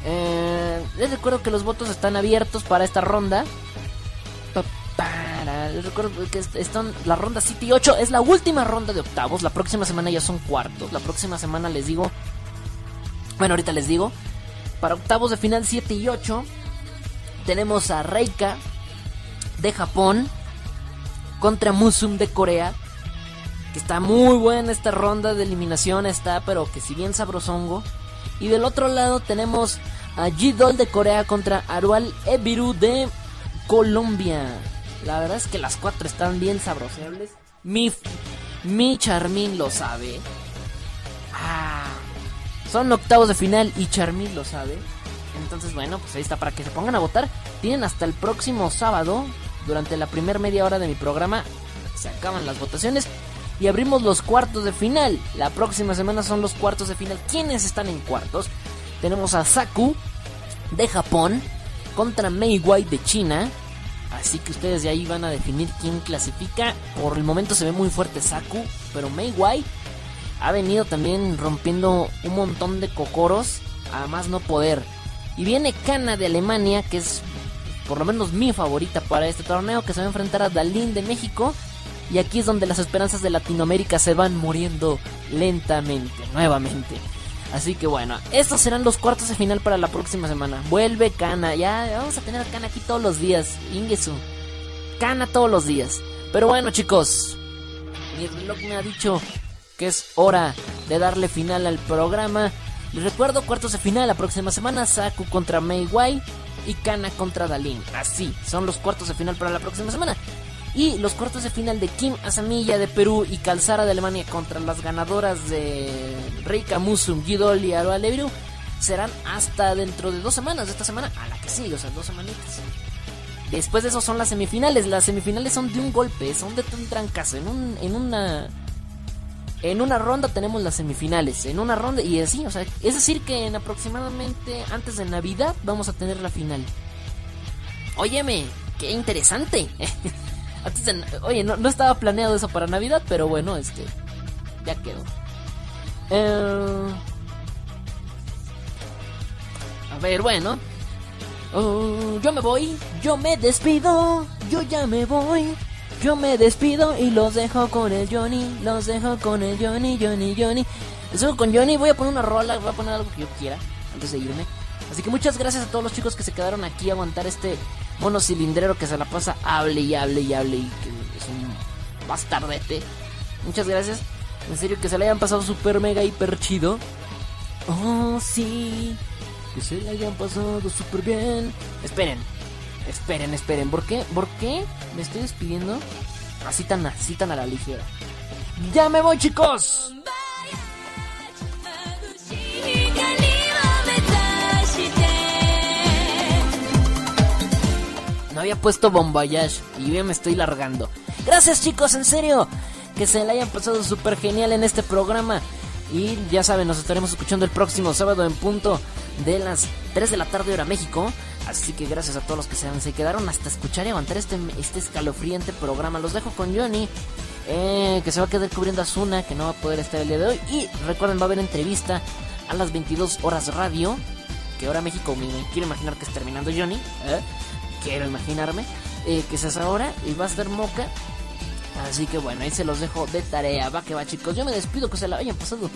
Eh, les recuerdo que los votos están abiertos para esta ronda. Les recuerdo que están la ronda 7 y 8 es la última ronda de octavos. La próxima semana ya son cuartos. La próxima semana les digo bueno, ahorita les digo. Para octavos de final 7 y 8 tenemos a Reika de Japón contra Musum de Corea. Que está muy buena esta ronda de eliminación, está, pero que si bien sabrosongo. Y del otro lado tenemos a G-Doll de Corea contra Arual Ebiru de Colombia. La verdad es que las cuatro están bien sabrosables. Mi, mi Charmin lo sabe. Ah, son octavos de final y Charmil lo sabe. Entonces, bueno, pues ahí está para que se pongan a votar. Tienen hasta el próximo sábado, durante la primera media hora de mi programa, se acaban las votaciones y abrimos los cuartos de final. La próxima semana son los cuartos de final. ¿Quiénes están en cuartos? Tenemos a Saku de Japón contra Mei Wei de China. Así que ustedes de ahí van a definir quién clasifica. Por el momento se ve muy fuerte Saku, pero Mei Wei ha venido también rompiendo un montón de cocoros a más no poder. Y viene Kana de Alemania, que es por lo menos mi favorita para este torneo, que se va a enfrentar a Dalín de México. Y aquí es donde las esperanzas de Latinoamérica se van muriendo lentamente, nuevamente. Así que bueno, estos serán los cuartos de final para la próxima semana. Vuelve Kana, ya vamos a tener a Kana aquí todos los días. Ingesu. Kana todos los días. Pero bueno chicos, mi reloj me ha dicho es hora de darle final al programa. Les recuerdo, cuartos de final la próxima semana, Saku contra Mei Wai y Kana contra Dalin. Así, son los cuartos de final para la próxima semana. Y los cuartos de final de Kim Asamilla de Perú y Calzara de Alemania contra las ganadoras de Reika Musum, Gidol y Aroa serán hasta dentro de dos semanas, de esta semana a la que sigue, o sea, dos semanitas. Después de eso son las semifinales. Las semifinales son de un golpe, son de un trancazo, en, un, en una en una ronda tenemos las semifinales, en una ronda y así, o sea, es decir que en aproximadamente antes de Navidad vamos a tener la final. Óyeme, qué interesante. oye, no, estaba planeado eso para Navidad, pero bueno, este ya quedó. Eh, a ver, bueno. Oh, yo me voy, yo me despido, yo ya me voy. Yo me despido y los dejo con el Johnny, los dejo con el Johnny, Johnny, Johnny. Los dejo con Johnny, voy a poner una rola, voy a poner algo que yo quiera antes de irme. Así que muchas gracias a todos los chicos que se quedaron aquí a aguantar este mono cilindrero que se la pasa hable y hable y hable y que es un bastardete. Muchas gracias. En serio que se le hayan pasado super mega hiper chido. Oh, sí. Que se le hayan pasado super bien. Esperen, Esperen, esperen, ¿por qué? ¿Por qué me estoy despidiendo así tan, así tan a la ligera? ¡Ya me voy, chicos! No había puesto Bombayage y bien me estoy largando. Gracias chicos, en serio. que se la hayan pasado súper genial en este programa. Y ya saben, nos estaremos escuchando el próximo sábado en punto de las 3 de la tarde hora México. Así que gracias a todos los que se, quedaron hasta escuchar y aguantar este, este escalofriante programa. Los dejo con Johnny, eh, que se va a quedar cubriendo a Zuna, que no va a poder estar el día de hoy. Y recuerden, va a haber entrevista a las 22 horas radio, que ahora México me, quiero imaginar que es terminando Johnny. ¿eh? Quiero imaginarme eh, que es ahora y va a estar Moca. Así que bueno, ahí se los dejo de tarea. Va que va, chicos. Yo me despido, que se la hayan pasado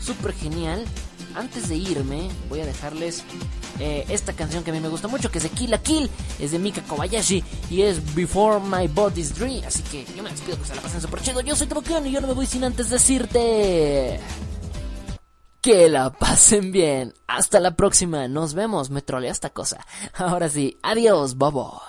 súper genial. Antes de irme, voy a dejarles eh, esta canción que a mí me gusta mucho, que es de Kill a Kill. Es de Mika Kobayashi y es Before My Body's Dream. Así que yo me despido, que se la pasen súper chido. Yo soy Tobokion y yo no me voy sin antes decirte. Que la pasen bien. Hasta la próxima. Nos vemos. Me trolea esta cosa. Ahora sí. Adiós, bobo.